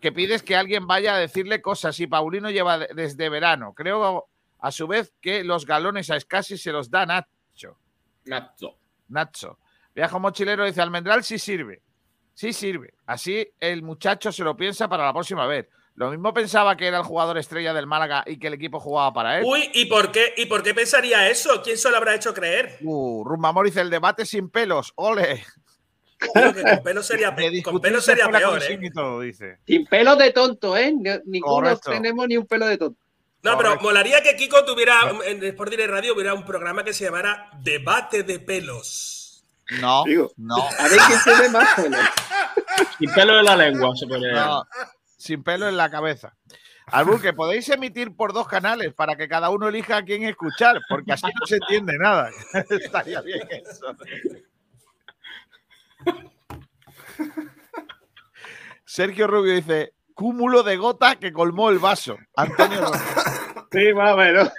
que pides que alguien vaya a decirle cosas y Paulino lleva de- desde verano. Creo a su vez que los galones a Scassi se los da Nacho. Nacho. Nacho. Viajo mochilero dice Almendral sí sirve. Sí sirve. Así el muchacho se lo piensa para la próxima vez. Lo mismo pensaba que era el jugador estrella del Málaga y que el equipo jugaba para él. Uy, ¿y por qué? ¿Y por qué pensaría eso? ¿Quién se lo habrá hecho creer? Uh, Rumbamor dice el debate sin pelos. ¡Ole! Que con *laughs* pelo sería, con pelo sería peor, ¿eh? sin y todo, dice. Sin pelo de tonto, ¿eh? Ni- Ninguno tenemos ni un pelo de tonto. No, pero Correcto. molaría que Kiko tuviera en Sport Direct Radio hubiera un programa que se llamara Debate de pelos. No, Digo, no, a ver quién tiene más *laughs* pelo. Sin pelo en la lengua, se podría no. Sin pelo en la cabeza. Albur, que podéis emitir por dos canales para que cada uno elija a quién escuchar, porque así no se entiende nada. *laughs* Estaría bien eso. Sergio Rubio dice: cúmulo de gota que colmó el vaso. Antonio Sí, más o menos.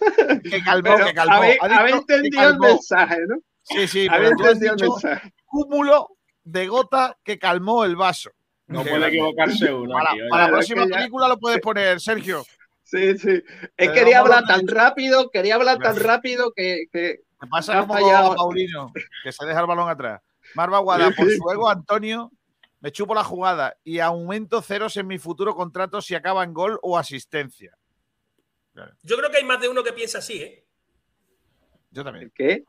que calmó, Pero que calmó. habéis, dicho entendido el mensaje, ¿no? Sí, sí, Habéis pero tú has entendido el dicho mensaje. cúmulo de gota que calmó el vaso. No puede equivocarse *laughs* uno. Para, aquí, oye. para la próxima ya- película lo puedes poner, Sergio. Sí, sí. Es Pero que quería hablar tan rápido, quería hablar tan rápido que, que ¿Qué pasa Ha como a Paulino, que se deja el balón atrás? Marva Guada, por su ego, Antonio, me chupo la jugada y aumento ceros en mi futuro contrato si acaba en gol o asistencia. Yo creo que hay más de uno que piensa así, ¿eh? Yo también. ¿Qué?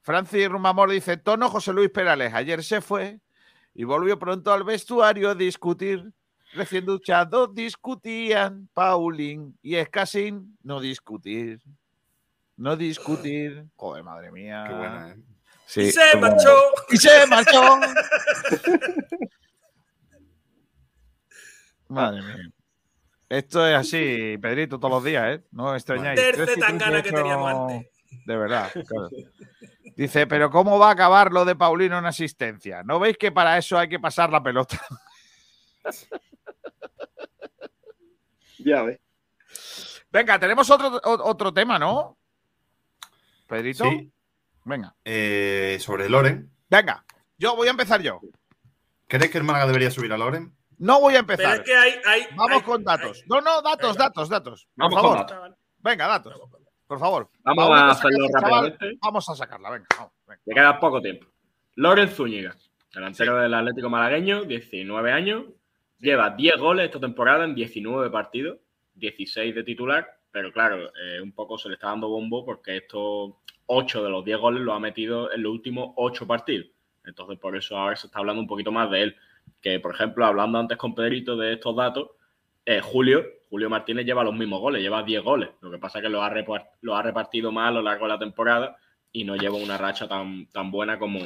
Francis Rumamor dice, tono José Luis Perales, ayer se fue y volvió pronto al vestuario a discutir. Recién duchados discutían Paulín y Escasín no discutir. No discutir. Joder, madre mía. Qué buena, ¿eh? Sí, y se buena. marchó. Y se marchó. *laughs* Madre mía. Esto es así, Pedrito, todos los días, ¿eh? No os extrañáis. Terce tan gana que teníamos antes. De verdad. claro. Dice, pero ¿cómo va a acabar lo de Paulino en asistencia? ¿No veis que para eso hay que pasar la pelota? *laughs* Ya ves. Venga, tenemos otro, otro tema, ¿no? Pedrito. Sí. Venga, Eh, sobre Loren. venga. Yo voy a empezar yo. ¿Crees que el Málaga debería subir a Loren? No voy a Pero empezar. es que hay. hay Vamos hay- con datos. hay- No, no, datos, Venga. datos, datos. Por Vamos con favor. datos. Venga, datos. Por favor. Vamos a hacerlo ese chaval. rápidamente. Vamos a sacarla, venga. vamos, venga. Le queda poco tiempo. Loren Zúñiga, delantero del Atlético Malagueño, 19 años. Lleva 10 goles esta temporada en 19 partidos, 16 de titular. Pero claro, eh, un poco se le está dando bombo porque estos 8 de los 10 goles los ha metido en los últimos 8 partidos. Entonces, por eso ahora se está hablando un poquito más de él. Que, por ejemplo, hablando antes con Pedrito de estos datos, eh, Julio, Julio Martínez lleva los mismos goles, lleva 10 goles. Lo que pasa es que los ha, repartido más a lo largo de la temporada y no lleva una racha tan, tan buena como,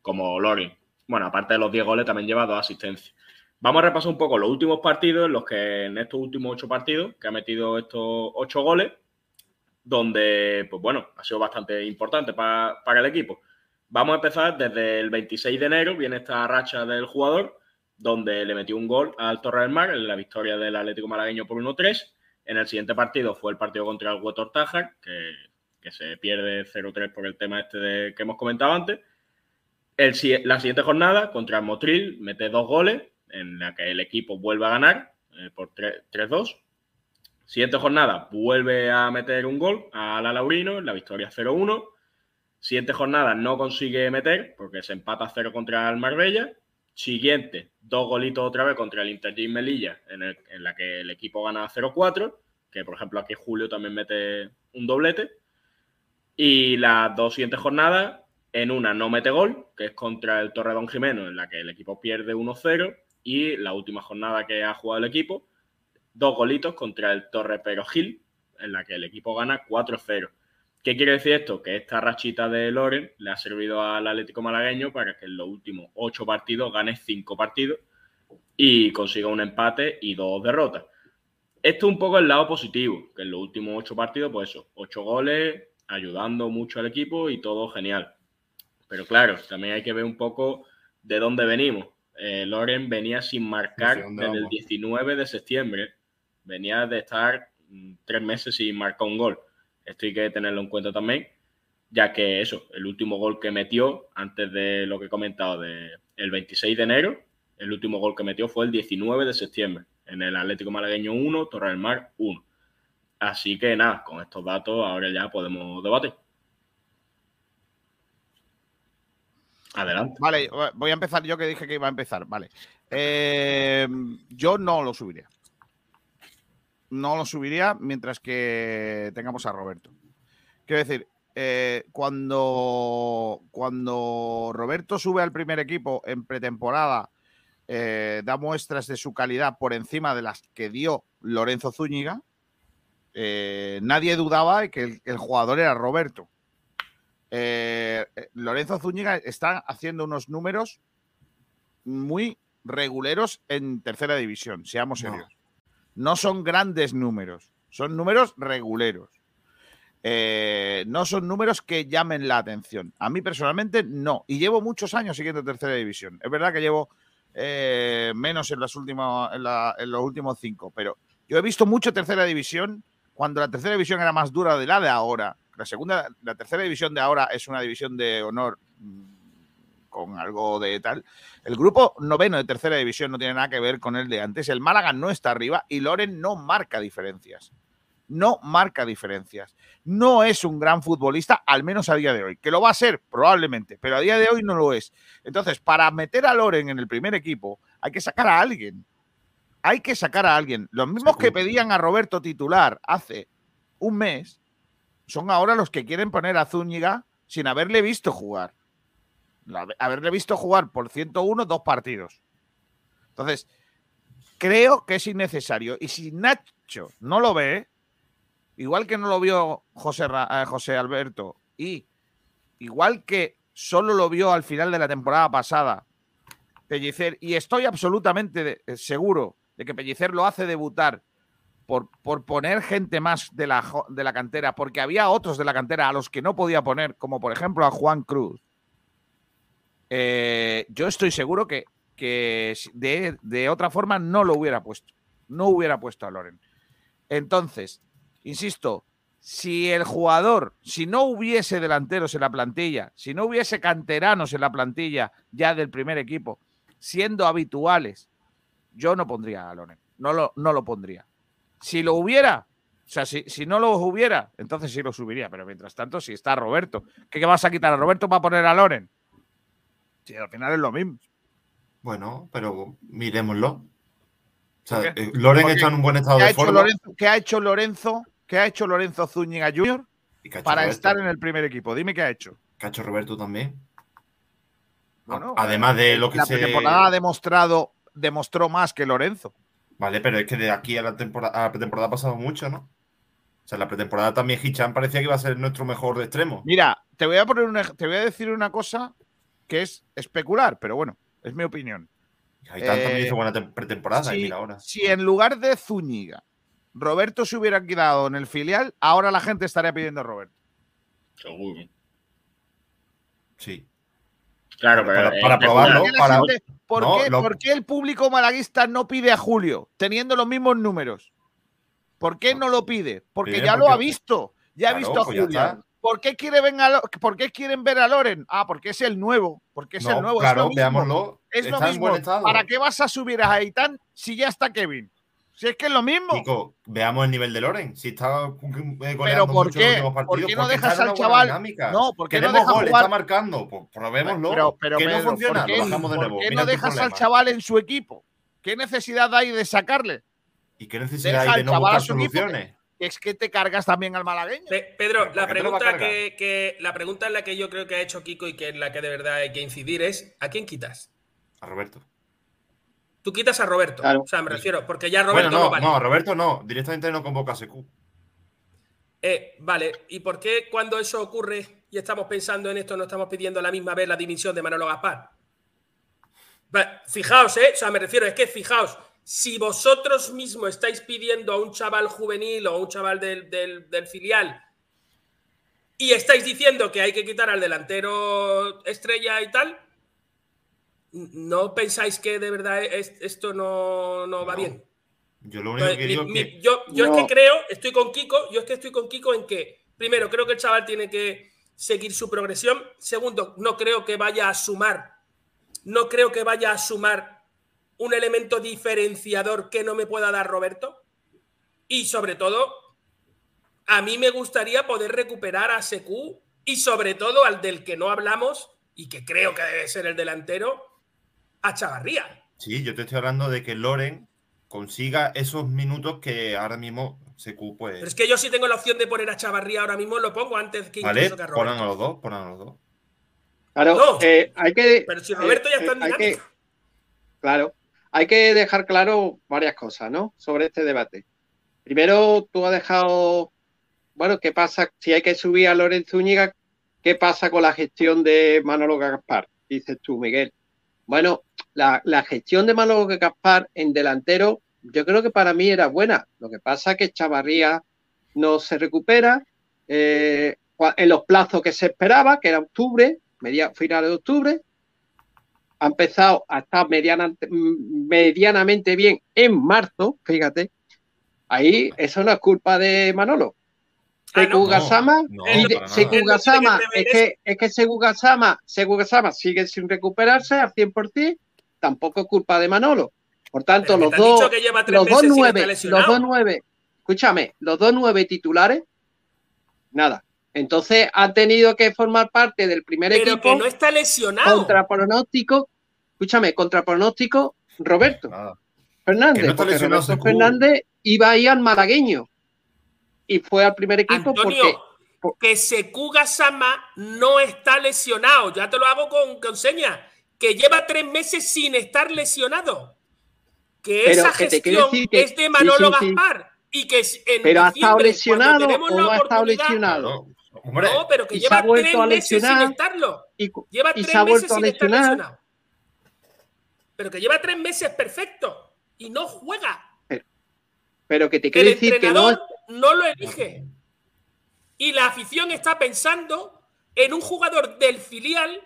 como Loren. Bueno, aparte de los 10 goles, también lleva dos asistencias. Vamos a repasar un poco los últimos partidos, en los que en estos últimos 8 partidos, que ha metido estos 8 goles, donde, pues bueno, ha sido bastante importante pa- para el equipo. Vamos a empezar desde el 26 de enero, viene esta racha del jugador, donde le metió un gol al Torre del Mar en la victoria del Atlético Malagueño por 1-3. En el siguiente partido fue el partido contra el Huetor Tájar, que, que se pierde 0-3 por el tema este de, que hemos comentado antes. El la siguiente jornada contra el Motril mete dos goles, en la que el equipo vuelve a ganar eh, por 3 3-2. Siguiente jornada vuelve a meter un gol a la Laurino la victoria 0-1. Siguiente jornada no consigue meter porque se empata 0 contra el Marbella. Siguiente, dos golitos otra vez contra el Inter de Melilla, en, en la que el equipo gana 0-4, que por ejemplo aquí Julio también mete un doblete. Y las dos siguientes jornadas, en una no mete gol, que es contra el Torredón Jimeno, en la que el equipo pierde 1-0. Y la última jornada que ha jugado el equipo, dos golitos contra el Torre Pero Gil, en la que el equipo gana 4-0. ¿Qué quiere decir esto? Que esta rachita de Loren le ha servido al Atlético Malagueño para que en los últimos ocho partidos gane cinco partidos y consiga un empate y dos derrotas. Esto es un poco el lado positivo, que en los últimos ocho partidos, pues eso, ocho goles, ayudando mucho al equipo y todo genial. Pero claro, también hay que ver un poco de dónde venimos. Eh, Loren venía sin marcar Sí, ¿dónde desde el vamos? 19 de septiembre. Venía de estar mm, tres meses sin marcar un gol. Esto hay que tenerlo en cuenta también, ya que eso, el último gol que metió, antes de lo que he comentado, de el 26 de enero, el último gol que metió fue el 19 de septiembre, en el Atlético Malagueño 1, Torre del Mar 1. Así que nada, con estos datos ahora ya podemos debatir. Adelante. Vale, voy a empezar yo que dije que iba a empezar. Vale. Eh, yo no lo subiría. No lo subiría mientras que tengamos a Roberto. Quiero decir, eh, cuando, cuando Roberto sube al primer equipo en pretemporada, eh, da muestras de su calidad por encima de las que dio Lorenzo Zúñiga, eh, nadie dudaba de que el, el jugador era Roberto. Lorenzo Zúñiga está haciendo unos números muy reguleros en tercera división, seamos serios. No son grandes números, son números reguleros. Eh, no son números que llamen la atención. A mí personalmente no. Y llevo muchos años siguiendo tercera división. Es verdad que llevo eh, menos en, las últimas, en, la- en los últimos cinco, pero yo he visto mucho tercera división cuando la tercera división era más dura de la de ahora. La segunda, la tercera división de ahora es una división de honor mm, con algo de tal. El grupo noveno de tercera división no tiene nada que ver con el de antes. El Málaga no está arriba y Loren no marca diferencias. No marca diferencias. No es un gran futbolista, al menos a día de hoy. Que lo va a ser, probablemente, pero a día de hoy no lo es. Entonces, para meter a Loren en el primer equipo, hay que sacar a alguien. Hay que sacar a alguien. Los mismos que pedían a Roberto titular hace un mes son ahora los que quieren poner a Zúñiga sin haberle visto jugar. Haberle visto jugar por 101 dos partidos. Entonces, creo que es innecesario. Y si Nacho no lo ve, igual que no lo vio José, eh, José Alberto, y igual que solo lo vio al final de la temporada pasada, Pellicer, y estoy absolutamente eh, seguro de que Pellicer lo hace debutar por, por poner gente más de la, de la cantera, porque había otros de la cantera a los que no podía poner, como por ejemplo a Juan Cruz. Eh, yo estoy seguro que, que de, de otra forma no lo hubiera puesto. No hubiera puesto a Loren. Entonces, insisto, si el jugador, si no hubiese delanteros en la plantilla, si no hubiese canteranos en la plantilla ya del primer equipo, siendo habituales, yo no pondría a Loren. No lo, no lo pondría. Si lo hubiera, o sea, si, si no lo hubiera, entonces sí lo subiría. Pero mientras tanto, si está Roberto, ¿qué, qué vas a quitar a Roberto para poner a Loren? Al final es lo mismo. Bueno, pero miremoslo. O sea, eh, Loren está en un buen estado ¿qué ha de forma. Lorenzo, ¿Qué ha hecho Lorenzo? ¿Qué ha hecho Lorenzo Zúñiga Jr. ¿Y qué ha hecho para Roberto? estar en el primer equipo? Dime qué ha hecho. ¿Qué ha hecho Roberto también? Bueno, Además de eh, lo que la se. pretemporada ha demostrado, demostró más que Lorenzo. Vale, pero es que de aquí a la, temporada, a la pretemporada ha pasado mucho, ¿no? O sea, la pretemporada también Hichan parecía que iba a ser nuestro mejor de extremo. Mira, te voy a poner una- te voy a decir una cosa que es especular, pero bueno, es mi opinión. Gaitán también Eh, hizo buena tem- pretemporada y si, mira ahora. si en lugar de Zúñiga, Roberto se hubiera quedado en el filial, ahora la gente estaría pidiendo a Roberto. Seguro. Sí. Claro, pero. Para- eh, probarlo, ¿Por qué, la para- gente- por No, qué- lo- por qué el público malaguista no pide a Julio, teniendo los mismos números? ¿Por qué no lo pide? Porque Pide ya lo ha visto. Ya ha visto a pues Julio. ¿Por qué, quiere ven a ¿Por qué quieren ver a Loren? Ah, porque es el nuevo. Porque es No, el nuevo. es claro, lo mismo. veámoslo. Es lo mismo. ¿Para qué vas a subir a Aitán si ya está Kevin? Si es que es lo mismo. Chico, veamos el nivel de Loren. Si está eh, Pero ¿por qué? últimos ¿Por partidos, qué no porque dejas al chaval? dinámica. No, ¿por qué no Queremos dejas gol, jugar? está marcando. Pues probémoslo. Pero, pero, ¿Qué no funciona? ¿por qué, Lo bajamos de por nuevo. qué Mira no dejas al chaval en su equipo? ¿Qué necesidad hay de sacarle? ¿Y qué necesidad Deja hay de no buscar equipo, soluciones? que es que te cargas también al malagueño. Pe- Pedro, la ¿por qué te lo va a pregunta que, que- la pregunta en la que yo creo que ha hecho Kiko y que en la que de verdad hay que incidir es ¿a quién quitas? A Roberto. Tú quitas a Roberto. Claro. O sea, me refiero, porque ya Roberto bueno, no, no, vale. no, a Roberto no. Directamente no convoca a Secu. Eh, vale, ¿y por qué cuando eso ocurre y estamos pensando en esto no estamos pidiendo a la misma vez la dimisión de Manolo Gaspar? Fijaos, ¿eh? O sea, me refiero, es que fijaos, si vosotros mismos estáis pidiendo a un chaval juvenil o a un chaval del, del- del filial y estáis diciendo que hay que quitar al delantero estrella y tal, ¿no pensáis que de verdad es- esto no, no va No. bien? Yo lo único que Mi- digo mi- es que. yo yo No. es que creo, estoy con Kiko, yo es que estoy con Kiko en que, primero, creo que el chaval tiene que seguir su progresión. Segundo, no creo que vaya a sumar, no creo que vaya a sumar un elemento diferenciador que no me pueda dar Roberto. Y sobre todo, a mí me gustaría poder recuperar a Secu y sobre todo al del que no hablamos y que creo que debe ser el delantero, a Chavarría. Sí, yo te estoy hablando de que Loren consiga esos minutos que ahora mismo Secu, pues. Pero es que yo sí tengo la opción de poner a Chavarría ahora mismo, lo pongo antes que Vale, incluso que a Roberto. ponen a los dos, ponen a los dos. Claro, No, eh, hay que. Pero si Roberto eh, ya está eh, en hay que- dinámica. Claro, hay que dejar claro varias cosas, ¿no? Sobre este debate. Primero, tú has dejado, bueno, ¿qué pasa si hay que subir a Lorenzo Zúñiga? ¿Qué pasa con la gestión de Manolo Gaspar? Dices tú, Miguel. Bueno, la, gestión de Manolo Gaspar en delantero, yo creo que para mí era buena. Lo que pasa es que Chavarría no se recupera eh, en los plazos que se esperaba, que era octubre, media, final de octubre, ha empezado a estar mediana- medianamente bien en marzo, fíjate. Ahí eso no es culpa de Manolo. Ah, Sekou no. No, no, es que, es que Sekou Gassama sigue sin recuperarse al 100%, tampoco es culpa de Manolo. Por tanto, los dos, dicho que lleva tres los dos nueve, los dos nueve, escúchame, los dos nueve titulares, nada. Entonces han tenido que formar parte del primer Pero equipo que no está lesionado. contra pronóstico, escúchame, contra pronóstico, Roberto Nada. Fernández, Que no está porque lesionado Roberto Sekou. Fernández iba ahí al malagueño y fue al primer equipo Antonio, porque que Sekou Gassama no está lesionado. Ya te lo hago con, con señas. Que lleva tres meses sin estar lesionado. Que Pero esa que gestión decir que- es de Manolo sí, sí, sí. Gaspar. Y que es en pero ha estado lesionado o no ha estado lesionado. Hombre, No, pero que lleva tres meses sin estarlo. y, Lleva y tres meses sin estar lesionado. Pero que lleva tres meses perfecto y no juega. Pero que te El quiero decir que no no lo elige. Y la afición está pensando en un jugador del filial,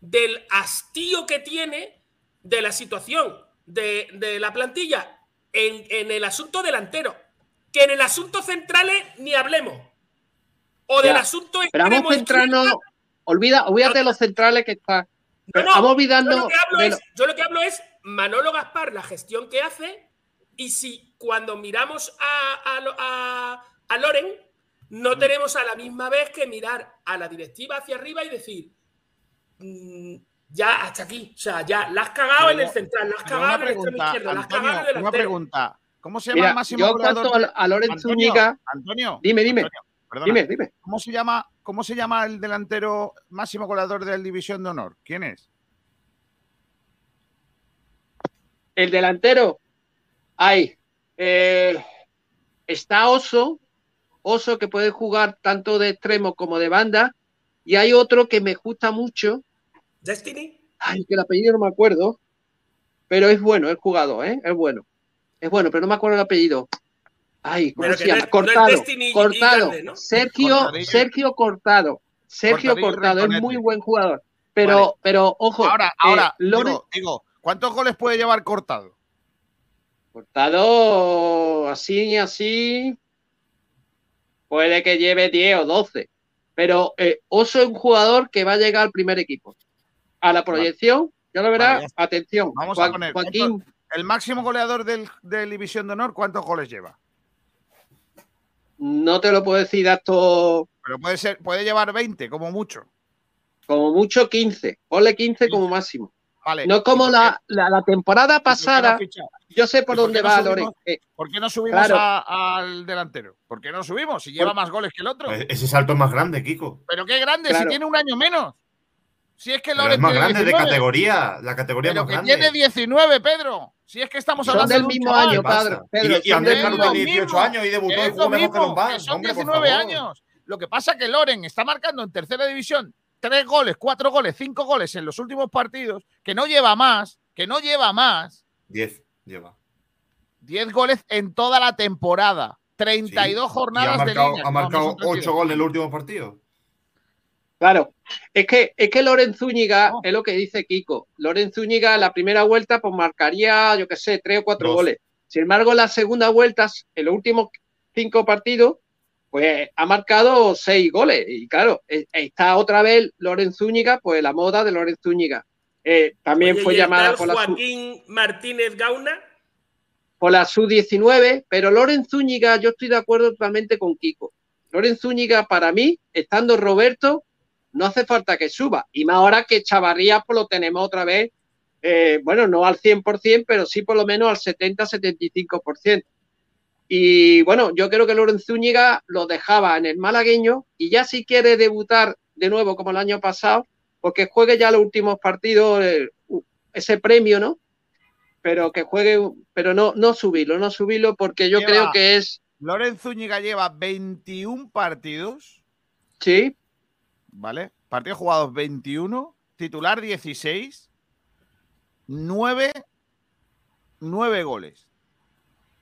del hastío que tiene de la situación de, de la plantilla en, en el asunto delantero. Que en el asunto centrales ni hablemos. O del Ya, asunto pero vamos centrarnos, olvida, olvídate de los centrales que está. No, no, vamos yo olvidando lo, que hablo de es, lo- yo lo que hablo es Manolo Gaspar, la gestión que hace, y si cuando miramos a, a, a- a Loren, no tenemos a la misma vez que mirar a la directiva hacia arriba y decir, mm, ya hasta aquí, o sea, ya la has cagado en el central, la has cagado en el extremo izquierdo, la has cagado en el una pregunta. ¿Cómo se llama Mira, el máximo yo goleador? a, a Lorenzo Antonio, Zúñiga, Antonio, dime, dime, Antonio, perdona. dime, dime. ¿Cómo se llama, cómo se llama el delantero máximo goleador de la División de Honor? ¿Quién es? El delantero, hay, eh, está Oso, Oso que puede jugar tanto de extremo como de banda, y hay otro que me gusta mucho, Destiny, ay, que el apellido no me acuerdo, pero es bueno, es jugador, ¿eh? es bueno, es bueno, pero no me acuerdo el apellido. Ay, ¿cómo Pero se que no llama? es- no es Cortado, Destiny y Cortado, Grande, ¿no? Sergio, Cortadillo. Sergio Cortado, Sergio Cortadillo y Cortado, es muy buen jugador, pero, Vale. pero ojo, Ahora, eh, ahora, digo, digo, ¿cuántos goles puede llevar cortado? Cortado así, así. Puede que lleve 10 o 12. Pero eh, Oso es un jugador que va a llegar al primer equipo. A la proyección, ya lo verás. Vale, ya está. atención. Vamos a poner. Joaquín, ¿cuántos- El máximo goleador del, de División de Honor, ¿cuántos goles lleva? No te lo puedo decir datos Pero puede ser, puede llevar 20, como mucho. como mucho 15. Ponle 15 como máximo. Vale. No como ¿Y por la, la, la temporada no pasada. Yo sé por ¿Y por dónde no va, subimos? Loren. Eh, ¿Por qué no subimos Claro. a- al delantero? ¿Por qué no subimos? Si lleva Por- más goles que el otro. Pues ese salto es más grande, Kiko. Pero qué grande, Claro. si tiene un año menos. Si es que Pero Loren es más tiene grande de 19. categoría. La categoría Pero más que grande. tiene 19, Pedro. Si es que estamos Son hablando del de un mismo chaval. año, padre. Pedro, y, y son Andrés del Carlos tiene 18 años y debutó y jugó mejor que Lombard. que son Hombre, por 19 favor. años. Lo que pasa es que Loren está marcando en tercera división tres goles, cuatro goles, cinco goles en los últimos partidos, que no lleva más, que no lleva más, 10 lleva. 10 goles en toda la temporada, 32 Sí. Y ha jornadas de marcado, liga. ha marcado son 32. 8 goles en el último partido. Claro, es que, es que Loren Zúñiga, No. es lo que dice Kiko. Loren Zúñiga en la primera vuelta, pues marcaría, yo qué sé, tres o cuatro Dos. goles. Sin embargo, en las segundas vueltas, en los últimos cinco partidos, pues ha marcado seis goles. Y claro, eh, está otra vez Loren Zúñiga, pues la moda de Loren Zúñiga. Eh, también Oye, fue ¿y el llamada por la, sub- Joaquín Martínez Gauna. por la sub-19, pero Loren Zúñiga, yo estoy de acuerdo totalmente con Kiko. Loren Zúñiga, para mí, estando Roberto, no hace falta que suba. Y más ahora que Chavarría, pues lo tenemos otra vez, eh, bueno, no al 100%, pero sí por lo menos al 70-75%. Y bueno, yo creo que Lorenzo Zúñiga lo dejaba en el malagueño y ya si quiere debutar de nuevo como el año pasado, porque juegue ya los últimos partidos, eh, ese premio, ¿no? Pero que juegue, pero no, no subirlo, no subirlo porque yo Lleva- creo que es, Lorenzo Zúñiga lleva 21 partidos, sí, ¿vale? Partidos jugados 21, titular 16, 9, 9 goles.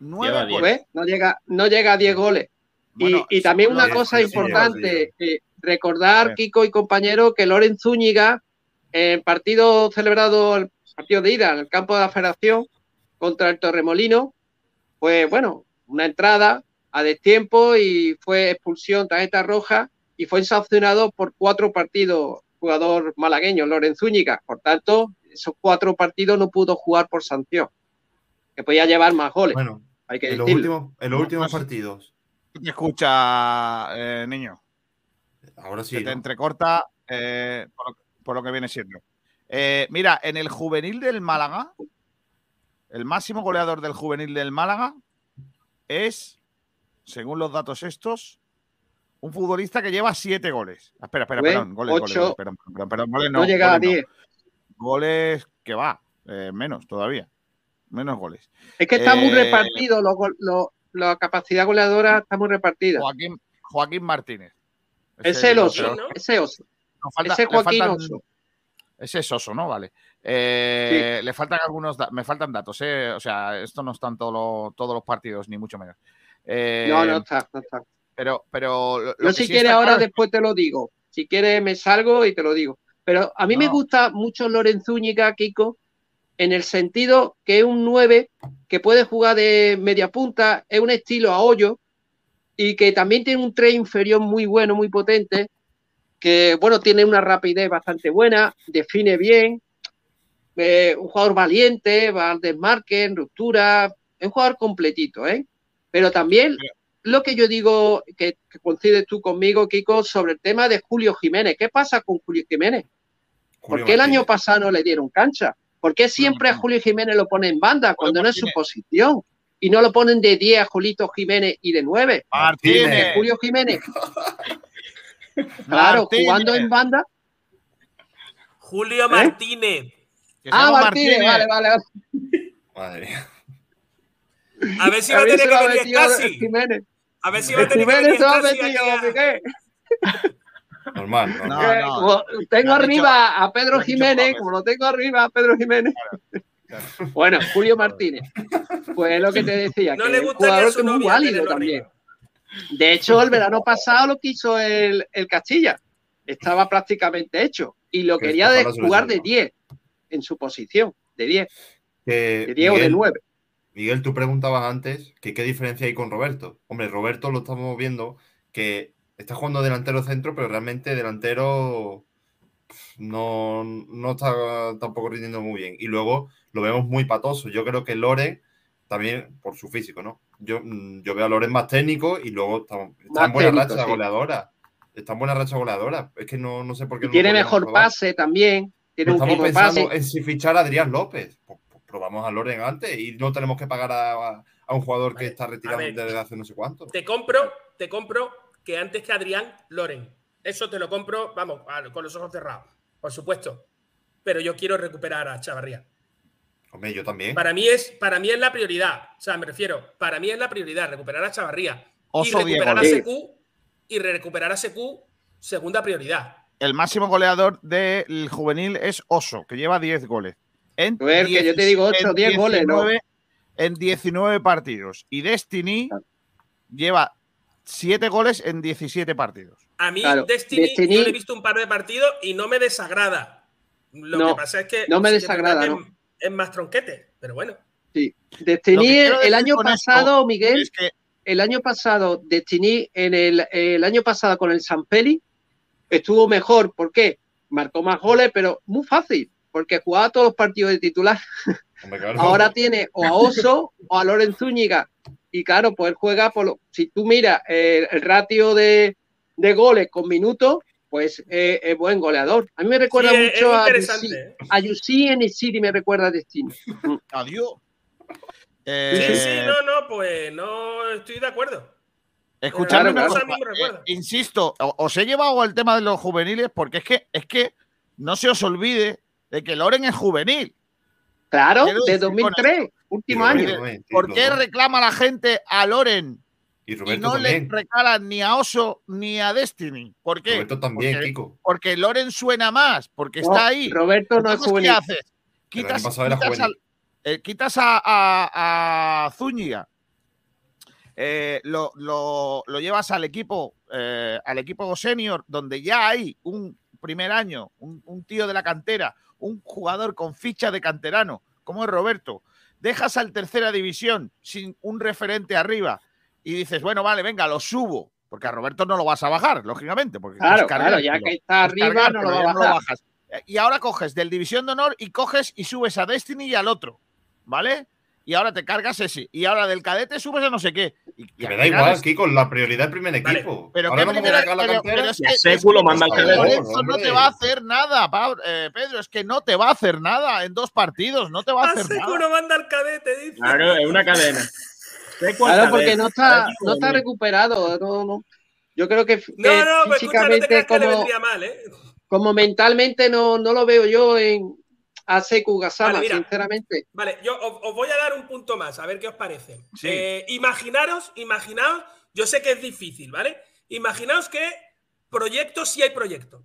9 Lleva diez. goles. ¿ves? No llega, no llega a 10 goles. Y- Bueno, y, también una cosa sí, importante, eh, recordar. Kiko y compañero, que Loren Zúñiga, en partido celebrado, el partido de ida, en el campo de la Federación, contra el Torremolino, pues bueno, una entrada a destiempo y fue expulsión, tarjeta roja, y fue sancionado por cuatro partidos, jugador malagueño, Loren Zúñiga. Por tanto, esos cuatro partidos no pudo jugar por sanción, que podía llevar más goles, Bueno, hay que en los decirlo. últimos, en los últimos partidos. ¿Te escucha, eh, niño? Ahora sí. que te ¿no? entrecorta eh, por, lo, por lo que viene siendo. Eh, mira, en el juvenil del Málaga, el máximo goleador del juvenil del Málaga es, según los datos estos, un futbolista que lleva siete goles. Ah, Espera, espera, perdón, goles, ocho. goles, perdón, perdón, perdón, goles no, no, llega a goles no. 10. Goles que va, eh, menos todavía, menos goles. Es que está muy Eh, repartido, gol- lo- la capacidad goleadora está muy repartida. Joaquín, Joaquín Martínez. Ese el oso, otro. ese oso. Falta- ese Joaquín faltan- Oso. Ese es Oso, ¿no? Vale. Eh, Le faltan algunos, me faltan datos, ¿eh? O sea, esto no están todos los, todos los partidos, ni mucho menos. Eh, No, no está, no está. Pero, pero lo- Yo si sí quieres ahora claro es- después te lo digo. Si quieres me salgo y te lo digo. Pero a mí me gusta mucho Lorenzúñiga, Kiko, en el sentido que es un 9 que puede jugar de media punta, es un estilo a hoyo y que también tiene un 3 inferior muy bueno, muy potente, que bueno, tiene una rapidez bastante buena, define bien, eh, un jugador valiente, va al desmarque, en ruptura, es un jugador completito, ¿eh? Pero también lo que yo digo, que, que coincides tú conmigo, Kiko, sobre el tema de Julio Jiménez. ¿Qué pasa con Julio Jiménez? ¿Por qué el Martínez. año pasado no le dieron cancha? ¿Por qué siempre a Julio Jiménez lo ponen en banda cuando no es su Martínez. posición? Y no lo ponen de 10 a Julito Jiménez y de 9. Martínez. Julio Jiménez. *laughs* Claro, Martínez. jugando en banda. Julio Martínez. Que se Ah, Martínez, vale, vale. vale. Madre mía. A ver si va a A ver tener que venir metido casi. Jiménez. A ver si va a tener que a- Miguel. Normal, No, normal. Eh, no. como tengo arriba a Pedro Jiménez, como lo tengo arriba a Pedro Jiménez. Bueno, Julio Martínez. Pues es lo que te decía, No que le es un gustaría a jugador que es muy válido también. arriba. De hecho, el verano pasado lo quiso el, el Castilla. Estaba prácticamente hecho. Y lo Que quería de jugar de salga. 10 en su posición. De 10. Que, De 10 o de Miguel, 9. Miguel, tú preguntabas antes que qué diferencia hay con Roberto. Hombre, Roberto lo estamos viendo que está jugando delantero centro, pero realmente delantero no, no está tampoco rindiendo muy bien. Y luego lo vemos muy patoso. Yo creo que Loren, también por su físico, ¿no? Yo, mm, yo veo a Loren más técnico y luego está, en buena técnico, racha sí. goleadora. Está en buena racha goleadora. Es que no, no sé por qué Y no tiene mejor probar. pase también. Tiene un Estamos pensando pase. en si fichar a Adrián López. Pues, pues probamos a Loren antes y no tenemos que pagar a, a un jugador que está retirado ver. desde hace no sé cuánto. Te compro, te compro que antes que Adrián, Loren. Eso te lo compro, vamos, con los ojos cerrados, por supuesto. Pero yo quiero recuperar a Chavarría. Hombre, yo también. Para mí es, para mí es la prioridad. O sea, me refiero, para mí es la prioridad recuperar a Chavarría y Oso recuperar a. Secu y recuperar a Secu, segunda prioridad. El máximo goleador del juvenil es Oso, que lleva 10 goles. En A ver, que yo te digo ocho, en 10 goles, ¿no? 19 En 19 partidos. Y Destiny lleva 7 goles en 17 partidos. A mí, Claro, Destiny, Destiny- yo le he visto un par de partidos y no me desagrada. Lo No, que pasa es que no me desagrada, verdad que no. Es más tronquete, pero bueno. Sí. Destiny, el año esto pasado, Miguel, Es que el año pasado, Destiny, en el, el año pasado con el San Feli, estuvo mejor. ¿Por qué? Marcó más goles, pero muy fácil, porque jugaba todos los partidos de titular. Hombre, claro. Ahora tiene o a Oso o a Loren Zúñiga. Y claro, pues él juega por lo- si tú miras el, el ratio de, de goles con minutos, pues eh, es buen goleador. A mí me recuerda Sí, mucho es a interesante, Yussi. ¿eh? A Yussi en el City me recuerda a Destiny. *laughs* Adiós. Eh, Sí, sí, no, no, pues no estoy de acuerdo. Escuchadme Claro, claro. eh, insisto, os he llevado al tema de los juveniles porque es que, es que no se os olvide de que Loren es juvenil. Claro, Quiero de decir con 2003, último ¿Por año. ¿Por qué reclama la gente a Loren Y no le regalan ni a Oso ni a Destiny? ¿Por qué? Roberto también, porque, Kiko. porque Loren suena más, porque No, está ahí. Roberto no es Entonces, juvenil. ¿Qué haces? Quitas, al- eh, quitas a, a- a Zúñiga, eh, lo, lo- lo llevas al equipo, eh, al equipo senior, donde ya hay un primer año, un, un tío de la cantera, un jugador con ficha de canterano, como es Roberto. Dejas al tercera división sin un referente arriba y dices, bueno, vale, venga, lo subo. Porque a Roberto no lo vas a bajar, lógicamente. Porque Claro, claro, ya que está Es arriba, no lo va no bajas. Y ahora coges del División de Honor y coges y subes a Destiny y al otro, ¿vale? Y ahora te cargas ese. Y ahora del cadete subes a no sé qué. Y, Que me da igual, es- Kiko, la prioridad del primer equipo. Pero Ahora no me voy a la pero- cantera. pero es que- es que manda al que cadete. No te va a hacer nada, Pablo- eh, Pedro. Es que no te va a hacer nada en dos partidos. No te va a Ah, hacer nada. no manda al cadete, dice. Claro, es una cadena. Claro, porque no está, no está recuperado. No, no. Yo creo que, que No, no, pues escucha, no te físicamente, creas que le como, vendría mal, ¿eh? como mentalmente, no, no lo veo yo en a Seku Gasama, Vale, mira. sinceramente. Vale, yo os, os voy a dar un punto más, a ver qué os parece. Sí. Eh, imaginaros, imaginaos, yo sé que es difícil, ¿vale? Imaginaos que proyectos sí hay proyecto,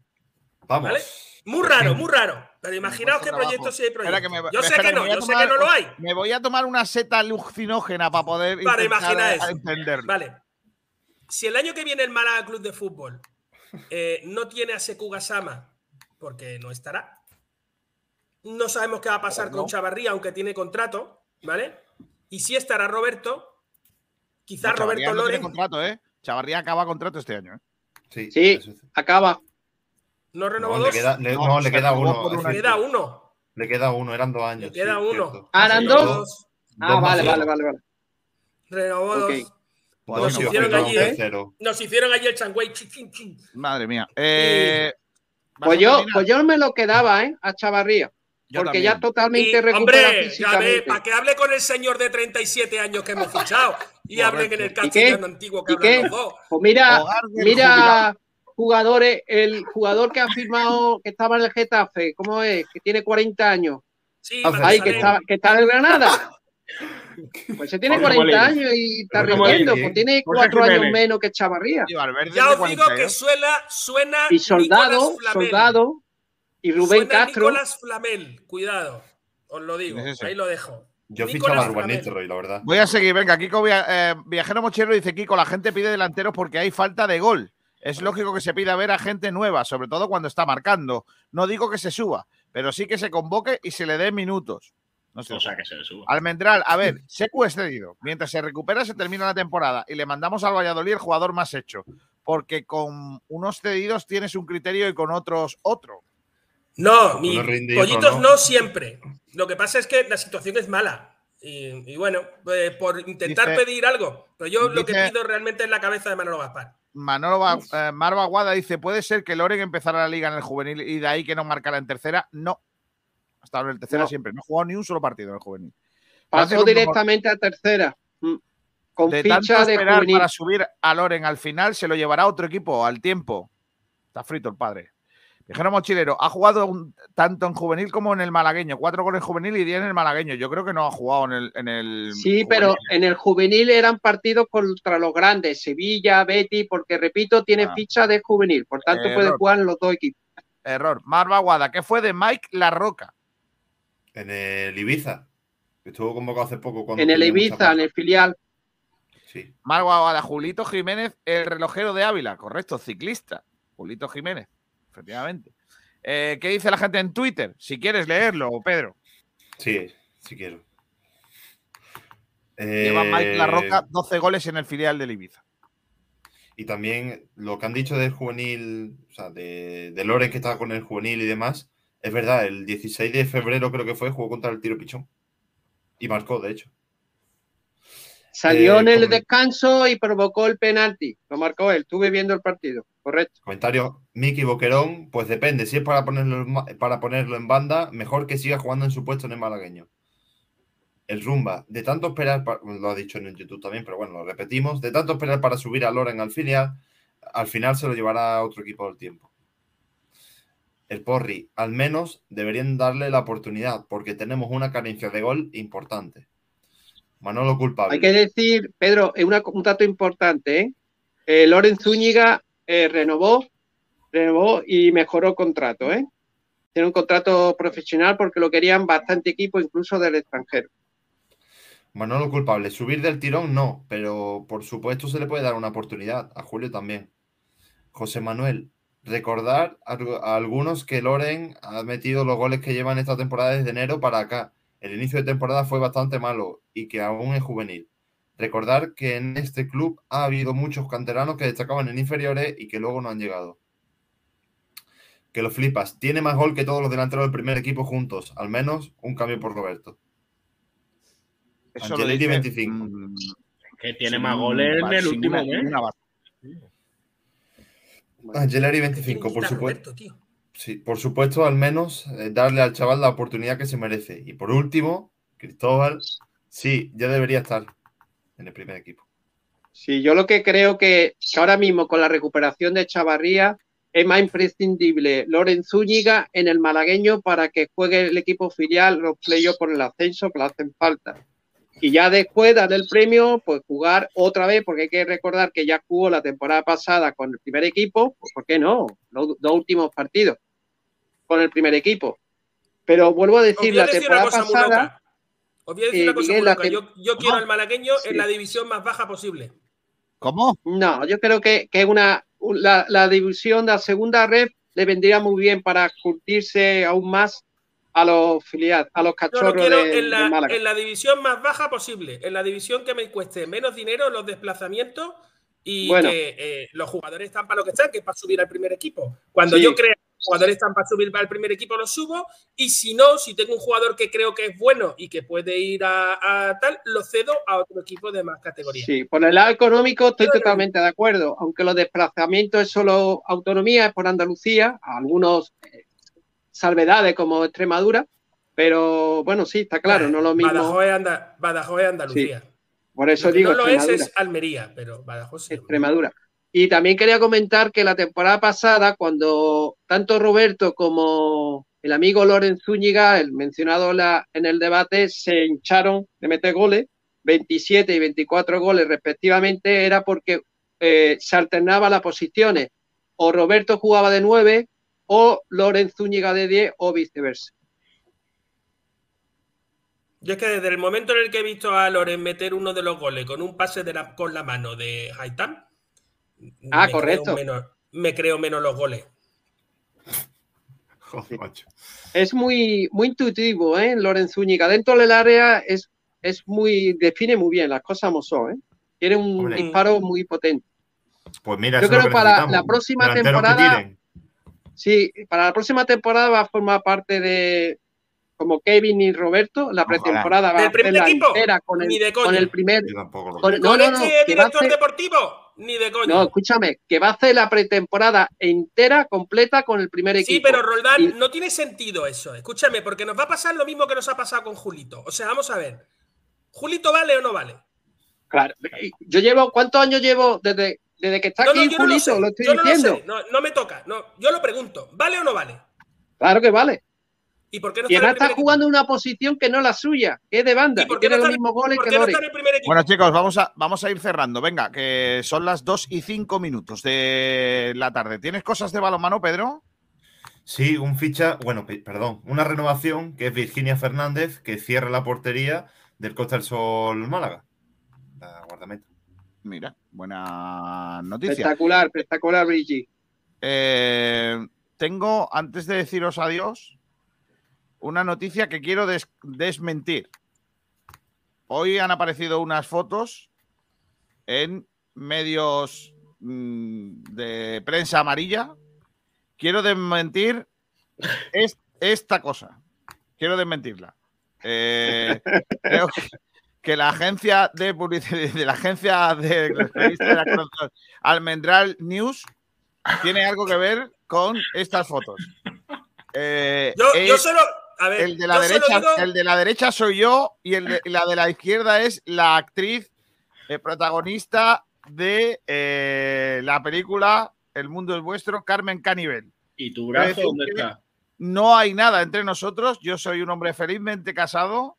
Vamos. ¿vale? Muy raro, muy raro. Pero imaginaos que Trabajo. proyectos sí hay proyectos. me- Yo sé espera que no, yo sé que no lo hay. Me voy a tomar una seta alucinógena para poder Para intentar imaginar eso. entenderlo. Vale. Si el año que viene el Málaga Club de Fútbol eh, no tiene a Seku Gasama, porque no estará, no sabemos qué va a pasar con. Chavarría, aunque tiene contrato, ¿vale? Y si estará Roberto, quizás No, Roberto no tiene Loren contrato, ¿eh? Chavarría acaba contrato este año, ¿eh? Sí, Sí, es- acaba. no renovó No, dos, le queda, le- No, no, le queda uno. le queda uno. Le queda uno, eran dos años. Le queda sí, uno. Ah, ¿eran dos? dos. Ah, Dos vale, vale, vale, vale. Renovó dos. Dos Nos hicieron allí, ¿eh? Nos hicieron allí el changüey. Madre mía. Eh, ¿vas Pues yo, pues yo me lo quedaba, ¿eh? A Chavarría. Yo porque también. ya totalmente Y, recuperado hombre, ya ve, físicamente. para que hable con el señor de 37 años que hemos fichado y hablen en el castellano antiguo que ¿Y hablan qué? los dos. Pues mira, mira jugadores, el jugador que ha firmado, que estaba en el Getafe, ¿cómo es? Que tiene 40 años. Sí, Ah, Ahí, que Matusalén. está, que está en Granada. Pues se tiene Jorge 40 Molina. años y está rindiendo. Pues tiene Jorge cuatro años Jiménez. menos que Chavarría. Ya os digo 42. que suena, suena Y Soldado. Soldado y Rubén Suena Castro. Nicolás Flamel, cuidado. Os lo digo, Sí, sí, sí. ahí lo dejo. Yo fichaba a Rubén. Nistelrooy, la verdad. Voy a seguir, venga, Kiko Via- eh, Viajero Mochero dice, Kiko, la gente pide delanteros porque hay falta de gol. Es lógico que se pida ver a gente nueva, sobre todo cuando está marcando. No digo que se suba, pero sí que se convoque y se le dé minutos. No sé. O sea, que se le suba. Almendral, a ver, Secu es cedido. Mientras se recupera, se termina la temporada y le mandamos al Valladolid el jugador más hecho. Porque con unos cedidos tienes un criterio y con otros otro. No, otro pollitos no. no. siempre. Lo que pasa es que la situación es mala. Y, y bueno, pues, por intentar Dice- pedir algo. Pero yo lo que pido realmente es la cabeza de Manolo Gaspar. Manolo eh, Marva Guada dice: ¿Puede ser que Loren empezara la liga en el juvenil y de ahí que no marcara en tercera? No. Ha estado en el tercera No. siempre. No ha jugado ni un solo partido en el juvenil. Pasó directamente a tercera. Mm. Con De tanto ficha de esperar para subir a Loren al final, se lo llevará otro equipo al tiempo. Está frito el padre. Viajero Mochilero, ha jugado un- tanto en juvenil como en el malagueño. Cuatro goles en juvenil y diez en el malagueño. Yo creo que no ha jugado en el. En el Sí, juvenil. pero en el juvenil eran partidos contra los grandes, Sevilla, Betty, porque repito, tiene Ah. ficha de juvenil, por tanto puede jugar en los dos equipos. Error. Marva Guada, ¿qué fue de Mike La Roca? En el Ibiza. Estuvo convocado hace poco. Cuando En el Ibiza, en el filial. Sí. Marva Guada, Julito Jiménez, el relojero de Ávila. Correcto, ciclista. Julito Jiménez, efectivamente. Eh, ¿Qué dice la gente en Twitter? Si quieres leerlo, Pedro. Sí, sí quiero. Lleva Mike La Eh, Roca 12 goles en el filial del Ibiza. Y también lo que han dicho del juvenil, o sea, de, de Loren que estaba con el juvenil y demás, es verdad, el 16 de febrero creo que fue, jugó contra el tiro pichón. Y marcó, de hecho. Salió Eh, en el como- descanso y provocó el penalti. Lo marcó él. Estuve viendo el partido. Correcto. Comentario, Miki Boquerón, pues depende, si es para ponerlo, para ponerlo en banda, mejor que siga jugando en su puesto en el malagueño. el Rumba, de tanto esperar, pa- lo ha dicho en YouTube también, pero bueno, lo repetimos, de tanto esperar para subir a Loren al filial, al final se lo llevará a otro equipo del tiempo. El Porri, al menos deberían darle la oportunidad, porque tenemos una carencia de gol importante. Manolo culpable. Hay que decir, Pedro, es una- un dato importante, ¿eh? Eh, Loren Zúñiga eh, renovó, renovó y mejoró contrato, ¿eh? Tiene un contrato profesional porque lo querían bastante equipo, incluso del extranjero. Manolo culpable. Subir del tirón no, pero por supuesto se le puede dar una oportunidad. A Julio también. José Manuel, recordar a, a algunos que Loren ha metido los goles que llevan esta temporada desde enero para acá. El inicio de temporada fue bastante malo y que aún es juvenil. Recordar que en este club ha habido muchos canteranos que destacaban en inferiores y que luego no han llegado. Que lo flipas. Tiene más gol que todos los delanteros del primer equipo juntos. Al menos un cambio por Roberto. Eso lo Angelini dice, 25. mm, Que tiene sin más goles en el último mes. Angeleri 25, por supuesto. Sí, por supuesto, al menos eh, darle al chaval la oportunidad que se merece. Y por último, Cristóbal, sí, ya debería estar en el primer equipo. Sí, yo lo que creo que, que ahora mismo con la recuperación de Chavarría es más imprescindible Loren Zúñiga en el malagueño para que juegue el equipo filial los playoffs por el ascenso que le hacen falta. Y ya después dar el premio, pues jugar otra vez, porque hay que recordar que ya jugó la temporada pasada con el primer equipo, pues ¿por qué no? Los dos últimos partidos con el primer equipo. Pero vuelvo a decir, la temporada pasada, loca. Os voy a decir eh, una cosa Miguel, tem- Yo, yo quiero No. al malagueño Sí. en la división más baja posible. ¿Cómo? No, yo creo que, que una, un- la, la división de la segunda red le vendría muy bien para curtirse aún más a los filiales, a los Yo lo cachorros quiero de, en, la, del Málaga. en la división más baja posible. En la división que me cueste menos dinero los desplazamientos y Bueno. que eh, los jugadores están para lo que están, que es para subir al primer equipo. Cuando Sí. yo creo que los jugadores están para subir al primer equipo, los subo. Y si no, si tengo un jugador que creo que es bueno y que puede ir a, a tal, lo cedo a otro equipo de más categoría. Sí, por el lado económico estoy totalmente de acuerdo, aunque los desplazamientos es solo autonomía, es por Andalucía, algunos eh, salvedades como Extremadura, pero bueno, sí, está claro, no lo mismo. Badajoz es, Anda- Badajoz es Andalucía. Por eso Lo que digo no lo es es Almería, pero Badajoz sí. Extremadura. Y también quería comentar que la temporada pasada, cuando tanto Roberto como el amigo Loren Zúñiga, el mencionado en el debate, se hincharon de meter goles, 27 y 24 goles respectivamente, era porque eh, se alternaba las posiciones. O Roberto jugaba de 9 o Loren Zúñiga de 10 o viceversa. Yo es que desde el momento en el que he visto a Loren meter uno de los goles con un pase con la mano de Haitán, Ah, me correcto. Creo menos, me creo menos los goles. *laughs* Es muy, muy intuitivo, ¿eh? Loren Zúñiga. Dentro del área es, es muy, define muy bien las cosas como son, ¿eh? Tiene un Hombre. disparo muy potente. Pues mira, Yo eso creo que para la próxima temporada-. Sí, para la próxima temporada va a formar parte de como Kevin y Roberto. La pretemporada va a ¿Del primer hacerla equipo? entera con el, Ni de coña. con el primer. Con- no, ¿Con no, no, este director hacer- deportivo? Ni de coña. no, escúchame, que va a hacer la pretemporada entera, completa con el primer equipo. Sí, pero Roldán, Y- no tiene sentido eso. Escúchame, porque nos va a pasar lo mismo que nos ha pasado con Julito. O sea, vamos a ver. ¿Julito vale o no vale? Claro, yo llevo, ¿cuántos años llevo desde, desde que está No, aquí no Julito? lo estoy yo no lo diciendo. sé. No, no me toca. No, yo lo pregunto. ¿Vale o no vale? Claro que vale. ¿Y por qué no Y está además jugando en una posición que no es la suya, que es de banda. ¿Y por qué no los mismos goles que no está en el primer equipo? Bueno, chicos, vamos a, vamos a ir cerrando. Venga, que son las 2 y 5 minutos de la tarde. ¿Tienes cosas de balonmano, Pedro? Sí, un ficha, bueno, pe- perdón, una renovación que es Virginia Fernández, que cierra la portería del Costa del Sol Málaga. La guardameta. Mira, buena noticia. Espectacular, espectacular, Brigitte. Eh, tengo, antes de deciros adiós, una noticia que quiero des- desmentir. Hoy han aparecido unas fotos en medios mm, de prensa amarilla. Quiero desmentir es- esta cosa. Quiero desmentirla. Eh, *laughs* creo que, que la agencia de publicidad, de la agencia de los periodistas de la Almendral News tiene algo que ver con estas fotos. Eh, Yo, solo. A ver, el de la derecha, digo- el de la derecha soy yo y el de, y la de la izquierda es la actriz eh, protagonista de eh, la película El mundo es vuestro, Carmen Canivel. ¿Y tu brazo dónde está? No hay nada entre nosotros. Yo soy un hombre felizmente casado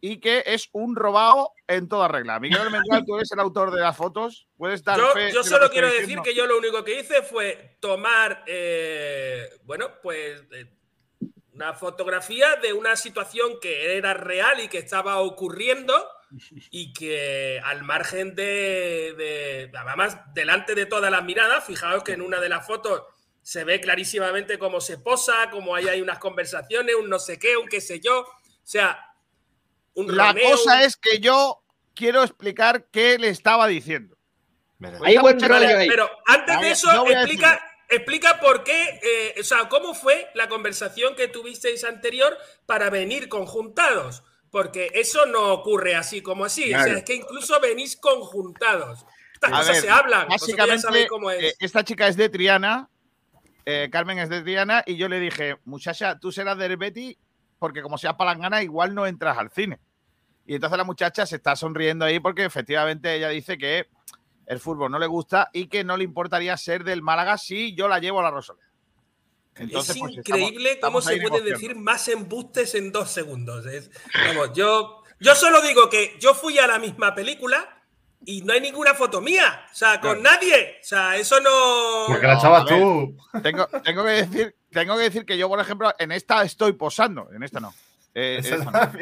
y que es un robado en toda regla. Miguel Almendral, tú eres el autor de las fotos. Puedes dar Yo, fe solo quiero decir que yo lo único que hice fue tomar, eh, bueno, pues eh, una fotografía de una situación que era real y que estaba ocurriendo *laughs* y que al margen de, de- además, delante de todas las miradas, fijaos que en una de las fotos se ve clarísimamente cómo se posa, cómo ahí hay unas conversaciones, un no sé qué, un qué sé yo. O sea, un La Romeo, cosa un- es que yo quiero explicar qué le estaba diciendo. Hay buen rollo ahí. Pero antes de eso, explica. Explica por qué, eh, o sea, cómo fue la conversación que tuvisteis anterior para venir conjuntados. Porque eso no ocurre así como así. O sea, es que incluso venís conjuntados. Estas A cosas ver, se hablan. Básicamente, cómo es. eh, esta chica es de Triana, eh, Carmen es de Triana, y yo le dije, muchacha, tú serás de Betty, porque como seas palangana, igual no entras al cine. Y entonces la muchacha se está sonriendo ahí porque efectivamente ella dice que el fútbol no le gusta y que no le importaría ser del Málaga si yo la llevo a la Rosaleda. Entonces, es pues, increíble estamos- cómo estamos se pueden decir más embustes en dos segundos. Es- vamos, yo, yo solo digo que yo fui a la misma película y no hay ninguna foto mía. O sea, con nadie. O sea, eso no. Porque la echabas tú. Tengo, tengo, que decir, tengo que decir que yo, por ejemplo, en esta estoy posando, en esta no. Eh, Esa esta no.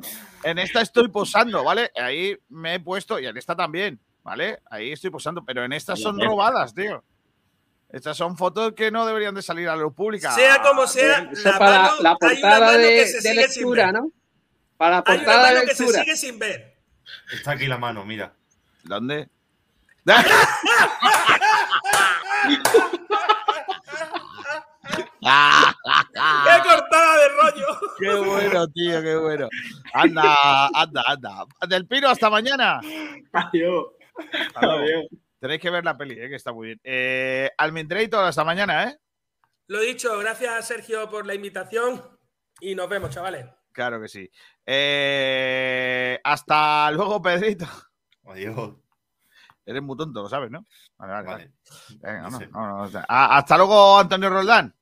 *laughs* *laughs* en esta estoy posando, ¿vale? Ahí me he puesto, y en esta también, ¿vale? Ahí estoy posando, pero en estas son robadas, tío. Estas son fotos que no deberían de salir a la luz pública. Sea como sea, la para mano- la hay una portada mano de, que se de sigue sin lectura, ver. ¿no? Para la Hay una portada de mano que se lectura. sigue sin ver. Está aquí la mano, mira. ¿Dónde? *laughs* ¡Qué cortada de rollo! Qué bueno, tío, qué bueno. Anda, anda, anda. Del Pino, hasta mañana. Adiós. Tenéis que ver la peli, eh, que está muy bien. Eh, Almendrator, hasta mañana, ¿eh? Lo dicho, gracias Sergio por la invitación y nos vemos, chavales. Claro que sí. Eh, hasta luego, Pedrito. Adiós. Eres muy tonto, lo sabes, ¿no? Vale, vale. Vale. vale. Venga, No no, sé. no, no, o sea, hasta luego, Antonio Roldán.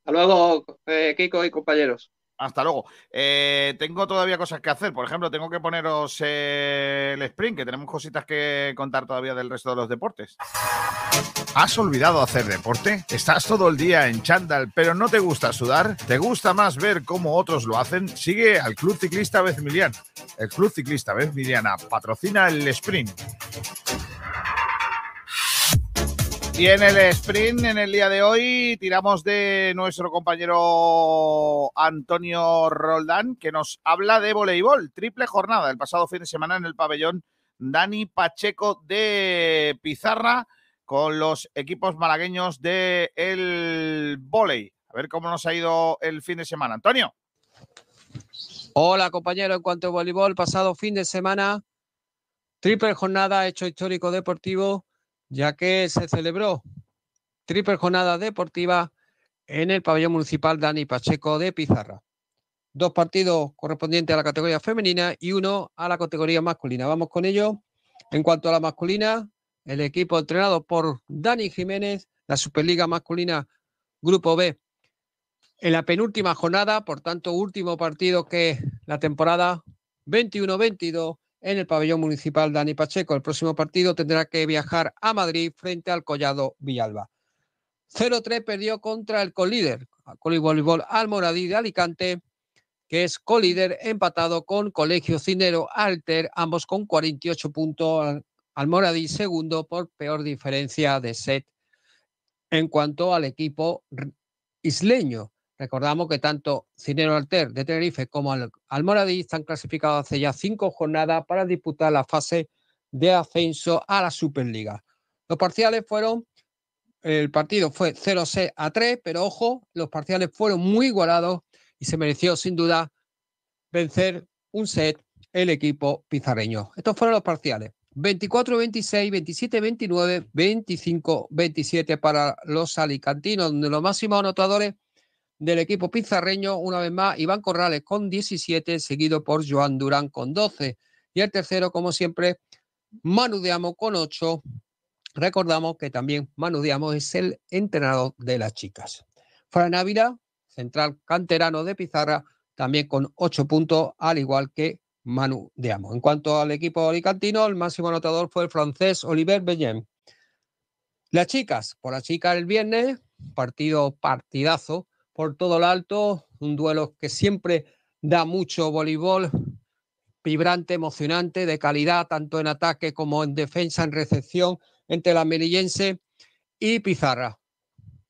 Hasta luego, eh, Kiko y compañeros. Hasta luego. Eh, tengo todavía cosas que hacer. Por ejemplo, tengo que poneros el sprint, que tenemos cositas que contar todavía del resto de los deportes. ¿Has olvidado hacer deporte? ¿Estás todo el día en chándal, pero no te gusta sudar? ¿Te gusta más ver cómo otros lo hacen? Sigue al Club Ciclista Vezmiliana. El Club Ciclista Vezmiliana patrocina el sprint. Y en el sprint, en el día de hoy, tiramos de nuestro compañero Antonio Roldán, que nos habla de voleibol. Triple jornada el pasado fin de semana en el pabellón Dani Pacheco de Pizarra con los equipos malagueños de el volei. A ver cómo nos ha ido el fin de semana. Antonio. Hola compañero, en cuanto a voleibol, pasado fin de semana, triple jornada hecho histórico deportivo, ya que se celebró triple jornada deportiva en el pabellón municipal Dani Pacheco de Pizarra. Dos partidos correspondientes a la categoría femenina y uno a la categoría masculina. Vamos con ello. En cuanto a la masculina, el equipo entrenado por Dani Jiménez, la Superliga masculina Grupo B, en la penúltima jornada, por tanto, último partido que la temporada 21-22 en el pabellón municipal Dani Pacheco. El próximo partido tendrá que viajar a Madrid frente al Collado Villalba. 0-3 perdió contra el colíder, Voleibol Almoradí de Alicante, que es colíder empatado con Colegio Cinero Alter, ambos con 48 puntos. Almoradí segundo por peor diferencia de set en cuanto al equipo isleño. Recordamos que tanto Cinero Alter de Tenerife como Al- Almoradí están clasificados hace ya cinco jornadas para disputar la fase de ascenso a la Superliga. Los parciales fueron, el partido fue 0-6 a 3, pero ojo, los parciales fueron muy igualados y se mereció sin duda vencer un set el equipo pizarreño. Estos fueron los parciales. 24-26, 27-29, 25-27 para los alicantinos, donde los máximos anotadores del equipo pizarreño, una vez más, Iván Corrales con 17, seguido por Joan Durán con 12. Y el tercero, como siempre, Manu Diamo con 8. Recordamos que también Manu Diamo es el entrenador de las chicas. Fran Ávila, central canterano de Pizarra, también con 8 puntos, al igual que Manu Diamo. En cuanto al equipo alicantino, el máximo anotador fue el francés Oliver Bellem. Las chicas, por las chicas el viernes, partido partidazo por todo lo alto, un duelo que siempre da mucho voleibol, vibrante, emocionante, de calidad, tanto en ataque como en defensa, en recepción, entre la melillense y Pizarra.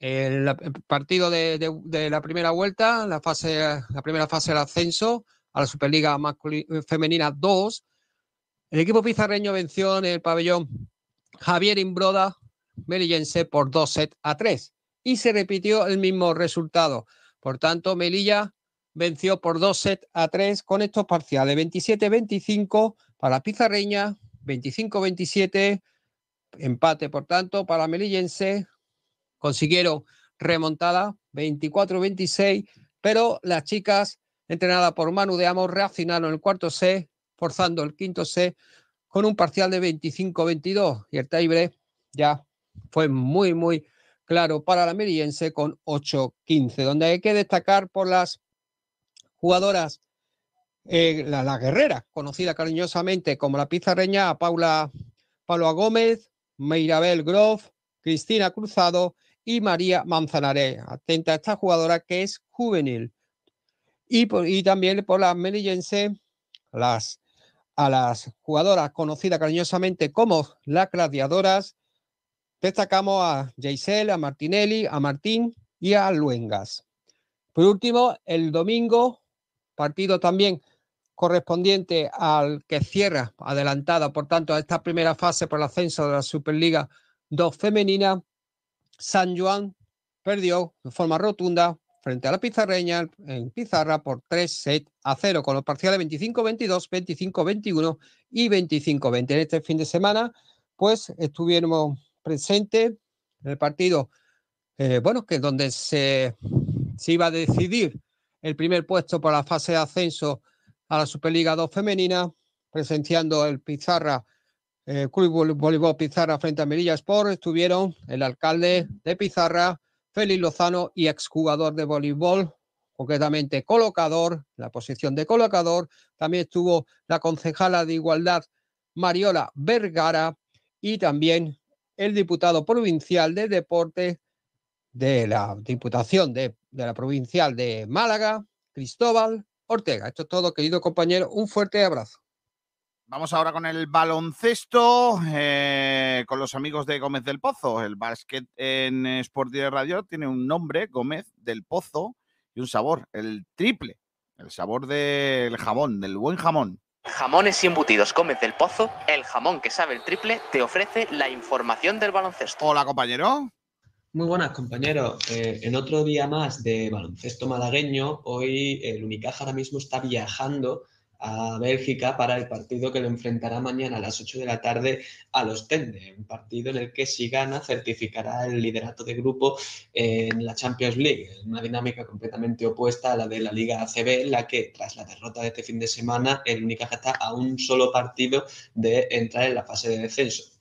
El, partido de, la primera vuelta, la, fase, la primera fase del ascenso a la Superliga masculi- Femenina 2, el equipo pizarreño venció en el pabellón Javier Imbroda, melillense, por 2 sets a 3 y se repitió el mismo resultado. Por tanto, Melilla venció por 2 sets a 3 con estos parciales. 27-25 para Pizarreña, 25-27, empate por tanto para Melillense, consiguieron remontada 24-26, pero las chicas entrenadas por Manu de Amos reaccionaron el cuarto set, forzando el quinto set con un parcial de 25-22 y el tiebreak ya fue muy, muy claro para la Melillense con 8-15, donde hay que destacar por las jugadoras, eh, la, la guerrera, conocida cariñosamente como la pizarreña, a Paula, Paula Gómez, Meirabel Groff, Cristina Cruzado y María Manzanaré. Atenta a esta jugadora que es juvenil. Y, por- y también por la melillense, las, a las jugadoras conocidas cariñosamente como las gladiadoras, destacamos a Jaisel, a Martinelli, a Martín y a Luengas. Por último, el domingo, partido también correspondiente al que cierra adelantada, por tanto, a esta primera fase por el ascenso de la Superliga 2 femenina, San Juan perdió de forma rotunda frente a la Pizarreña en Pizarra por 3 sets a 0, con los parciales 25-22, 25-21 y 25-20. En este fin de semana, pues estuvimos presentes en el partido, eh, bueno, que donde se, se iba a decidir el primer puesto por la fase de ascenso a la Superliga 2 femenina, presenciando el Pizarra, eh, Club Vol- Voleibol Pizarra frente a Melilla Sport, estuvieron el alcalde de Pizarra, Félix Lozano y exjugador de voleibol, concretamente colocador, la posición de colocador. También estuvo la concejala de Igualdad, Mariola Vergara, y también el diputado provincial de Deporte de la Diputación de, de la Provincial de Málaga, Cristóbal Ortega. Esto es todo, querido compañero. Un fuerte abrazo. Vamos ahora con el baloncesto, eh, con los amigos de Gómez del Pozo. El básquet en Sport Direct Radio tiene un nombre, Gómez del Pozo, y un sabor, el triple. El sabor del jamón, del buen jamón. Jamones y embutidos Gómez del Pozo, el jamón que sabe el triple, te ofrece la información del baloncesto. Hola, compañero. Muy buenas, compañeros. Eh, en otro día más de baloncesto malagueño, hoy el Unicaja ahora mismo está viajando a Bélgica para el partido que lo enfrentará mañana a las 8 de la tarde a los Tende, un partido en el que si gana certificará el liderato de grupo en la Champions League, una dinámica completamente opuesta a la de la Liga ACB, en la que tras la derrota de este fin de semana el Unicaja está a un solo partido de entrar en la fase de descenso.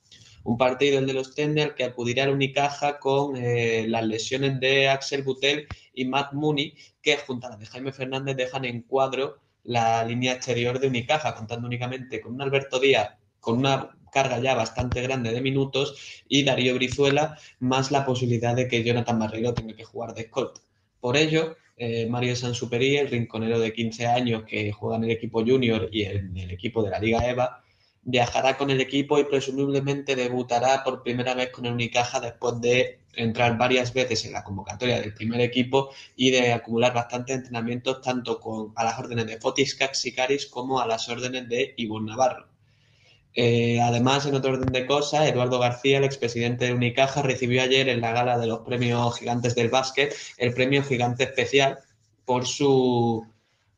Un partido, el de los Tende, al que acudirá el Unicaja con eh, las lesiones de Axel Butel y Matt Mooney, que junto a las de Jaime Fernández dejan en cuadro la línea exterior de Unicaja, contando únicamente con un Alberto Díaz con una carga ya bastante grande de minutos y Darío Brizuela, más la posibilidad de que Jonathan Barreiro tenga que jugar de escolta. Por ello, eh, Mario Sansuperi, el rinconero de 15 años que juega en el equipo junior y en el equipo de la Liga EVA, viajará con el equipo y presumiblemente debutará por primera vez con el Unicaja después de entrar varias veces en la convocatoria del primer equipo y de acumular bastantes entrenamientos tanto con, a las órdenes de Fotis Caxicaris como a las órdenes de Ivonne Navarro. Eh, además, en otro orden de cosas, Eduardo García, el expresidente de Unicaja, recibió ayer en la gala de los premios gigantes del básquet el premio gigante especial por su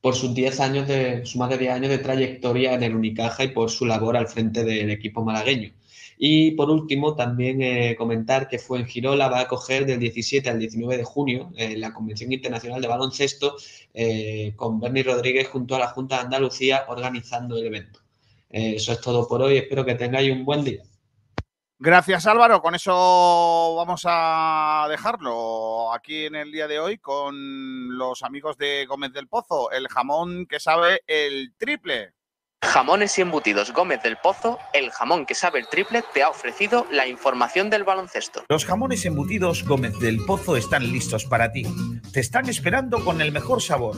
por sus 10 años de, su más de 10 años de trayectoria en el Unicaja y por su labor al frente del equipo malagueño. Y por último, también eh, comentar que Fuengirola va a acoger del 17 al 19 de junio eh, la Convención Internacional de Baloncesto eh, con Bernie Rodríguez junto a la Junta de Andalucía organizando el evento. Eso es todo por hoy, espero que tengáis un buen día. Gracias Álvaro, con eso vamos a dejarlo aquí en el día de hoy con los amigos de Gómez del Pozo, el jamón que sabe el triple. Jamones y embutidos Gómez del Pozo, el jamón que sabe el triple, te ha ofrecido la información del baloncesto. Los jamones embutidos Gómez del Pozo están listos para ti. Te están esperando con el mejor sabor,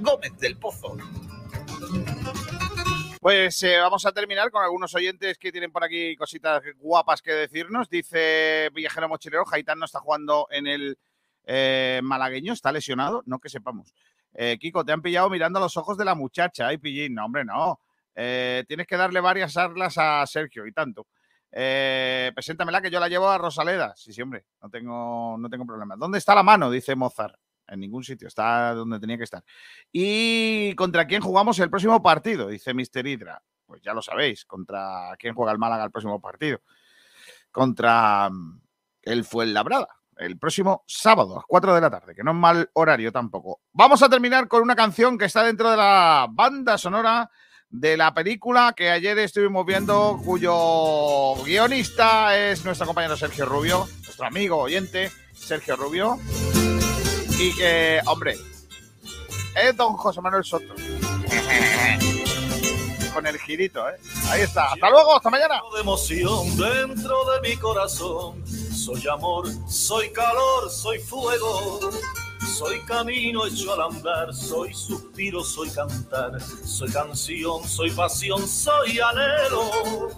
Gómez del Pozo. Pues eh, vamos a terminar con algunos oyentes que tienen por aquí cositas guapas que decirnos. Dice Viajero Mochilero, Jaitán no está jugando en el eh, malagueño, está lesionado, no que sepamos. Eh, Kiko, te han pillado mirando a los ojos de la muchacha. Ay, pillín, no, hombre, no. Tienes que darle varias arlas a Sergio y tanto. Preséntamela que yo la llevo a Rosaleda. Sí, sí, hombre, no tengo, no tengo problema. ¿Dónde está la mano? Dice Mozart. En ningún sitio, está donde tenía que estar. ¿Y contra quién jugamos el próximo partido? Dice Mister Hydra. Pues ya lo sabéis, contra quién juega el Málaga el próximo partido. Contra mm, el Fuenlabrada el próximo sábado a las 4 de la tarde, que no es mal horario tampoco. Vamos a terminar con una canción que está dentro de la banda sonora de la película que ayer estuvimos viendo, cuyo guionista es nuestro compañero Sergio Rubio, nuestro amigo oyente Sergio Rubio, y que, hombre, es don José Manuel Soto. *laughs* Con el girito, ¿eh? Ahí está. Hasta luego, hasta mañana. de emoción dentro de mi corazón. Soy amor, soy calor, soy fuego. Soy camino hecho al andar, soy suspiro, soy cantar, soy canción, soy pasión, soy anhelo.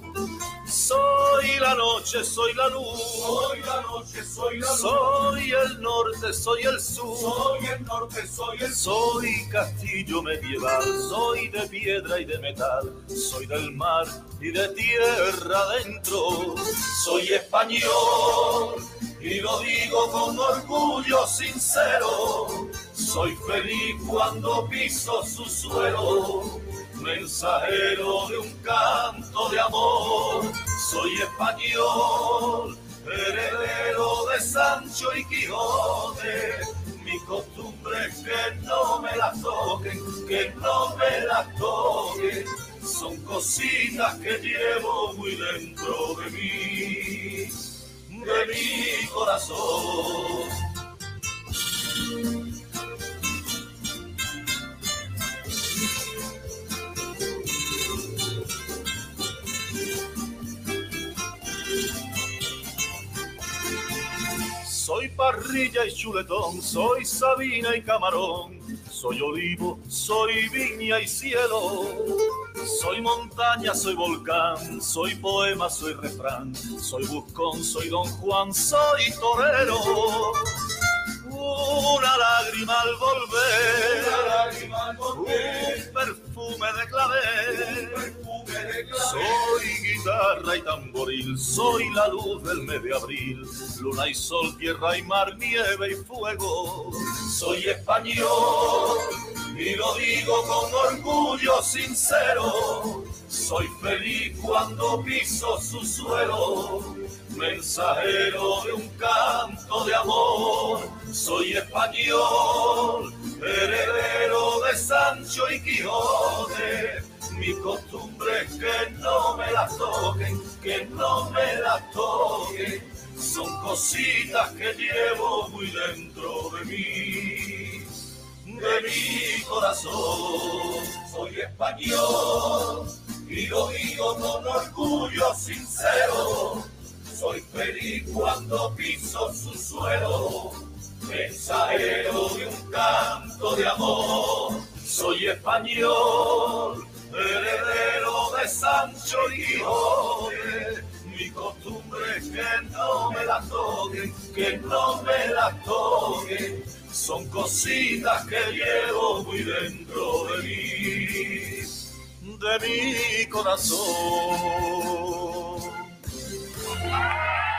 Soy la noche, soy la luz. Soy la noche, soy la luz. Soy el norte, soy el sur. Soy el norte, soy el sur. Soy castillo medieval, soy de piedra y de metal. Soy del mar y de tierra adentro. Soy español y lo digo con orgullo sincero. Soy feliz cuando piso su suelo mensajero de un canto de amor. Soy español, heredero de Sancho y Quijote. Mi costumbre es que no me la toquen, que no me la toquen. Son cositas que llevo muy dentro de mí, de mi corazón. Soy parrilla y chuletón, soy sabina y camarón, soy olivo, soy viña y cielo, soy montaña, soy volcán, soy poema, soy refrán, soy buscón, soy don Juan, soy torero. Una lágrima al volver, un perfume de clavel. Soy guitarra y tamboril, soy la luz del mes de abril, luna y sol, tierra y mar, nieve y fuego. Soy español y lo digo con orgullo sincero. Soy feliz cuando piso su suelo, mensajero de un canto de amor. Soy español, heredero de Sancho y Quijote. Mi costumbre es que no me la toquen, que no me la toquen. Son cositas que llevo muy dentro de mí, de mi corazón. Soy español y lo digo con orgullo sincero. Soy feliz cuando piso su suelo, mensajero de un canto de amor. Soy español, heredero de Sancho y Quijote. Mi costumbre que no me las toquen, que no me las toquen. Son cositas que llevo muy dentro de mí, de mi corazón. Thank you.